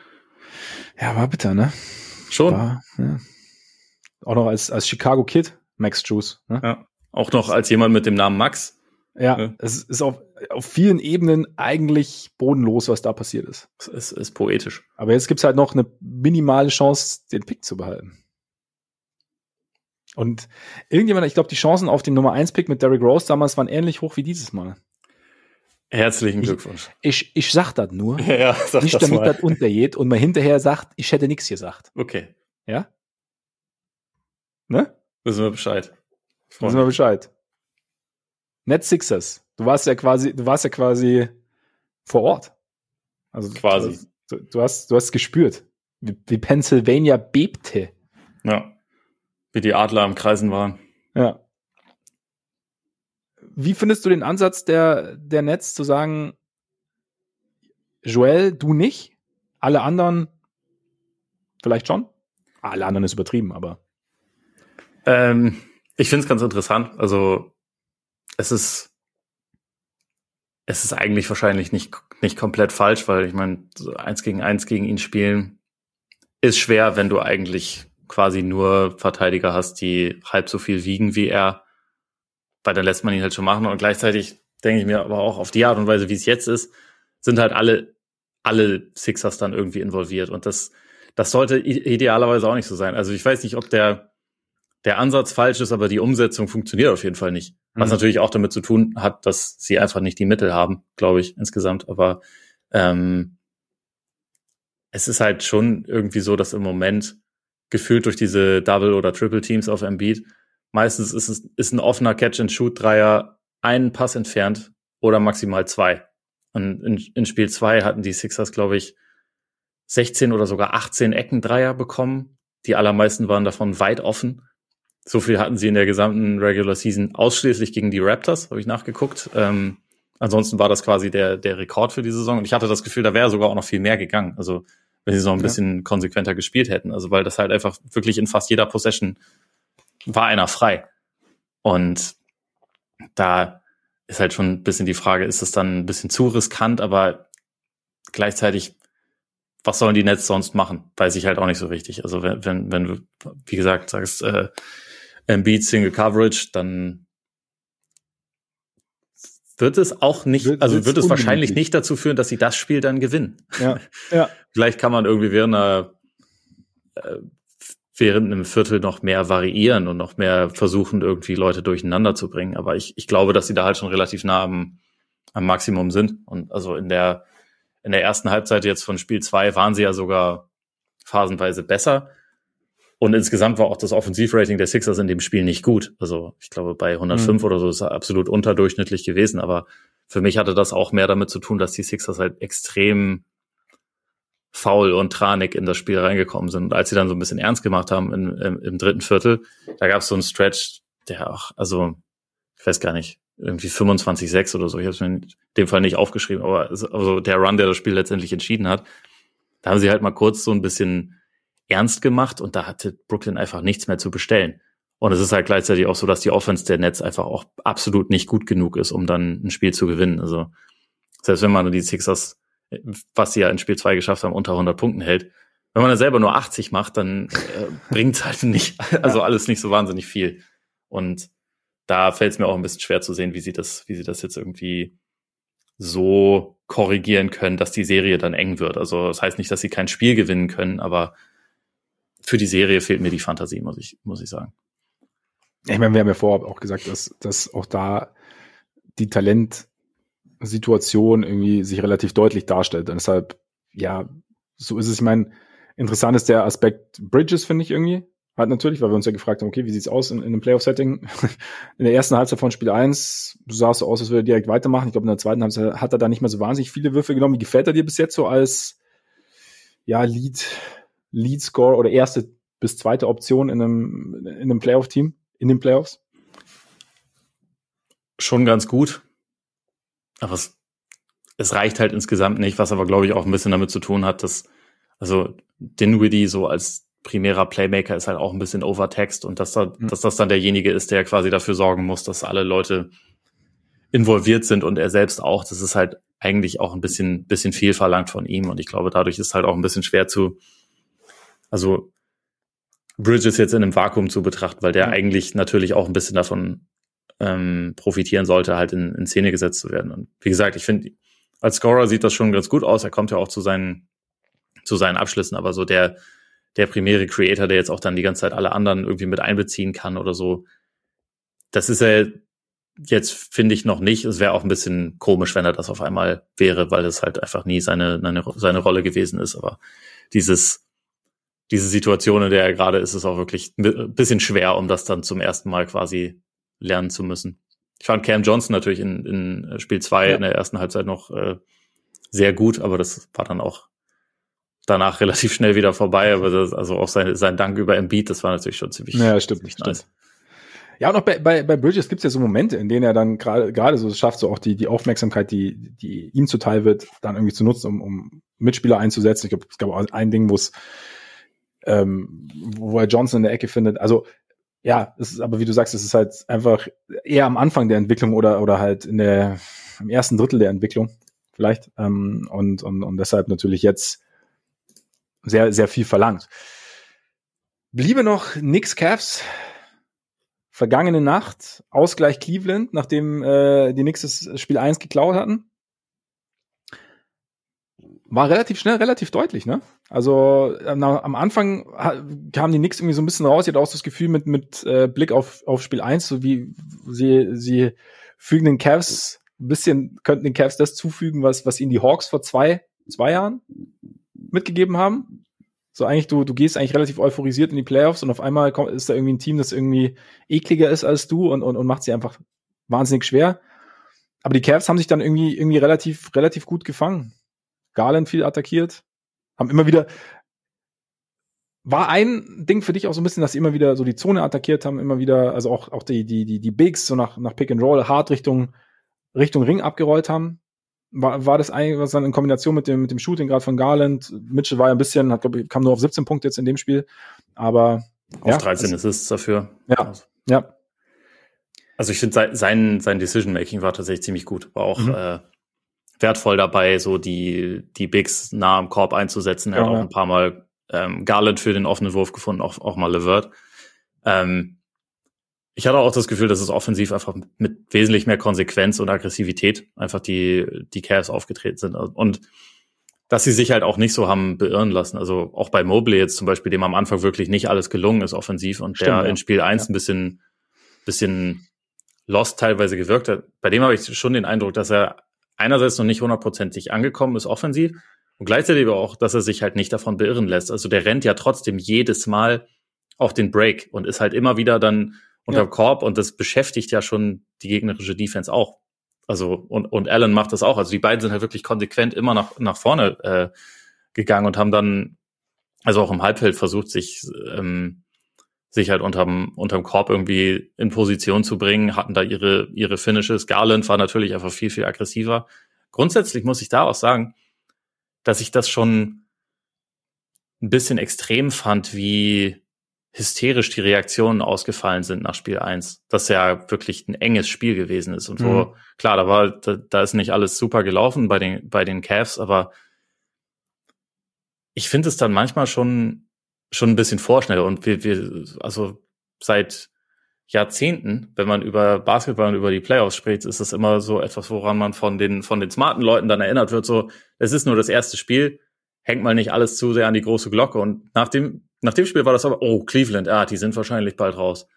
Ja, war bitter, ne? Schon. War, ja. Auch noch als, als Chicago Kid, Max Juice. Ne? Ja. Auch noch als jemand mit dem Namen Max. Ja, ja. es ist auf, auf vielen Ebenen eigentlich bodenlos, was da passiert ist. Es ist, ist poetisch. Aber jetzt gibt's halt noch eine minimale Chance, den Pick zu behalten. Und irgendjemand, ich glaube, die Chancen auf den Nummer 1 Pick mit Derrick Rose damals waren ähnlich hoch wie dieses Mal. Herzlichen Glückwunsch. Ich, ich, ich sag das nur. Ja, sag nicht das damit mal. das untergeht und man hinterher sagt, ich hätte nichts gesagt. Okay. Ja? Ne? Wissen wir Bescheid. Freund. Wissen wir Bescheid. Net Sixers. Du warst ja quasi, du warst ja quasi vor Ort. Also quasi. Du, du hast, du hast gespürt, wie, wie Pennsylvania bebte. Ja. Wie die Adler am Kreisen waren. Ja. Wie findest du den Ansatz der, der Netz zu sagen, Joel, du nicht, alle anderen vielleicht schon? Alle anderen ist übertrieben, aber. Ähm, ich finde es ganz interessant. Also es ist es ist eigentlich wahrscheinlich nicht nicht komplett falsch, weil ich meine, so eins gegen eins gegen ihn spielen ist schwer, wenn du eigentlich quasi nur Verteidiger hast, die halb so viel wiegen wie er weil dann lässt man ihn halt schon machen und gleichzeitig denke ich mir aber auch auf die Art und Weise, wie es jetzt ist, sind halt alle, alle Sixers dann irgendwie involviert und das, das sollte idealerweise auch nicht so sein. Also ich weiß nicht, ob der, der Ansatz falsch ist, aber die Umsetzung funktioniert auf jeden Fall nicht. Was mhm. natürlich auch damit zu tun hat, dass sie einfach nicht die Mittel haben, glaube ich, insgesamt. Aber ähm, es ist halt schon irgendwie so, dass im Moment gefühlt durch diese Double- oder Triple-Teams auf Embiid Meistens ist es ist ein offener Catch-and-Shoot-Dreier einen Pass entfernt oder maximal zwei. Und in, in Spiel zwei hatten die Sixers, glaube ich, 16 oder sogar 18 Eckendreier bekommen. Die allermeisten waren davon weit offen. So viel hatten sie in der gesamten Regular Season ausschließlich gegen die Raptors, habe ich nachgeguckt. Ähm, ansonsten war das quasi der, der Rekord für die Saison. Und ich hatte das Gefühl, da wäre sogar auch noch viel mehr gegangen. Also wenn sie noch ein ja. bisschen konsequenter gespielt hätten. Also weil das halt einfach wirklich in fast jeder Possession war einer frei. Und da ist halt schon ein bisschen die Frage, ist es dann ein bisschen zu riskant, aber gleichzeitig, was sollen die Nets sonst machen? Weiß ich halt auch nicht so richtig. Also wenn, wenn, wenn du, wie gesagt, sagst, äh, Embiid Single Coverage, dann wird es auch nicht, wird, also wird es wahrscheinlich nicht dazu führen, dass sie das Spiel dann gewinnen. Ja, ja. Vielleicht kann man irgendwie während einer äh, während einem Viertel noch mehr variieren und noch mehr versuchen, irgendwie Leute durcheinander zu bringen. Aber ich, ich glaube, dass sie da halt schon relativ nah am, am Maximum sind. Und also in der, in der ersten Halbzeit jetzt von Spiel zwei waren sie ja sogar phasenweise besser. Und insgesamt war auch das Offensivrating der Sixers in dem Spiel nicht gut. Also ich glaube, bei 105 mhm. oder so ist er absolut unterdurchschnittlich gewesen. Aber für mich hatte das auch mehr damit zu tun, dass die Sixers halt extrem faul und tranig in das Spiel reingekommen sind. Und als sie dann so ein bisschen ernst gemacht haben im, im, im dritten Viertel, da gab es so einen Stretch, der auch, also ich weiß gar nicht, irgendwie 25-6 oder so. Ich habe es mir in dem Fall nicht aufgeschrieben, aber also der Run, der das Spiel letztendlich entschieden hat, da haben sie halt mal kurz so ein bisschen ernst gemacht und da hatte Brooklyn einfach nichts mehr zu bestellen. Und es ist halt gleichzeitig auch so, dass die Offense der Netz einfach auch absolut nicht gut genug ist, um dann ein Spiel zu gewinnen. Also selbst wenn man die Sixers was sie ja in Spiel 2 geschafft haben, unter 100 Punkten hält. Wenn man dann selber nur 80 macht, dann äh, bringt halt nicht, also alles nicht so wahnsinnig viel. Und da fällt es mir auch ein bisschen schwer zu sehen, wie sie das, wie sie das jetzt irgendwie so korrigieren können, dass die Serie dann eng wird. Also das heißt nicht, dass sie kein Spiel gewinnen können, aber für die Serie fehlt mir die Fantasie, muss ich, muss ich sagen. Ich meine, wir haben ja vorher auch gesagt, dass, dass auch da die Talentsituation irgendwie sich relativ deutlich darstellt. Und deshalb, ja, so ist es. Ich meine, interessant ist der Aspekt Bridges, finde ich irgendwie. Halt natürlich, weil wir uns ja gefragt haben, okay, wie sieht's aus in, in einem Playoff-Setting? In der ersten Halbzeit von Spiel 1 sah es so aus, als würde er direkt weitermachen. Ich glaube, in der zweiten Halbzeit hat er da nicht mehr so wahnsinnig viele Würfe genommen. Wie gefällt er dir bis jetzt so als ja, Lead, Lead Score oder erste bis zweite Option in einem, in einem Playoff-Team, in den Playoffs? Schon ganz gut. Aber es, es reicht halt insgesamt nicht, was aber, glaube ich, auch ein bisschen damit zu tun hat, dass, also Dinwiddie so als primärer Playmaker ist halt auch ein bisschen Overtext und dass, da, mhm. dass das dann derjenige ist, der quasi dafür sorgen muss, dass alle Leute involviert sind und er selbst auch. Das ist halt eigentlich auch ein bisschen, bisschen viel verlangt von ihm und ich glaube, dadurch ist halt auch ein bisschen schwer zu, also Bridges jetzt in einem Vakuum zu betrachten, weil der mhm. eigentlich natürlich auch ein bisschen davon ähm, profitieren sollte, halt in, in Szene gesetzt zu werden. Und wie gesagt, ich finde, als Scorer sieht das schon ganz gut aus. Er kommt ja auch zu seinen, zu seinen Abschlüssen, aber so der, der primäre Creator, der jetzt auch dann die ganze Zeit alle anderen irgendwie mit einbeziehen kann oder so. Das ist er jetzt, finde ich, noch nicht. Es wäre auch ein bisschen komisch, wenn er das auf einmal wäre, weil es halt einfach nie seine, seine, seine Rolle gewesen ist. Aber dieses, diese Situation, in der er gerade ist, ist auch wirklich ein bisschen schwer, um das dann zum ersten Mal quasi lernen zu müssen. Ich fand Cam Johnson natürlich in, in Spiel zwei ja. in der ersten Halbzeit noch äh, sehr gut, aber das war dann auch danach relativ schnell wieder vorbei, aber das, also auch sein, sein Dank über Embiid, das war natürlich schon ziemlich, ja, stimmt, ziemlich nice. Stimmt. Ja, und auch bei, bei, bei Bridges gibt es ja so Momente, in denen er dann gerade gerade so schafft, so auch die, die Aufmerksamkeit, die, die ihm zuteil wird, dann irgendwie zu nutzen, um, um Mitspieler einzusetzen. Ich glaube, es gab auch ein Ding, wo es ähm, wo er Johnson in der Ecke findet. Also ja, es ist, aber wie du sagst, es ist halt einfach eher am Anfang der Entwicklung oder oder halt in der im ersten Drittel der Entwicklung vielleicht. Ähm, und, und, und deshalb natürlich jetzt sehr, sehr viel verlangt. Bliebe noch Knicks Cavs. Vergangene Nacht, Ausgleich Cleveland, nachdem äh, die Knicks das Spiel 1 geklaut hatten. War relativ schnell, relativ deutlich, ne? Also na, am Anfang kamen die Knicks irgendwie so ein bisschen raus. Ich hatte auch so das Gefühl mit, mit äh, Blick auf, auf Spiel 1, so wie sie, sie fügen den Cavs ein bisschen, könnten den Cavs das zufügen, was, was ihnen die Hawks vor zwei, zwei Jahren mitgegeben haben. So eigentlich, du, du gehst eigentlich relativ euphorisiert in die Playoffs und auf einmal kommt, ist da irgendwie ein Team, das irgendwie ekliger ist als du und, und, und macht sie einfach wahnsinnig schwer. Aber die Cavs haben sich dann irgendwie, irgendwie relativ, relativ gut gefangen. Garland viel attackiert, haben immer wieder, war ein Ding für dich auch so ein bisschen, dass sie immer wieder so die Zone attackiert haben, immer wieder, also auch, auch die, die, die, die Bigs so nach, nach Pick and Roll hart Richtung, Richtung Ring abgerollt haben war, war das eigentlich was dann in Kombination mit dem, mit dem Shooting gerade von Garland. Mitchell war ja ein bisschen, hat, glaub ich, kam nur auf 17 Punkte jetzt in dem Spiel, aber auf ja, 13 ist es dafür. Ja, ja. Also ich finde sein sein Decision Making war tatsächlich ziemlich gut, war auch mhm. äh, wertvoll dabei, so die die Bigs nah am Korb einzusetzen. Er ja, hat auch ein paar Mal ähm, Garland für den offenen Wurf gefunden, auch auch mal Levert. Ähm, ich hatte auch das Gefühl, dass es offensiv einfach mit wesentlich mehr Konsequenz und Aggressivität einfach die, die Cavs aufgetreten sind. Und dass sie sich halt auch nicht so haben beirren lassen. Also auch bei Mobley jetzt zum Beispiel, dem am Anfang wirklich nicht alles gelungen ist offensiv und Stimmt, der ja. in Spiel 1 ja. ein bisschen, bisschen lost teilweise gewirkt hat. Bei dem habe ich schon den Eindruck, dass er einerseits noch nicht hundertprozentig angekommen ist offensiv und gleichzeitig aber auch, dass er sich halt nicht davon beirren lässt. Also der rennt ja trotzdem jedes Mal auf den Break und ist halt immer wieder dann unterm ja. Korb und das beschäftigt ja schon die gegnerische Defense auch. Also und, und Allen macht das auch. Also die beiden sind halt wirklich konsequent immer nach, nach vorne äh, gegangen und haben dann, also auch im Halbfeld versucht, sich, ähm, sich halt unterm, unterm Korb irgendwie in Position zu bringen, hatten da ihre, ihre Finishes. Garland war natürlich einfach viel, viel aggressiver. Grundsätzlich muss ich da auch sagen, dass ich das schon ein bisschen extrem fand, wie hysterisch die Reaktionen ausgefallen sind nach Spiel 1, das ja wirklich ein enges Spiel gewesen ist und wo, mhm. klar, da war, da, da ist nicht alles super gelaufen bei den, bei den Cavs, aber ich finde es dann manchmal schon, schon ein bisschen vorschnell und wir, wir, also seit, Jahrzehnten, wenn man über Basketball und über die Playoffs spricht, ist das immer so etwas, woran man von den, von den smarten Leuten dann erinnert wird, so, es ist nur das erste Spiel, hängt mal nicht alles zu sehr an die große Glocke. Und nach dem, nach dem Spiel war das aber, oh, Cleveland, ah, die sind wahrscheinlich bald raus.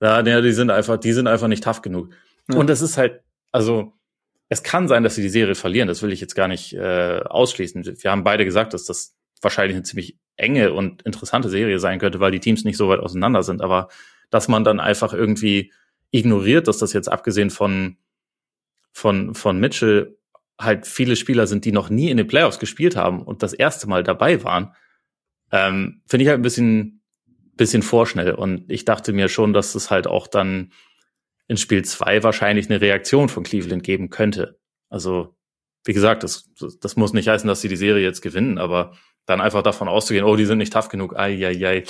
Ja, die sind einfach, die sind einfach nicht tough genug. Ja. Und das ist halt, also, es kann sein, dass sie die Serie verlieren. Das will ich jetzt gar nicht äh, ausschließen. Wir haben beide gesagt, dass das wahrscheinlich eine ziemlich enge und interessante Serie sein könnte, weil die Teams nicht so weit auseinander sind. Aber dass man dann einfach irgendwie ignoriert, dass das jetzt abgesehen von, von, von Mitchell halt viele Spieler sind, die noch nie in den Playoffs gespielt haben und das erste Mal dabei waren, ähm, finde ich halt ein bisschen, bisschen vorschnell. Und ich dachte mir schon, dass es halt auch dann in Spiel zwei wahrscheinlich eine Reaktion von Cleveland geben könnte. Also, wie gesagt, das, das muss nicht heißen, dass sie die Serie jetzt gewinnen, aber dann einfach davon auszugehen, oh, die sind nicht tough genug, ai, ai, ai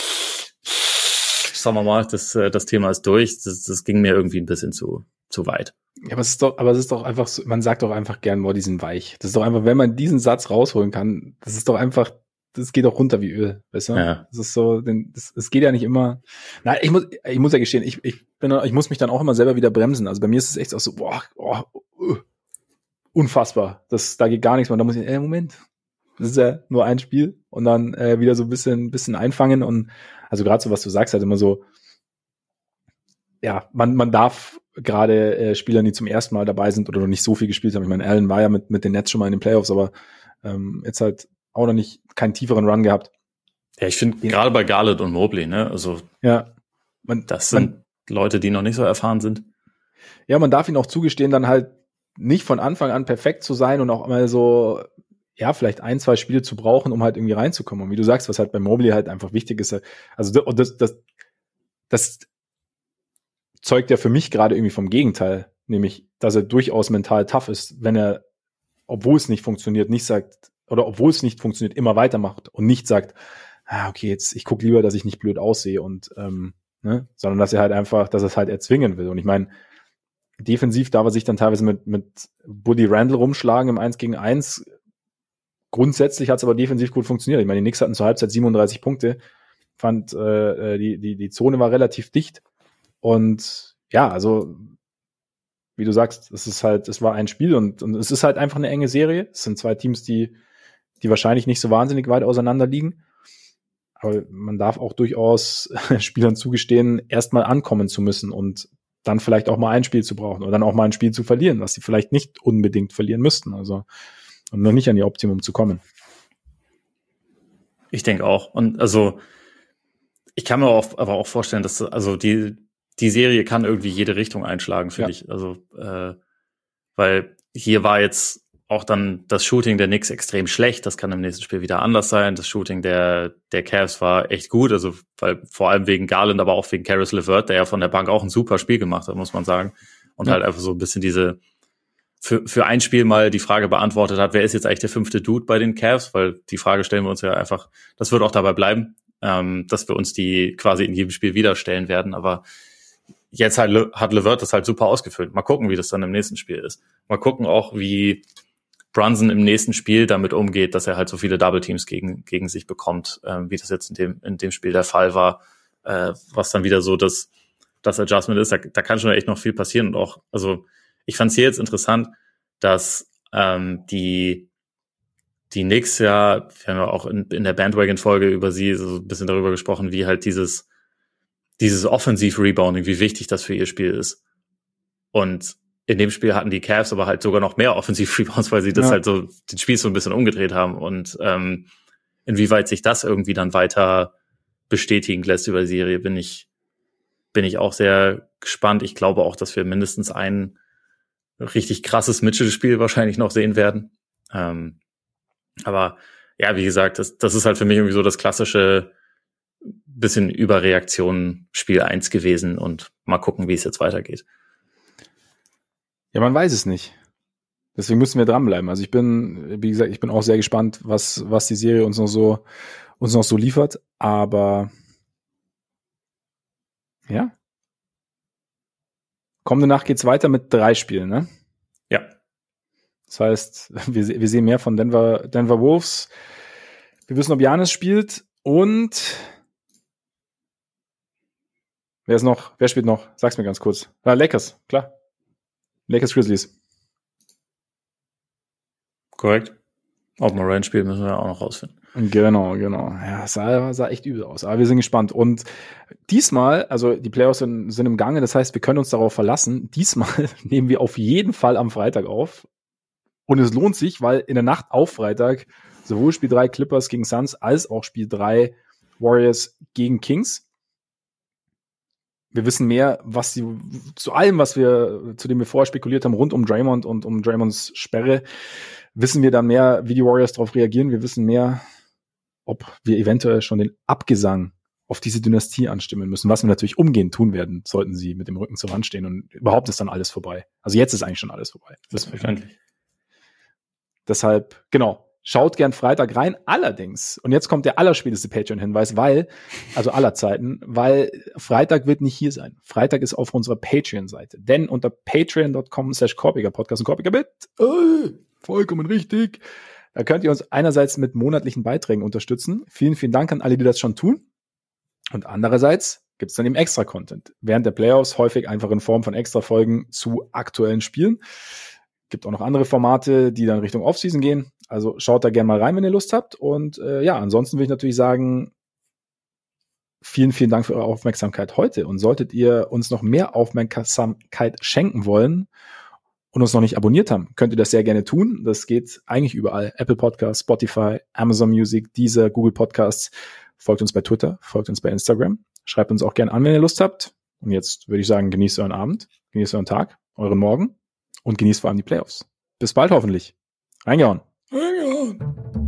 sagen wir mal, das, äh, das Thema ist durch. Das, das ging mir irgendwie ein bisschen zu, zu weit. Ja, aber es ist doch, aber es ist doch einfach so, man sagt doch einfach gern, boah, die sind weich. Das ist doch einfach, wenn man diesen Satz rausholen kann, das ist doch einfach, das geht doch runter wie Öl, weißt du? Ja. Das ist so, denn es geht ja nicht immer. Nein, ich muss, ich muss ja gestehen, ich, ich bin, ich muss mich dann auch immer selber wieder bremsen. Also bei mir ist es echt auch so, boah, boah uh, unfassbar. Das, da geht gar nichts mehr. Da muss ich, äh, Moment, das ist ja nur ein Spiel und dann äh, wieder so ein bisschen, bisschen einfangen und also gerade so, was du sagst, halt immer so, ja, man, man darf gerade äh, Spielern, die zum ersten Mal dabei sind oder noch nicht so viel gespielt haben. Ich meine, Allen war ja mit, mit den Nets schon mal in den Playoffs, aber ähm, jetzt halt auch noch nicht keinen tieferen Run gehabt. Ja, ich finde gerade bei Garland und Mobley, ne, also ja, man, das sind man, Leute, die noch nicht so erfahren sind. Ja, man darf ihnen auch zugestehen, dann halt nicht von Anfang an perfekt zu sein und auch mal so ja, vielleicht ein, zwei Spiele zu brauchen, um halt irgendwie reinzukommen. Und wie du sagst, was halt bei Mobley halt einfach wichtig ist, also das, das, das zeugt ja für mich gerade irgendwie vom Gegenteil, nämlich, dass er durchaus mental tough ist, wenn er, obwohl es nicht funktioniert, nicht sagt, oder obwohl es nicht funktioniert, immer weitermacht und nicht sagt, ah, okay, jetzt, ich gucke lieber, dass ich nicht blöd aussehe und ähm, ne, sondern dass er halt einfach, dass er es halt erzwingen will. Und ich meine, defensiv darf er sich dann teilweise mit, mit Buddy Randall rumschlagen im 1 gegen 1, Grundsätzlich hat es aber defensiv gut funktioniert. Ich meine, die Knicks hatten zur Halbzeit 37 Punkte. Fand, äh, äh, die, die, die Zone war relativ dicht. Und ja, also, wie du sagst, es ist halt, es war ein Spiel und, und es ist halt einfach eine enge Serie. Es sind zwei Teams, die, die wahrscheinlich nicht so wahnsinnig weit auseinander liegen. Aber man darf auch durchaus Spielern zugestehen, erstmal ankommen zu müssen und dann vielleicht auch mal ein Spiel zu brauchen oder dann auch mal ein Spiel zu verlieren, was sie vielleicht nicht unbedingt verlieren müssten. Also und noch nicht an ihr Optimum zu kommen. Ich denke auch. Und also ich kann mir auch, aber auch vorstellen, dass also die die Serie kann irgendwie jede Richtung einschlagen, finde ja. ich. Also äh, weil hier war jetzt auch dann das Shooting der Knicks extrem schlecht. Das kann im nächsten Spiel wieder anders sein. Das Shooting der der Cavs war echt gut. Also weil vor allem wegen Garland, aber auch wegen Caris LeVert, der ja von der Bank auch ein super Spiel gemacht hat, muss man sagen. Und ja. halt einfach so ein bisschen diese für, für ein Spiel mal die Frage beantwortet hat, wer ist jetzt eigentlich der fünfte Dude bei den Cavs, weil die Frage stellen wir uns ja einfach, das wird auch dabei bleiben, ähm, dass wir uns die quasi in jedem Spiel wieder stellen werden, aber jetzt halt hat LeVert das halt super ausgefüllt. Mal gucken, wie das dann im nächsten Spiel ist. Mal gucken auch, wie Brunson im nächsten Spiel damit umgeht, dass er halt so viele Double Teams gegen, gegen sich bekommt, ähm, wie das jetzt in dem, in dem Spiel der Fall war, äh, was dann wieder so das, das Adjustment ist. Da, da kann schon echt noch viel passieren und auch, also ich fand es hier jetzt interessant, dass ähm, die die Knicks ja, wir haben ja auch in, in der Bandwagon-Folge über sie so ein bisschen darüber gesprochen, wie halt dieses, dieses Offensiv-Rebounding, wie wichtig das für ihr Spiel ist. Und in dem Spiel hatten die Cavs aber halt sogar noch mehr Offensiv-Rebounds, weil sie das ja. halt so, den Spiel so ein bisschen umgedreht haben. Und ähm, inwieweit sich das irgendwie dann weiter bestätigen lässt über die Serie, bin ich, bin ich auch sehr gespannt. Ich glaube auch, dass wir mindestens einen richtig krasses Mitchell-Spiel wahrscheinlich noch sehen werden. Ähm, aber ja, wie gesagt, das, das ist halt für mich irgendwie so das klassische bisschen Überreaktion Spiel eins gewesen und mal gucken, wie es jetzt weitergeht. Ja, man weiß es nicht. Deswegen müssen wir dranbleiben. Also ich bin, wie gesagt, ich bin auch sehr gespannt, was, was die Serie uns noch so, uns noch so liefert. Aber ja, Kommende Nacht geht's weiter mit drei Spielen, ne? Ja. Das heißt, wir, wir sehen mehr von Denver, Denver Wolves. Wir wissen, ob Janis spielt und Wer ist noch? Wer spielt noch? Sag's mir ganz kurz. Ah, Lakers, klar. Lakers Grizzlies. Korrekt. Ob Moran spielt, müssen wir auch noch rausfinden. Genau, genau. Ja, sah, sah echt übel aus. Aber wir sind gespannt. Und diesmal, also die Playoffs sind, sind im Gange, das heißt, wir können uns darauf verlassen. Diesmal nehmen wir auf jeden Fall am Freitag auf. Und es lohnt sich, weil in der Nacht auf Freitag sowohl Spiel 3 Clippers gegen Suns als auch Spiel 3 Warriors gegen Kings. Wir wissen mehr, was die, zu allem, was wir, zu dem wir vorher spekuliert haben, rund um Draymond und um Draymonds Sperre, wissen wir dann mehr, wie die Warriors darauf reagieren. Wir wissen mehr, ob wir eventuell schon den Abgesang auf diese Dynastie anstimmen müssen, was wir natürlich umgehend tun werden, sollten sie mit dem Rücken zur Wand stehen und überhaupt ist dann alles vorbei. Also jetzt ist eigentlich schon alles vorbei. Selbstverständlich. Deshalb, genau, schaut gern Freitag rein. Allerdings, und jetzt kommt der allerspäteste Patreon-Hinweis, weil, also aller Zeiten, weil Freitag wird nicht hier sein. Freitag ist auf unserer Patreon-Seite. Denn unter patreon.com slash Korpiger Podcast und Korpiger mit, äh, vollkommen richtig, da könnt ihr uns einerseits mit monatlichen Beiträgen unterstützen. Vielen, vielen Dank an alle, die das schon tun. Und andererseits gibt es dann eben extra Content. Während der Playoffs häufig einfach in Form von extra Folgen zu aktuellen Spielen. Gibt auch noch andere Formate, die dann Richtung Offseason gehen. Also schaut da gerne mal rein, wenn ihr Lust habt. Und äh, ja, ansonsten will ich natürlich sagen, vielen, vielen Dank für eure Aufmerksamkeit heute. Und solltet ihr uns noch mehr Aufmerksamkeit schenken wollen und uns noch nicht abonniert haben, könnt ihr das sehr gerne tun. Das geht eigentlich überall. Apple Podcasts, Spotify, Amazon Music, Deezer, Google Podcasts. Folgt uns bei Twitter, folgt uns bei Instagram. Schreibt uns auch gerne an, wenn ihr Lust habt. Und jetzt würde ich sagen, genießt euren Abend, genießt euren Tag, euren Morgen und genießt vor allem die Playoffs. Bis bald hoffentlich. Reingehauen. Reingehauen.